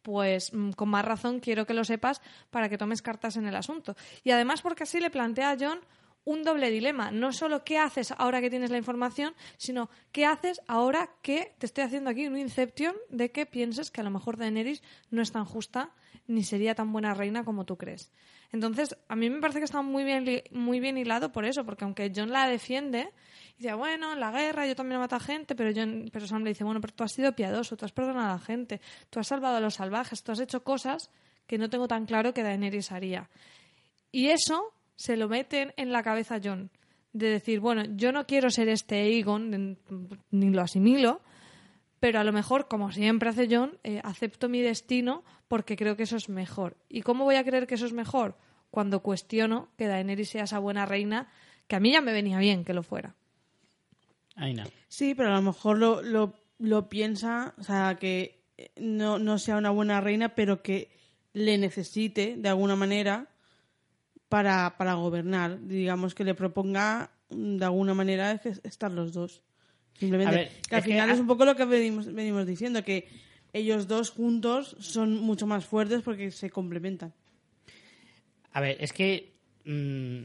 pues mm, con más razón quiero que lo sepas para que tomes cartas en el asunto. Y además porque así le plantea a John un doble dilema. No solo qué haces ahora que tienes la información, sino qué haces ahora que te estoy haciendo aquí un inception de que pienses que a lo mejor Daenerys no es tan justa ni sería tan buena reina como tú crees. Entonces, a mí me parece que está muy bien, muy bien hilado por eso, porque aunque John la defiende, dice, bueno, en la guerra yo también he matado gente, pero, John, pero Sam le dice, bueno, pero tú has sido piadoso, tú has perdonado a la gente, tú has salvado a los salvajes, tú has hecho cosas que no tengo tan claro que Daenerys haría. Y eso se lo meten en la cabeza a John. de decir, bueno, yo no quiero ser este Aegon, ni lo asimilo, pero a lo mejor, como siempre hace John, eh, acepto mi destino porque creo que eso es mejor. ¿Y cómo voy a creer que eso es mejor? Cuando cuestiono que Daenerys sea esa buena reina, que a mí ya me venía bien que lo fuera. Aina. Sí, pero a lo mejor lo, lo, lo piensa, o sea, que no, no sea una buena reina, pero que le necesite de alguna manera para, para gobernar. Digamos que le proponga de alguna manera estar los dos. Simplemente. Ver, que al que final es un poco lo que venimos, venimos diciendo, que ellos dos juntos son mucho más fuertes porque se complementan. A ver, es que mm,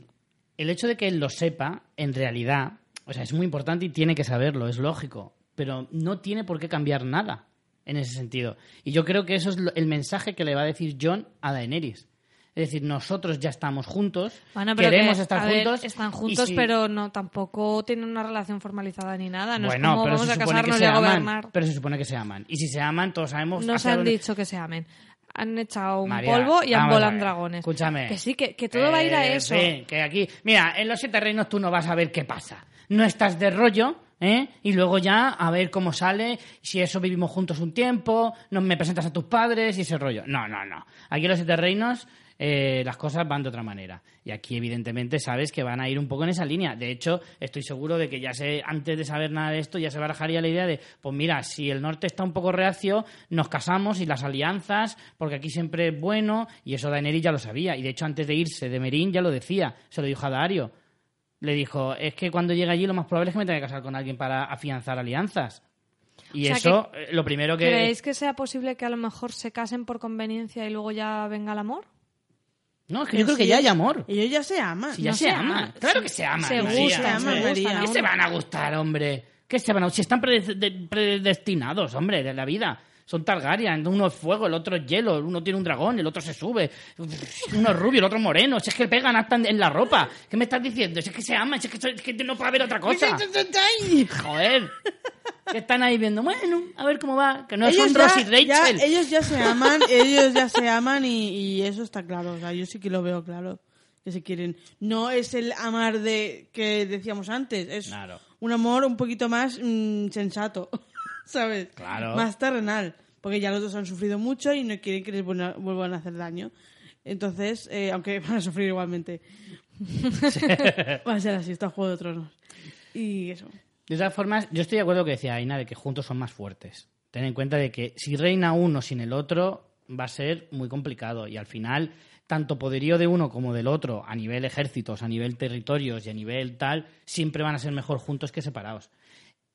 el hecho de que él lo sepa, en realidad, o sea, es muy importante y tiene que saberlo, es lógico, pero no tiene por qué cambiar nada en ese sentido. Y yo creo que eso es el mensaje que le va a decir John a Daenerys. Es decir, nosotros ya estamos juntos, Bueno, pero queremos que, estar ver, juntos. están juntos, si- pero no tampoco tienen una relación formalizada ni nada. No bueno, es como pero vamos se a casarnos y a gobernar. Pero se supone que se aman. Y si se aman, todos sabemos. No se han dicho que se amen. Han echado un María, polvo y han volado dragones. Escúchame. Que sí, que, que todo va a ir a eso. Sí, que aquí. Mira, en los siete reinos tú no vas a ver qué pasa. No estás de rollo, ¿eh? Y luego ya a ver cómo sale, si eso vivimos juntos un tiempo, no me presentas a tus padres y ese rollo. No, no, no. Aquí en los siete reinos eh, las cosas van de otra manera. Y aquí, evidentemente, sabes que van a ir un poco en esa línea. De hecho, estoy seguro de que ya sé, antes de saber nada de esto, ya se barajaría la idea de, pues mira, si el norte está un poco reacio, nos casamos y las alianzas, porque aquí siempre es bueno, y eso Daenerys ya lo sabía. Y de hecho, antes de irse de Merín ya lo decía, se lo dijo a Dario. Le dijo, es que cuando llegue allí lo más probable es que me tenga que casar con alguien para afianzar alianzas. Y O sea, eso, eh, lo primero que... ¿Creéis que sea posible que a lo mejor se casen por conveniencia y luego ya venga el amor? No, es que yo creo que ya hay amor. Ellos ya se aman. Si ya No se se aman. aman. Claro que se aman. se gustan. ¿Qué se van a gustar, hombre? ¿Qué se van a Si están prede- de- predestinados, hombre, de la vida. Son Targaryen, uno es fuego, el otro es hielo, uno tiene un dragón, el otro se sube, uno es rubio, el otro moreno, si es que pegan hasta en la ropa. ¿Qué me estás diciendo? Si es que se aman, si es que, es que no puede haber otra cosa. Joder. ¿Qué están ahí viendo? Bueno, a ver cómo va. Que no son ya- Ross y ya- Rachel. ellos ya se aman, ellos ya se aman y, y eso está claro. O sea, yo sí que lo veo claro. Que se quieren. No es el amar de que decíamos antes. Es Claro. un amor un poquito más mm, sensato. ¿Sabes? Claro. Más terrenal. Porque ya los dos han sufrido mucho y no quieren que les vuelva- vuelvan a hacer daño. Entonces, eh, aunque van a sufrir igualmente. Va a ser así, está Juego de Tronos. Y eso. De todas formas, yo estoy de acuerdo con lo que decía Aina de que juntos son más fuertes. Ten en cuenta de que si reina uno sin el otro va a ser muy complicado y al final tanto poderío de uno como del otro a nivel ejércitos, a nivel territorios y a nivel tal, siempre van a ser mejor juntos que separados.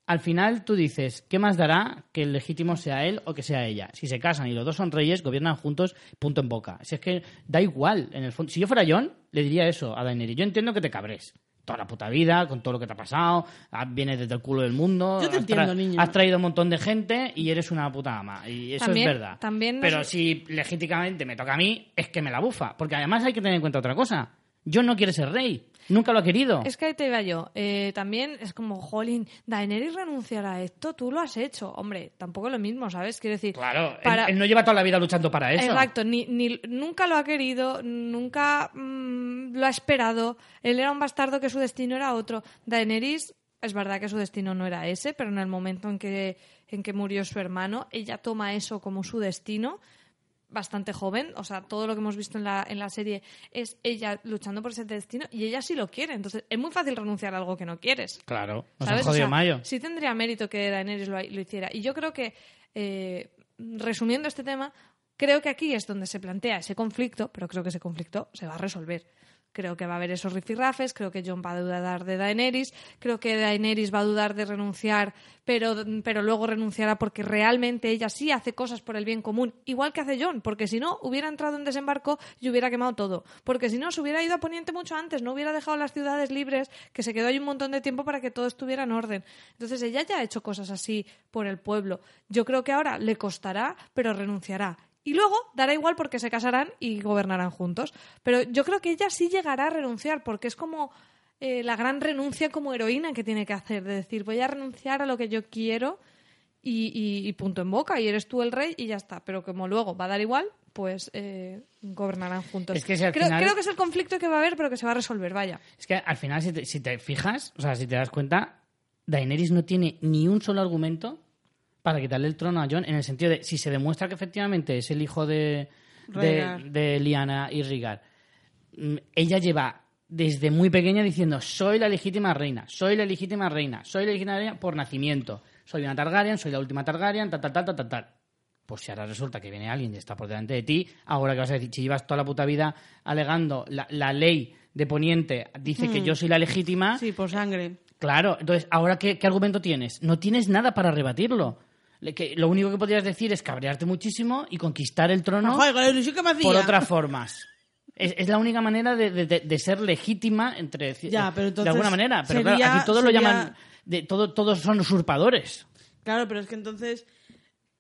Al final tú dices, ¿qué más dará que el legítimo sea él o que sea ella? Si se casan y los dos son reyes, gobiernan juntos, punto en boca. Si es que da igual, en el fondo. Si yo fuera John, le diría eso a Daenerys. Yo entiendo que te cabres toda la puta vida, con todo lo que te ha pasado, ah, vienes desde el culo del mundo, Yo te has, entiendo, niño. has traído un montón de gente y eres una puta ama. Y eso También- es verdad. también Pero nos- si legítimamente me toca a mí, es que me la bufa. Porque además hay que tener en cuenta otra cosa. John no quiere ser rey. Nunca lo ha querido. Es que ahí te iba yo. Eh, también es como, jolín, Daenerys renunciará a esto, tú lo has hecho. Hombre, tampoco es lo mismo, ¿sabes? Quiero decir, Claro, él- para- él, no lleva toda la vida luchando para eso. Exacto, ni, ni- nunca lo ha querido, nunca mm, lo ha esperado. Él era un bastardo que su destino era otro. Daenerys, es verdad que su destino no era ese, pero en el momento en que, en que murió su hermano, ella toma eso como su destino bastante joven, o sea, todo lo que hemos visto en la, en la serie es ella luchando por ese destino y ella sí lo quiere, entonces es muy fácil renunciar a algo que no quieres. Claro, nos ¿Sabes? han O sea, mayo. Sí tendría mérito que Daenerys lo, lo hiciera. Y yo creo que, eh, resumiendo este tema, creo que aquí es donde se plantea ese conflicto, pero creo que ese conflicto se va a resolver. Creo que va a haber esos rifirrafes, creo que John va a dudar de Daenerys, creo que Daenerys va a dudar de renunciar, pero, pero luego renunciará porque realmente ella sí hace cosas por el bien común, igual que hace John, porque si no hubiera entrado en desembarco y hubiera quemado todo, porque si no se hubiera ido a Poniente mucho antes, no hubiera dejado las ciudades libres, que se quedó ahí un montón de tiempo para que todo estuviera en orden. Entonces ella ya ha hecho cosas así por el pueblo. Yo creo que ahora le costará, pero renunciará. Y luego dará igual porque se casarán y gobernarán juntos. Pero yo creo que ella sí llegará a renunciar porque es como eh, la gran renuncia como heroína que tiene que hacer. De decir, voy a renunciar a lo que yo quiero y, y- y punto en boca. Y eres tú el rey y ya está. Pero como luego va a dar igual, pues eh, gobernarán juntos. Es que si creo, final- creo que es el conflicto que va a haber, pero que se va a resolver, vaya. Es que al final, si te, si te fijas, o sea, si te das cuenta, Daenerys no tiene ni un solo argumento para quitarle el trono a Jon, en el sentido de si se demuestra que efectivamente es el hijo de, de, de Lyanna y Rigar, mm, ella lleva desde muy pequeña diciendo soy la legítima reina, soy la legítima reina, soy la legítima reina por nacimiento, soy una Targaryen, soy la última Targaryen, tal, tal, tal, tal, tal, tal. Pues si ahora resulta que viene alguien y está por delante de ti, ahora que vas a decir, si llevas toda la puta vida alegando la, la ley de Poniente dice que yo soy la legítima, Sí, por sangre. claro, entonces, ¿ahora qué, qué argumento tienes? No tienes nada para rebatirlo. Que lo único que podrías decir es cabrearte muchísimo y conquistar el trono hacía. por otras formas. Es, es la única manera de, de- ser legítima entre Ya, pero de alguna manera. Pero claro, aquí todos lo llaman de todo, todos son usurpadores. Claro, pero es que entonces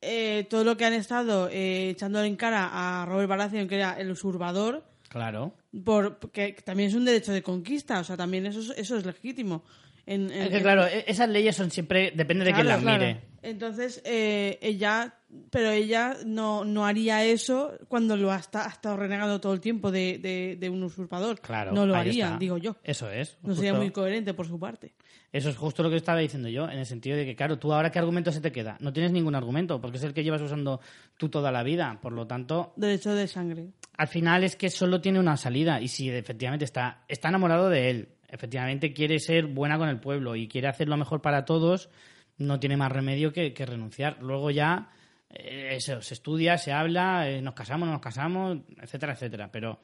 eh, todo lo que han estado eh, echándole en cara a Robert Baratheon, que era el usurpador, Claro. por, que también es un derecho de conquista, o sea, también eso, es- eso es legítimo. En, en- Es que en- claro, e- esas leyes son siempre depende de quién las claro. mire. Entonces, eh, ella, pero ella no, no haría eso cuando lo ha, esta- ha estado renegando todo el tiempo de, de- de un usurpador. Claro. no lo haría, está. digo yo. Eso es. No sería muy coherente por su parte. Eso es justo lo que estaba diciendo yo, en el sentido de que, claro, tú ahora qué argumento se te queda. No tienes ningún argumento, porque es el que llevas usando tú toda la vida. Por lo tanto, Derecho de sangre. al final es que solo tiene una salida. Y si efectivamente está, está enamorado de él, efectivamente quiere ser buena con el pueblo y quiere hacer lo mejor para todos, no tiene más remedio que, que renunciar. Luego ya eh, eso, se estudia, se habla, eh, nos casamos, no nos casamos, etcétera, etcétera. Pero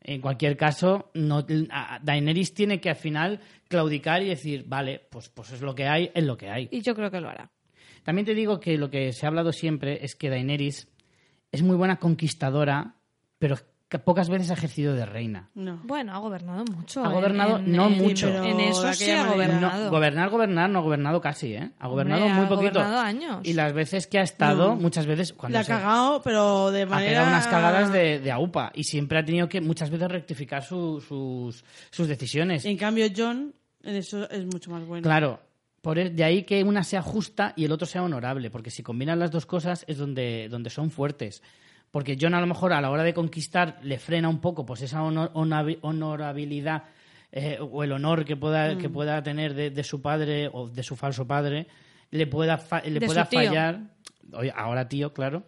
en cualquier caso, no, Daenerys tiene que al final claudicar y decir, vale, pues, pues es lo que hay, es lo que hay. Y yo creo que lo hará. También te digo que lo que se ha hablado siempre es que Daenerys es muy buena conquistadora, pero que pocas veces ha ejercido de reina. No. Bueno, ha gobernado mucho. Ha en- gobernado en- no en- mucho. En eso sí ha gobernado. No, gobernar, gobernar, no ha gobernado casi, ¿eh? Ha gobernado Hombre, muy ha poquito. gobernado años. Y las veces que ha estado, No. muchas veces, cuando La ha se- cagado, pero de ha manera... pegado unas cagadas de, de aupa. Y siempre ha tenido que muchas veces rectificar su- sus, sus decisiones. En cambio, John en eso es mucho más bueno. Claro, por el- de ahí que una sea justa y el otro sea honorable, porque si combinan las dos cosas es donde, donde son fuertes. Porque John a lo mejor a la hora de conquistar le frena un poco pues esa honor- honorabilidad eh, o el honor que pueda, que pueda tener de, de su padre o de su falso padre, le pueda, fa- le pueda fallar, ahora tío, claro,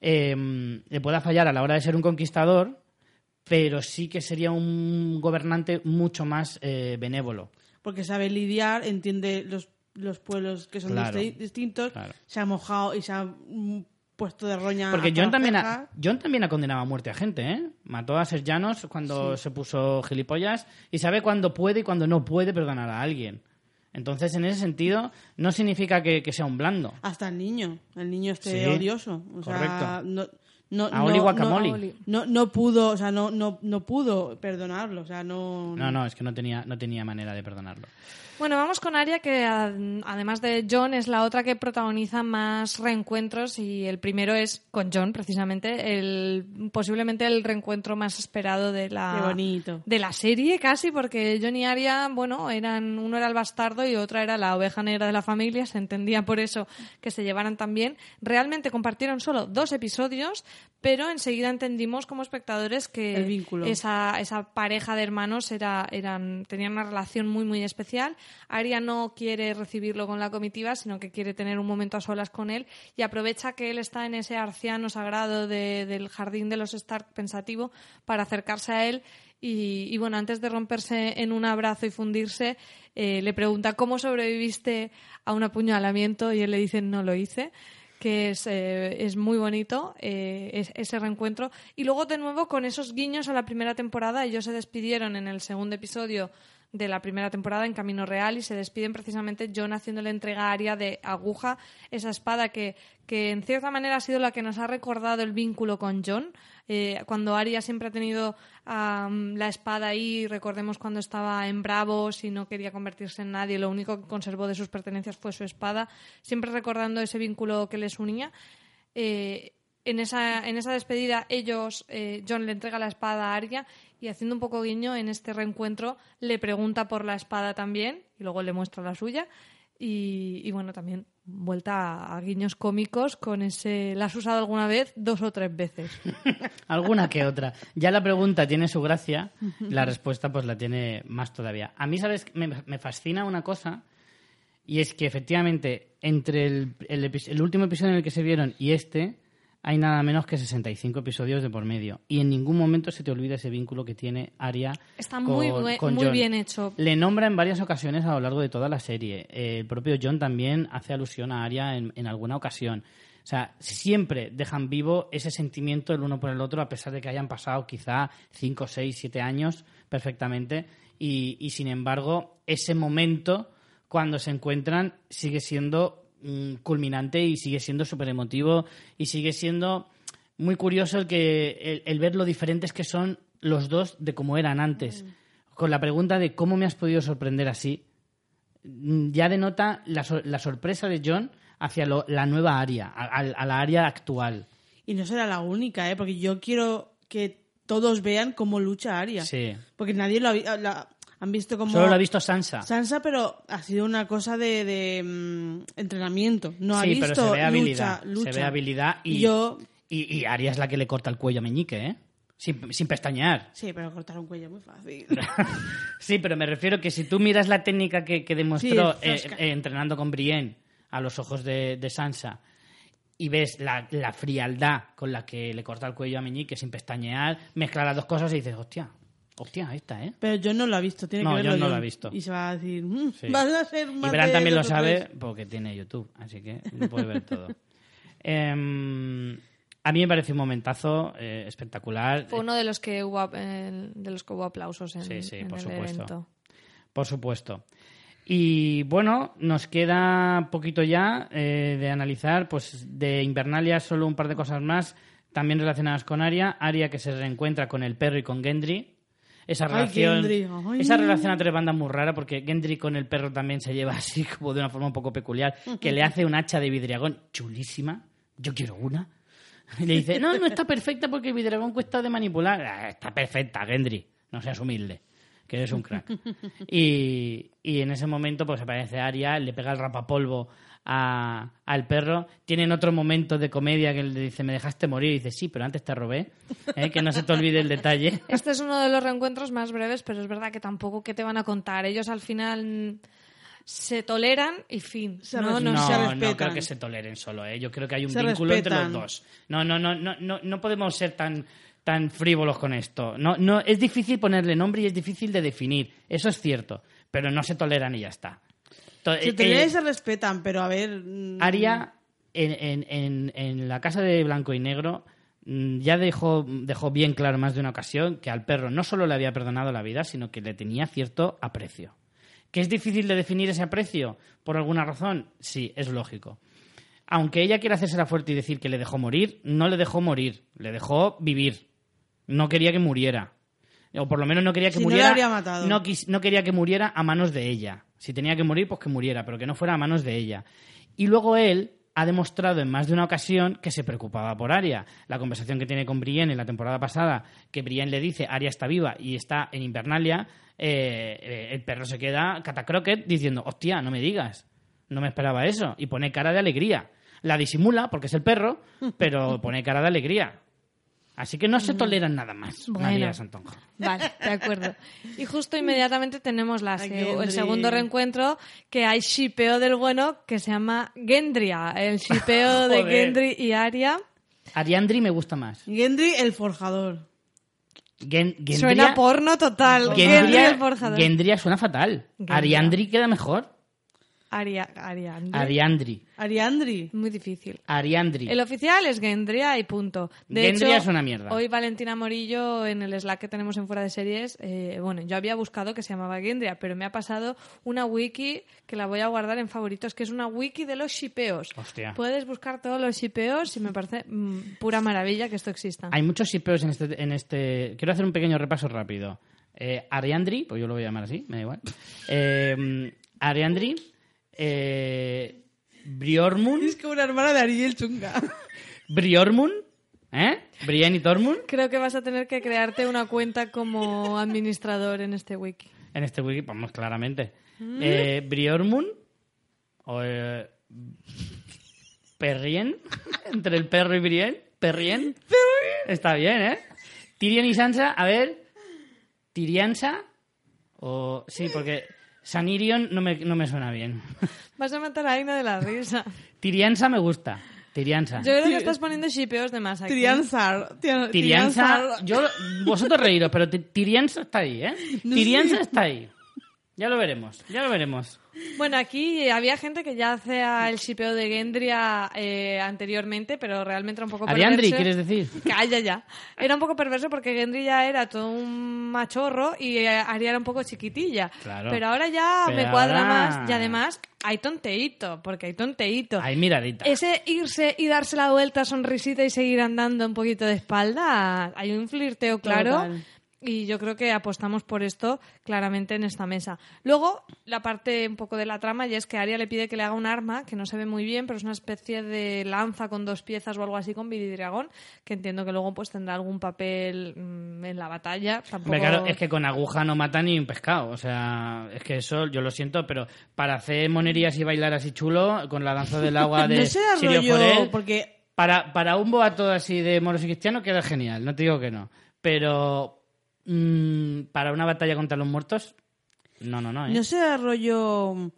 eh, le pueda fallar a la hora de ser un conquistador, pero sí que sería un gobernante mucho más eh, benévolo. Porque sabe lidiar, entiende los, los pueblos que son Claro. distintos, Claro. se ha mojado y se ha mm, puesto de roña. Porque John también, ha. John también ha condenado a muerte a gente, ¿eh? Mató a Serjanos cuando se puso gilipollas y sabe cuándo puede y cuándo no puede perdonar a alguien. Entonces, en ese sentido, no significa que, que sea un blando. Hasta el niño, el niño Sí, odioso. O sea, correcto. no, no, A Oli no- Guacamole. No, no pudo, o sea, no, no, no pudo perdonarlo. O sea, no. No, no, es que no tenía, no tenía manera de perdonarlo. Bueno, vamos con Aria, que además de John es la otra que protagoniza más reencuentros y el primero es con John, precisamente, el posiblemente el reencuentro más esperado de la de la serie casi, porque John y Aria, bueno, eran uno era el bastardo y otra era la oveja negra de la familia, se entendía por eso que se llevaran tan bien. Realmente compartieron solo dos episodios, pero enseguida entendimos como espectadores que El vínculo. esa, esa pareja de hermanos era, eran, tenían una relación muy, muy especial. Aria no quiere recibirlo con la comitiva, sino que quiere tener un momento a solas con él y aprovecha que él está en ese arciano sagrado de- del jardín de los Stark pensativo para acercarse a él. Y, bueno, antes de romperse en un abrazo y fundirse, eh, le pregunta cómo sobreviviste a un apuñalamiento y él le dice no lo hice que es, eh, es muy bonito eh, es- ese reencuentro. Y luego de nuevo con esos guiños a la primera temporada, ellos se despidieron en el segundo episodio de la primera temporada en Camino Real y se despiden precisamente John haciéndole entrega a Aria de aguja, esa espada que, que en cierta manera ha sido la que nos ha recordado el vínculo con John. Eh, cuando Aria siempre ha tenido la espada ahí, recordemos cuando estaba en Bravos y no quería convertirse en nadie, lo único que conservó de sus pertenencias fue su espada, siempre recordando ese vínculo que les unía. Eh, en esa, esa despedida, ellos, eh, John le entrega la espada a Arya y haciendo un poco guiño en este reencuentro, le pregunta por la espada también y luego le muestra la suya. Y, bueno, también vuelta a guiños cómicos con ese... ¿La has usado alguna vez? Dos o tres veces. Alguna que otra. Ya la pregunta tiene su gracia, la respuesta pues la tiene más todavía. A mí, ¿sabes? Me, me fascina una cosa y es que efectivamente entre el, el el último episodio en el que se vieron y este hay nada menos que 65 episodios de por medio. Y en ningún momento se te olvida ese vínculo que tiene Aria Está muy con- muy Jon. bien hecho. Le nombra en varias ocasiones a lo largo de toda la serie. Eh, el propio John también hace alusión a Arya en, en alguna ocasión. O sea, siempre dejan vivo ese sentimiento el uno por el otro, a pesar de que hayan pasado quizá 5, 6, 7 años perfectamente. Y, y, sin embargo, ese momento, cuando se encuentran, sigue siendo mm, culminante y sigue siendo súper emotivo y sigue siendo muy curioso el, que, el, el ver lo diferentes que son los dos de cómo eran antes. Con la pregunta de cómo me has podido sorprender así, mm, ya denota la, la sorpresa de John hacia lo- la nueva área, a, a- a la área actual. Y no será la única, ¿eh? Porque yo quiero que todos vean cómo lucha Arya. Sí. Porque nadie lo la- han visto como... Solo lo ha visto Sansa. Sansa, pero ha sido una cosa de, de, mm, entrenamiento. No ha sí, visto pero se ve habilidad. lucha, lucha. Se ve habilidad y, yo... y, y Arya es la que le corta el cuello a Meñique, ¿eh? Sin, sin pestañear. Sí, pero cortar un cuello es muy fácil. Sí, pero me refiero que si tú miras la técnica que, que demostró Sí, eh, eh, entrenando con Brienne a los ojos de, de Sansa y ves la, la frialdad con la que le corta el cuello a Meñique sin pestañear, mezcla las dos cosas y dices, hostia, hostia, esta, ¿eh? Pero yo no lo ha visto, tiene No, que verlo Jon no Jon. lo ha visto. Y se va a decir, "Mm, Sí. vas a ser Y más Bran de también lo sabe tres". porque tiene YouTube, así que lo puede ver todo. Em, a mí me parece un momentazo eh, espectacular. Fue uno de los que hubo, ap- eh, de los que hubo aplausos en, Sí, sí, en por el supuesto. evento. Por supuesto. Y bueno, nos queda poquito ya eh, de analizar, pues de Invernalia solo un par de cosas más, también relacionadas con Aria. Aria que se reencuentra con el perro y con Gendry. Esa Ay, relación, Gendry, ay. esa relación a tres bandas muy rara porque Gendry con el perro también se lleva así como de una forma un poco peculiar, que le hace un hacha de vidriagón chulísima. Yo quiero una. Y le dice, no, no está perfecta porque el vidriagón cuesta de manipular. "Ah, está perfecta, Gendry. No seas humilde, que eres un crack. Y, y en ese momento pues aparece Aria, le pega el rapapolvo a- al perro. Tienen otro momento de comedia que le dice, me dejaste morir. Y dice, sí, pero antes te robé. ¿eh? Que no se te olvide el detalle. Este es uno de los reencuentros más breves, pero es verdad que tampoco que te van a contar. Ellos al final se toleran y fin. Se no, no, No, se no respetan. creo que se toleren solo, ¿eh? Yo creo que hay un Se vínculo entre los dos. No, no, no, no, no, no podemos ser tan, tan frívolos con esto. No, no, es difícil ponerle nombre y es difícil de definir. Eso es cierto. Pero no se toleran y ya está. Se eh, eh, se respetan, pero a ver... mm, Aria, en, en- en- en la casa de blanco y negro, mm, ya dejó, dejó bien claro más de una ocasión que al perro no solo le había perdonado la vida, sino que le tenía cierto aprecio. ¿Que es difícil de definir ese aprecio? ¿Por alguna razón? Sí, es lógico. Aunque ella quiera hacerse la fuerte y decir que le dejó morir, no le dejó morir, le dejó vivir. No quería que muriera. O por lo menos no quería que Si muriera. habría matado. no quis- no quería que muriera a manos de ella. Si tenía que morir, pues que muriera, pero que no fuera a manos de ella. Y luego él ha demostrado en más de una ocasión que se preocupaba por Aria. La conversación que tiene con Brienne en la temporada pasada, que Brienne le dice Aria está viva y está en Invernalia, eh, el perro se queda catacroquet diciendo, hostia, no me digas, no me esperaba eso. Y pone cara de alegría. La disimula porque es el perro, pero pone cara de alegría. Así que no se toleran nada más, Bueno. María Santonja. Vale, de acuerdo. Y justo inmediatamente tenemos la se- el segundo reencuentro que hay shipeo del bueno que se llama Gendria, el shipeo de. Gendry y Aria. Ariandri me gusta más. Gendry, el forjador. Gen- Gendria- Suena porno total. Gendry Gendria, el forjador. Gendria suena fatal. Gendria. Ariandri queda mejor. Aria, Ariandri. Ariandri. Ariandri. Muy difícil. Ariandri. El oficial es Gendria y punto. De Gendria hecho, es una mierda. Hoy Valentina Morillo en el Slack que tenemos en Fuera de Series, eh, bueno, yo había buscado que se llamaba Gendria, pero me ha pasado una wiki que la voy a guardar en favoritos, que es una wiki de los shipeos. Hostia. Puedes buscar todos los shipeos y me parece mm, pura maravilla que esto exista. Hay muchos shipeos en este, en este. Quiero hacer un pequeño repaso rápido. Eh, Ariandri, pues yo lo voy a llamar así, me da igual. Eh, Ariandri, eh, Briormun, Es como una hermana de Ariel Chunga. Briormun, ¿eh? Brienne y Tormund, Creo que vas a tener que crearte una cuenta como administrador en este wiki. en este wiki, vamos claramente. Eh, Briormun, o, eh, Perrien, entre el perro y Brienne, Perrien. Está bien, ¿eh? Tyrion y Sansa, a ver, Tyriansa o sí, porque Sanirion no me, no me suena bien. Vas a matar a Aina de la risa. Tiriansa me gusta. Tiriansa. Yo creo que estás poniendo shipeos de más aquí. Triansar. Ti- Tiriansa, yo, vosotros reíros, pero Ti- Tiriansa está ahí, ¿eh? Tiriansa está ahí. Ya lo veremos, ya lo veremos. Bueno, aquí había gente que ya hacía el shipeo de Gendria eh, anteriormente, pero realmente era un poco Ariandri, perverso. ¿quieres decir? Calla ya. Era un poco perverso porque Gendry ya era todo un machorro y eh, Arya era un poco chiquitilla. Claro. Pero ahora ya Pero me cuadra ahora- más. Y además hay tonteíto, porque hay tonteíto. Hay miradita. Ese irse y darse la vuelta, sonrisita y seguir andando un poquito de espalda, hay un flirteo claro. Total. Y yo creo que apostamos por esto claramente en esta mesa. Luego, la parte un poco de la trama, y es que Arya le pide que le haga un arma, que no se ve muy bien, pero es una especie de lanza con dos piezas o algo así con vididragón, que entiendo que luego pues tendrá algún papel mm, en la batalla. Tampoco... Hombre, claro, es que con aguja no mata ni un pescado. O sea, es que eso, yo lo siento, pero para hacer monerías y bailar así chulo, con la danza del agua de Sirio porque para, para un boato así de moros y cristianos queda genial, no te digo que no. Pero mm, para una batalla contra los muertos, no, no, no. ¿eh? no será rollo...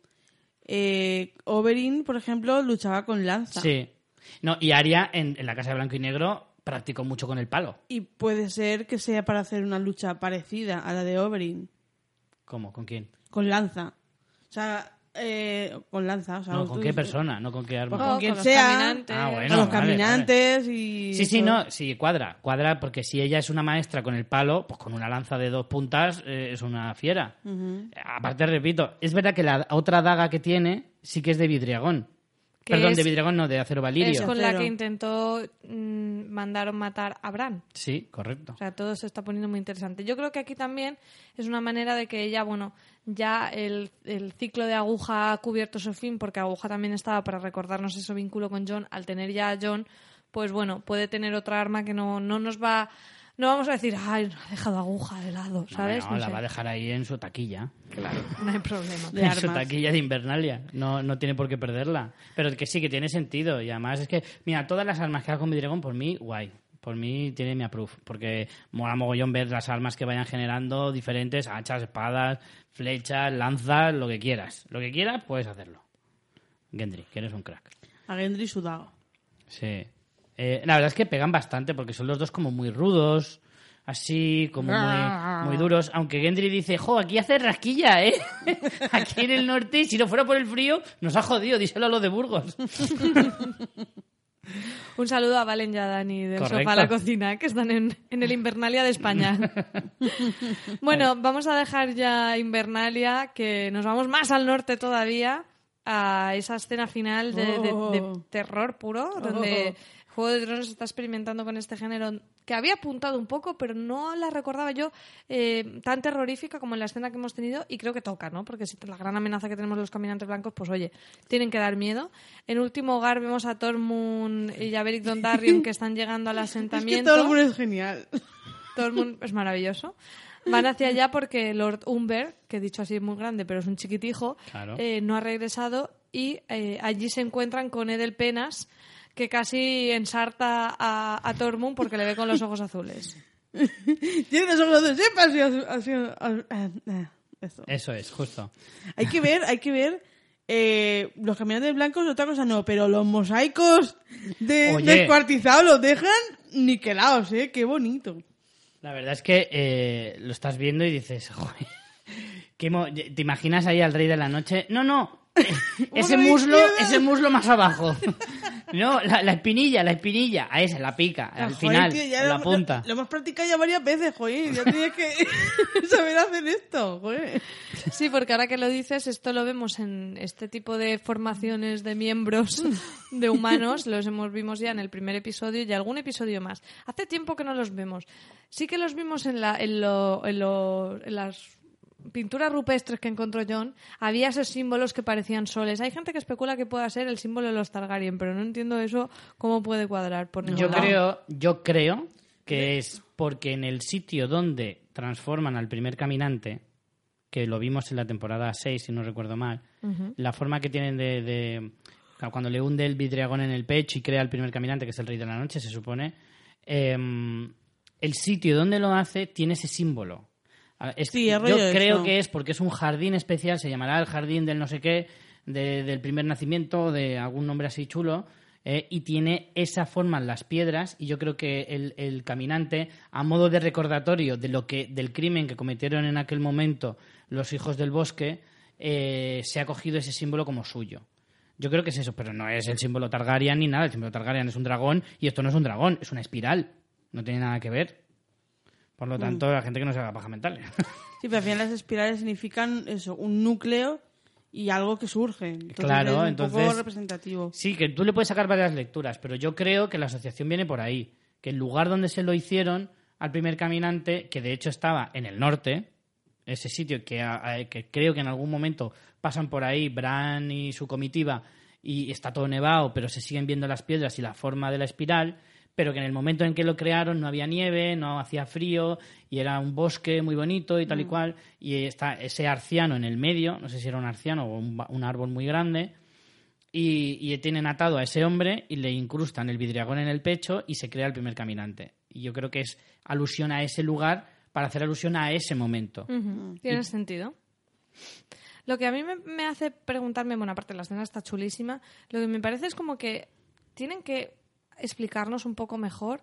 Eh, Oberyn, por ejemplo, luchaba con lanza. Sí. No, y Aria en, en la Casa de Blanco y Negro practicó mucho con el palo. Y puede ser que sea para hacer una lucha parecida a la de Oberyn. ¿Cómo? ¿Con quién? Con lanza. O sea, eh, con lanza. O sea, No, ¿con qué persona? No con qué arma. Pues Oh, con quien los sea. caminantes. Ah, Con bueno. los vale, caminantes y... Sí, sí, no, sí, cuadra, cuadra, porque si ella es una maestra con el palo, pues con una lanza de dos puntas eh, es una fiera. Aparte, repito, es verdad que la otra daga que tiene sí que es de vidriagón. Que Perdón, es- de vidriagón, no, de acero valirio. Es con la que intentó mm, mandar matar a Bran. Sí, correcto. O sea, todo se está poniendo muy interesante. Yo creo que aquí también es una manera de que ella, bueno, ya el, el ciclo de Aguja ha cubierto su fin, porque Aguja también estaba para recordarnos ese vínculo con John. Al tener ya a John, pues bueno, puede tener otra arma que no, no nos va... No vamos a decir, ay, ha dejado Aguja de lado, ¿sabes? No, No la sé. va a dejar ahí en su taquilla. Claro, no hay problema. De en su taquilla de Invernalia. No, no tiene por qué perderla. Pero que sí, que tiene sentido. Y además es que, mira, todas las armas que haga con vidriagón, por mí, guay. Por mí tiene mi approve. Porque mola mogollón ver las armas que vayan generando diferentes, hachas, espadas, flechas, lanzas, lo que quieras. Lo que quieras, puedes hacerlo. Gendry, que eres un crack. A Gendry su daga. Sí. Eh, la verdad es que pegan bastante porque son los dos como muy rudos, así como muy, muy duros. Aunque Gendry dice, jo, aquí hace rasquilla, ¿eh? aquí en el norte, si no fuera por el frío, nos ha jodido, díselo a los de Burgos. Un saludo a Valen y a Dani del Correcto. sofá a la cocina, que están en, en el Invernalia de España. bueno, vamos a dejar ya Invernalia, que nos vamos más al norte todavía, a esa escena final de, de- de Oh. terror puro, donde Juego de Tronos está experimentando con este género que había apuntado un poco, pero no la recordaba yo eh, tan terrorífica como en la escena que hemos tenido y creo que toca, ¿no? Porque si la gran amenaza que tenemos los caminantes blancos, pues oye, tienen que dar miedo. En último hogar vemos a Tormund y a Beric Dondarrion que están llegando al Es que asentamiento. el mundo es genial. Tormund es maravilloso. Van hacia allá porque Lord Umber, que dicho así es muy grande, pero es un chiquitijo, Claro. eh, no ha regresado y eh, allí se encuentran con Edel Penas, que casi ensarta a, a Tormund porque le ve con los ojos azules. Tiene los ojos de sepa así, así, así, ah, ah, eso. Eso es, justo. Hay que ver, hay que ver eh, los caminantes blancos, otra cosa no, pero los mosaicos de Oye. descuartizados los dejan niquelados, ¿eh? Qué bonito. La verdad es que eh, lo estás viendo y dices, joder, qué mo- ¿te imaginas ahí al rey de la noche? No, no, ese muslo, ese muslo más abajo. No, la, la espinilla, la espinilla, a esa, la pica, al Joder, final, tío, ya en la lo- punta. Lo, lo hemos practicado ya varias veces, joder. Ya tienes que saber hacer esto, joder. Sí, porque ahora que lo dices, esto lo vemos en este tipo de formaciones de miembros de humanos. Los hemos vimos ya en el primer episodio y algún episodio más. Hace tiempo que no los vemos. Sí que los vimos en, la, en, lo- en lo- en las pinturas rupestres que encontró John. Había esos símbolos que parecían soles. Hay gente que especula que pueda ser el símbolo de los Targaryen, pero no entiendo eso cómo puede cuadrar. Por ningún Yo lado. creo, yo creo que es porque en el sitio donde transforman al primer caminante, que lo vimos en la temporada 6, si no recuerdo mal, la forma que tienen de, de Claro, Cuando le hunde el vidriagón en el pecho y crea el primer caminante, que es el rey de la noche, se supone, em, el sitio donde lo hace tiene ese símbolo. Yo creo que es porque es un jardín especial, se llamará el jardín del no sé qué, de- del primer nacimiento, de algún nombre así chulo, eh, y tiene esa forma en las piedras, y yo creo que el, el caminante, a modo de recordatorio de lo que, del crimen que cometieron en aquel momento los hijos del bosque, eh, se ha cogido ese símbolo como suyo. Yo creo que es eso, pero no es el símbolo Targaryen ni nada. El símbolo Targaryen es un dragón y esto no es un dragón, es una espiral. No tiene nada que ver. Por Mm. lo tanto, la gente que no se haga paja mental. Sí, pero al final las espirales significan eso, un núcleo y algo que surge. Entonces Claro, es un entonces- poco representativo. sí, que tú le puedes sacar varias lecturas, pero yo creo que la asociación viene por ahí. Que el lugar donde se lo hicieron al primer caminante, que de hecho estaba en el norte, ese sitio que, que creo que en algún momento pasan por ahí Bran y su comitiva y está todo nevado, pero se siguen viendo las piedras y la forma de la espiral, pero que en el momento en que lo crearon no había nieve, no hacía frío y era un bosque muy bonito y tal y cual, y está ese arciano en el medio, no sé si era un arciano o un, árbol muy grande, y, y tienen atado a ese hombre y le incrustan el vidriagón en el pecho y se crea el primer caminante. Y yo creo que es alusión a ese lugar para hacer alusión a ese momento. Tiene sentido. Lo que a mí me, me hace preguntarme, bueno, aparte la escena está chulísima, lo que me parece es como que tienen que explicarnos un poco mejor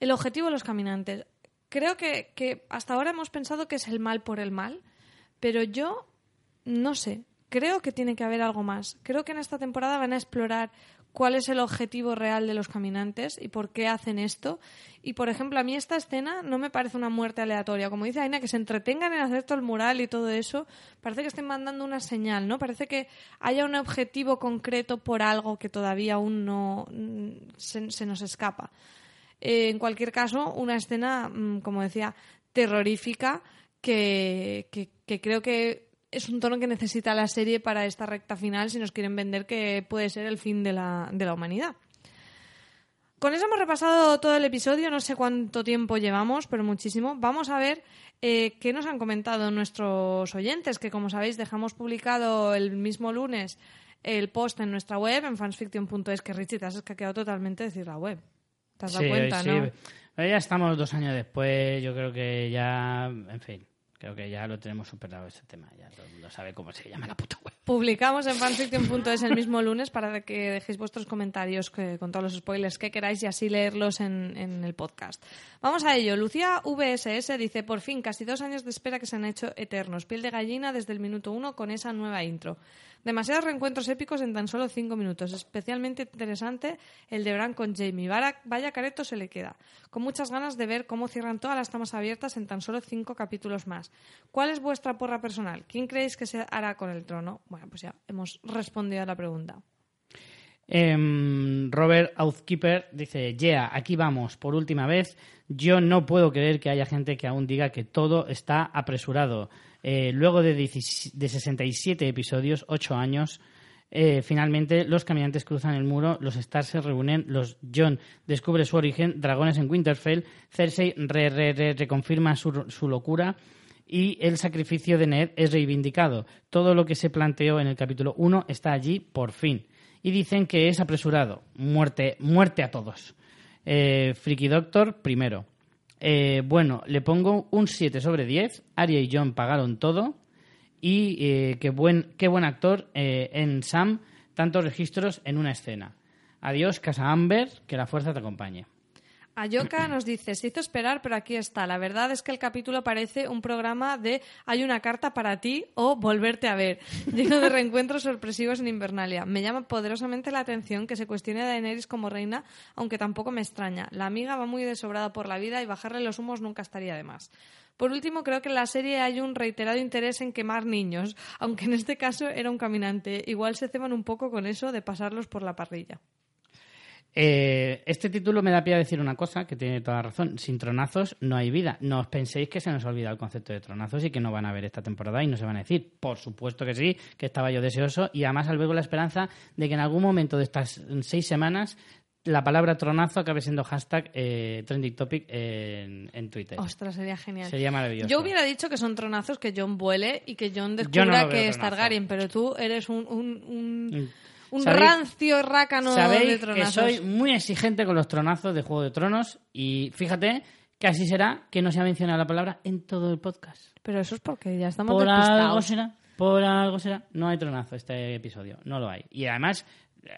el objetivo de los caminantes. Creo que, que hasta ahora hemos pensado que es el mal por el mal, pero yo no sé, creo que tiene que haber algo más. Creo que en esta temporada van a explorar cuál es el objetivo real de los caminantes y por qué hacen esto. Y, por ejemplo, a mí esta escena no me parece una muerte aleatoria. Como dice Aina, que se entretengan en hacer todo el mural y todo eso, parece que estén mandando una señal, ¿no? Parece que haya un objetivo concreto por algo que todavía aún no mm, se, nos escapa. Eh, en cualquier caso, una escena, mm, como decía, terrorífica que creo que es un tono que necesita la serie para esta recta final si nos quieren vender que puede ser el fin de la, de la humanidad. Con eso hemos repasado todo el episodio, no sé cuánto tiempo llevamos, pero muchísimo. Vamos a ver eh, qué nos han comentado nuestros oyentes, que como sabéis dejamos publicado el mismo lunes el post en nuestra web, en fansfiction.es, que Richie te has escaqueado totalmente decir la web. ¿Te has dado Sí, cuenta, sí. no? Pero ya estamos dos años después, yo creo que ya, en fin, creo que ya lo tenemos superado ese tema. Ya todo el mundo sabe cómo se llama la puta web. Publicamos en fanfiction.es el mismo lunes para que dejéis vuestros comentarios que- con todos los spoilers que queráis y así leerlos en, en el podcast. Vamos a ello. Lucía VSS dice, por fin, casi dos años de espera que se han hecho eternos. Piel de gallina desde el minuto uno con esa nueva intro. Demasiados reencuentros épicos en tan solo cinco minutos. Especialmente interesante el de Bran con Jamie. Vaya careto se le queda. Con muchas ganas de ver cómo cierran todas las tramas abiertas en tan solo cinco capítulos más. ¿Cuál es vuestra porra personal? ¿Quién creéis que se hará con el trono? Bueno, pues ya hemos respondido a la pregunta. Em, Robert Outhkeeper dice, yeah, aquí vamos, por última vez. Yo no puedo creer que haya gente que aún diga que todo está apresurado. Eh, luego de, 17 de 67 episodios, 8 años, eh, finalmente los caminantes cruzan el muro, los Stars se reúnen, los John descubre su origen, dragones en Winterfell, Cersei re, re, re- reconfirma su, su locura y el sacrificio de Ned es reivindicado. Todo lo que se planteó en el capítulo 1 está allí por fin. Y dicen que es apresurado. Muerte, muerte a todos. Eh, Freaky Doctor, primero. Eh, bueno, le pongo un 7 sobre 10. Arya y John pagaron todo. Y eh, qué, buen, qué buen actor eh, en Sam, tantos registros en una escena. Adiós, Casa Amber, que la fuerza te acompañe. Ayoka nos dice, se hizo esperar, pero aquí está. La verdad es que el capítulo parece un programa de Hay una carta para ti o Volverte a ver, lleno de reencuentros sorpresivos en Invernalia. Me llama poderosamente la atención que se cuestione a Daenerys como reina, aunque tampoco me extraña. La amiga va muy desobrada por la vida y bajarle los humos nunca estaría de más. Por último, creo que en la serie hay un reiterado interés en quemar niños, aunque en este caso era un caminante. Igual se ceban un poco con eso de pasarlos por la parrilla. Eh, este título me da pie a decir una cosa que tiene toda razón. Sin tronazos no hay vida. No os penséis que se nos ha olvidado el concepto de tronazos y que no van a ver esta temporada y no se van a decir. Por supuesto que sí, que estaba yo deseoso y además albergo la esperanza de que en algún momento de estas seis semanas la palabra tronazo acabe siendo hashtag eh, trending topic en, en Twitter. Ostras, sería genial. Sería maravilloso. Yo hubiera dicho que son tronazos que John vuele y que John Yo descubra no que es. Targaryen, pero tú eres un, un, un, Un Sabéis- rancio rácano de Sabéis que tronazos. soy muy exigente con los tronazos de Juego de Tronos y fíjate que así será que no se ha mencionado la palabra en todo el podcast. Pero eso es porque ya estamos Por algo será, por algo será. No hay tronazo este episodio, no lo hay. Y además,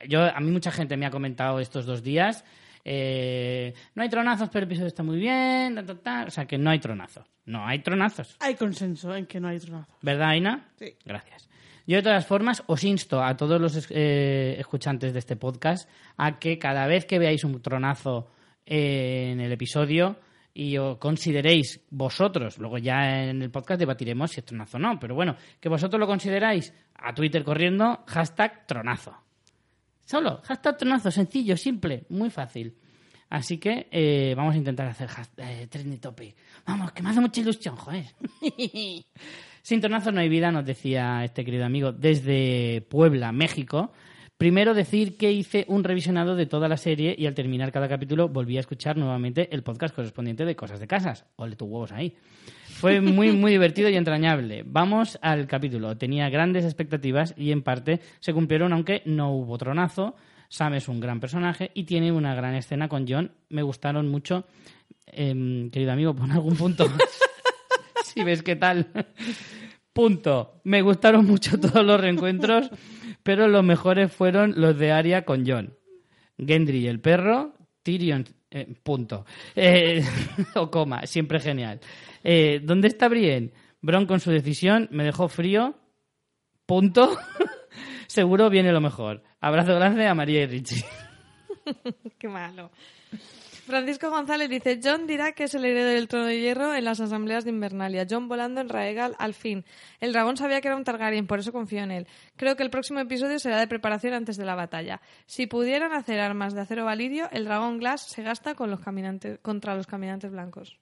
yo a mí mucha gente me ha comentado estos dos días, eh, no hay tronazos, pero el episodio está muy bien, ta, ta, ta. o sea que no hay tronazos. No hay tronazos. Hay consenso en que no hay tronazo. ¿Verdad, Aina? Sí. Gracias. Yo, de todas formas, os insto a todos los eh, escuchantes de este podcast a que cada vez que veáis un tronazo eh, en el episodio y os consideréis vosotros, luego ya en el podcast debatiremos si es tronazo o no, pero bueno, que vosotros lo consideráis a Twitter corriendo, hashtag tronazo. Solo, hashtag tronazo, sencillo, simple, muy fácil. Así que eh, vamos a intentar hacer hashtag, trending topic. Vamos, que me hace mucha ilusión, joder. Sin tornazos no hay vida, nos decía este querido amigo desde Puebla, México. Primero decir que hice un revisionado de toda la serie y al terminar cada capítulo volví a escuchar nuevamente el podcast correspondiente de Cosas de Casas. Ole tus huevos ahí. Fue muy, muy divertido y entrañable. Vamos al capítulo. Tenía grandes expectativas y en parte se cumplieron, aunque no hubo tronazo. Sam es un gran personaje y tiene una gran escena con John. Me gustaron mucho. Em, querido amigo, pon algún punto más. si ves qué tal. Punto. Me gustaron mucho todos los reencuentros, pero los mejores fueron los de Arya con John. Gendry y el perro, Tyrion, eh, punto. Eh, o coma, siempre genial. Eh, ¿Dónde está Brienne? Bron con su decisión me dejó frío, punto. Seguro viene lo mejor. Abrazo grande a María y Richie. Qué malo. Francisco González dice, John dirá que es el heredero del trono de hierro en las asambleas de Invernalia. John volando en Raegal al fin. El dragón sabía que era un Targaryen, por eso confío en él. Creo que el próximo episodio será de preparación antes de la batalla. Si pudieran hacer armas de acero valirio, el dragón Glass se gasta con los caminantes, contra los caminantes blancos.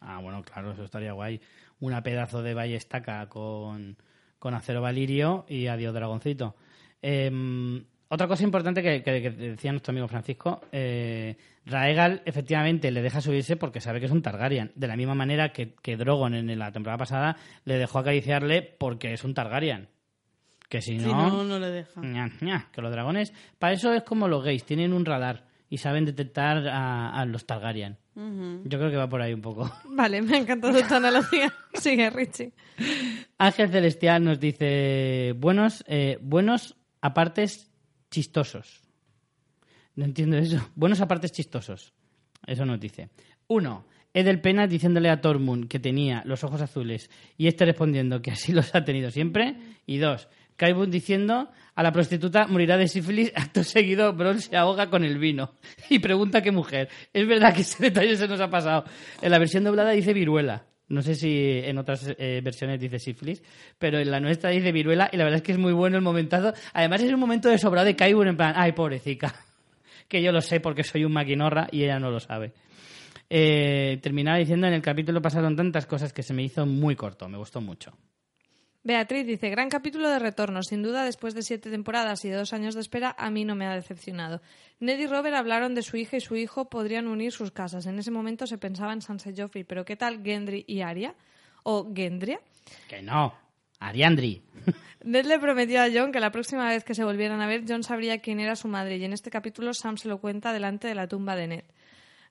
Ah, bueno, claro, eso estaría guay. Una pedazo de ballestaca con, con acero valirio y adiós dragoncito. Eh, otra cosa importante que, que- que decía nuestro amigo Francisco, eh, Raegal efectivamente le deja subirse porque sabe que es un Targaryen. De la misma manera que, que Drogon en la temporada pasada le dejó acariciarle porque es un Targaryen. Que si Si no, no, no le deja. ña, ña, que los dragones, para eso es como los gays, tienen un radar y saben detectar a, a los Targaryen. Yo creo que va por ahí un poco. Vale, me ha encantado tu analogía. Sigue, Richie. Ángel Celestial nos dice buenos, eh, buenos apartes chistosos. No entiendo eso. Buenos apartes chistosos. Eso nos dice. Uno, Edel Pena diciéndole a Tormund que tenía los ojos azules y este respondiendo que así los ha tenido siempre. Y dos, Kaibun diciendo a la prostituta morirá de sífilis, acto seguido Bron se ahoga con el vino. Y pregunta qué mujer. Es verdad que ese detalle se nos ha pasado. En la versión doblada dice viruela. No sé si en otras eh, versiones dice sífilis, pero en la nuestra dice viruela y la verdad es que es muy bueno el momentazo. Además es un momento de sobrado de Kaibun en plan, ay, pobrecita. Que yo lo sé porque soy un maquinorra y ella no lo sabe. Eh, terminaba diciendo en el capítulo pasaron tantas cosas que se me hizo muy corto, me gustó mucho. Beatriz dice, gran capítulo de retorno. Sin duda, después de siete temporadas y de dos años de espera, a mí no me ha decepcionado. Ned y Robert hablaron de su hija y su hijo podrían unir sus casas. En ese momento se pensaba en Sansa y Joffrey, pero ¿qué tal Gendry y Arya? ¿O Gendria? Que no, Ariandri. Ned le prometió a John que la próxima vez que se volvieran a ver, John sabría quién era su madre, y en este capítulo Sam se lo cuenta delante de la tumba de Ned.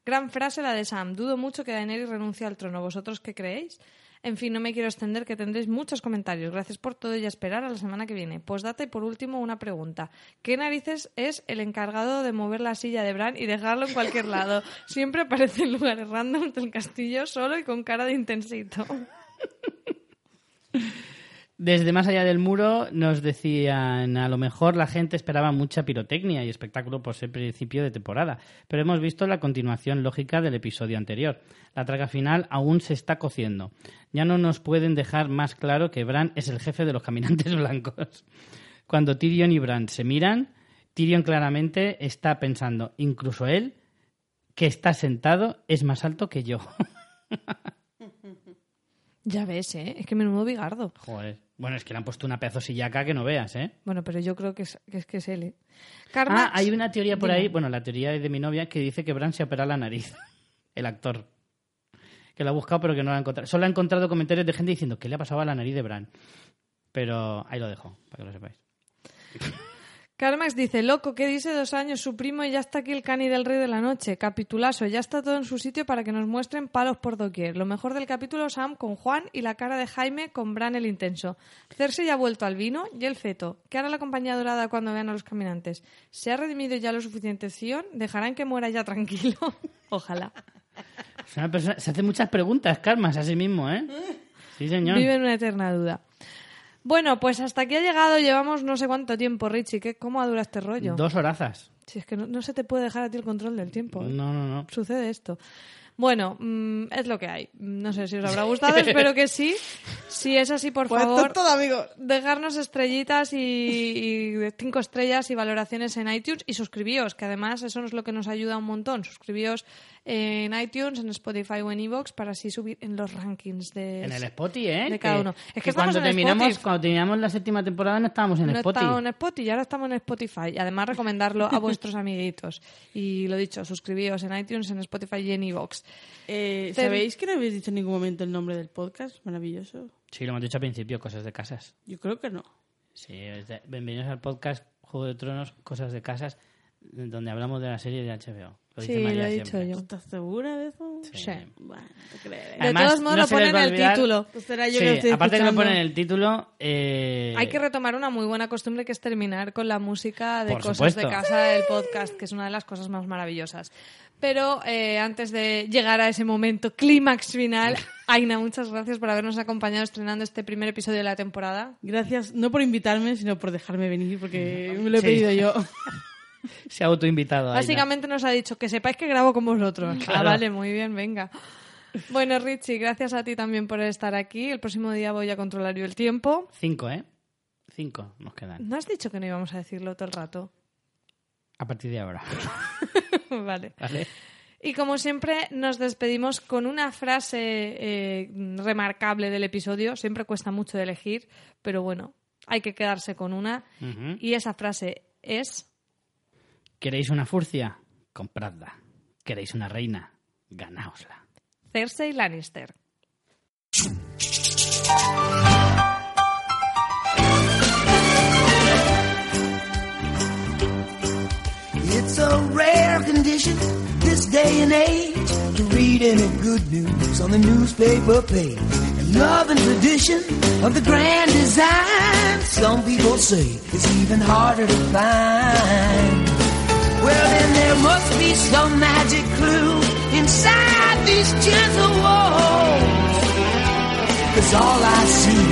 Gran frase la de Sam. Dudo mucho que Daenerys renuncie al trono. ¿Vosotros qué creéis? En fin, no me quiero extender, que tendréis muchos comentarios. Gracias por todo y a esperar a la semana que viene. Postdata y por último una pregunta. ¿Qué narices es el encargado de mover la silla de Bran y dejarlo en cualquier lado? Siempre aparece en lugares random del castillo solo y con cara de intensito. Desde más allá del muro nos decían, a lo mejor la gente esperaba mucha pirotecnia y espectáculo por ser principio de temporada, pero hemos visto la continuación lógica del episodio anterior. La traga final aún se está cociendo. Ya no nos pueden dejar más claro que Bran es el jefe de los caminantes blancos. Cuando Tyrion y Bran se miran, Tyrion claramente está pensando, incluso él, que está sentado, es más alto que yo. Ya ves, ¿eh? Es que menudo bigardo. Joder. Bueno, es que le han puesto una pedazo sillaca que no veas, ¿eh? Bueno, pero yo creo que es que es, que es él. ¿eh? Ah, hay una teoría por Dime. ahí, bueno, la teoría de mi novia que dice que Bran se opera la nariz, el actor. Que lo ha buscado pero que no lo ha encontrado. Solo ha encontrado comentarios de gente diciendo que le ha pasado a la nariz de Bran. Pero ahí lo dejo, para que lo sepáis. Carmax dice, loco, ¿qué dice dos años su primo y ya está aquí el cani del rey de la noche? Capitulazo, ya está todo en su sitio para que nos muestren palos por doquier. Lo mejor del capítulo Sam con Juan y la cara de Jaime con Bran el intenso. Cersei ya ha vuelto al vino y el feto. ¿Qué hará la compañía dorada cuando vean a los caminantes? ¿Se ha redimido ya lo suficiente Sion? ¿Dejarán que muera ya tranquilo? Ojalá. Persona- se hace muchas preguntas, Karmas, a sí mismo, ¿eh? Sí, señor. Vive en una eterna duda. Bueno, pues hasta aquí ha llegado, llevamos no sé cuánto tiempo, Richie. ¿Qué, ¿Cómo ha durado este rollo? Dos horazas. Si es que no, no se te puede dejar a ti el control del tiempo. ¿eh? No, no, no. Sucede esto. Bueno, mm, es lo que hay. No sé si os habrá gustado, espero que sí. Si es así, por Pues favor, todo, amigos. dejarnos estrellitas y, y cinco estrellas y valoraciones en iTunes y suscribíos, que además eso es lo que nos ayuda un montón. Suscribíos en iTunes, en Spotify o en iVoox para así subir en los rankings de, En el Spotify, ¿eh? de cada uno. Es que, cuando en terminamos, Spotify. cuando terminamos la séptima temporada no estábamos en no Spotify. estábamos en Spotify y ahora estamos en Spotify. Y además recomendarlo a vuestros amiguitos. Y lo dicho, suscribíos en iTunes, en Spotify y en iVoox. Eh, ¿Sabéis que no habéis dicho en ningún momento el nombre del podcast? Maravilloso. Sí, lo hemos dicho al principio, cosas de casas. Yo creo que no. Sí, bienvenidos al podcast Juego de Tronos, cosas de casas, donde hablamos de la serie de HBO. Lo dice Sí, María lo he dicho siempre. yo. ¿Estás segura de eso? Sí. Sí. Bueno, no te creeré. De Además, todos modos no lo ponen en el título. Pues será yo Sí, que lo estoy aparte que lo escuchando. ponen en el título, eh, Hay que retomar una muy buena costumbre que es terminar con la música de Por Cosas supuesto. de Casa del podcast, que es una de las cosas más maravillosas. Pero eh, antes de llegar a ese momento clímax final, Aina, muchas gracias por habernos acompañado estrenando este primer episodio de la temporada. Gracias, no por invitarme, sino por dejarme venir, porque me lo he Sí. pedido yo. se ha autoinvitado. Aina. Básicamente nos ha dicho que sepáis que grabo con vosotros. Ah, vale, muy bien, venga. Bueno, Richie, gracias a ti también por estar aquí. El próximo día voy a controlar yo el tiempo. Cinco, ¿eh? Cinco nos quedan. ¿No has dicho que no íbamos a decirlo todo el rato? A partir de ahora. vale. ¿Vale? Y como siempre, nos despedimos con una frase eh, remarcable del episodio. Siempre cuesta mucho de elegir, pero bueno, hay que quedarse con una. Y esa frase es... ¿Queréis una furcia? Compradla. ¿Queréis una reina? Ganaosla. Cersei Lannister. It's a rare condition this day and age to read any good news on the newspaper page. And love and tradition of the grand design, some people say it's even harder to find. Well, then there must be some magic clue inside these gentle walls. Cause all I see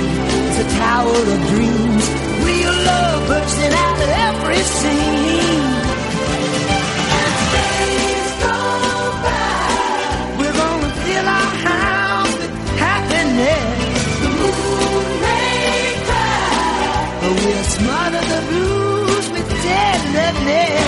is a tower of dreams, real love bursting out of every scene. Days go by. We're gonna fill our house with happiness. The moon may cry, but we'll smother the blues with tenderness.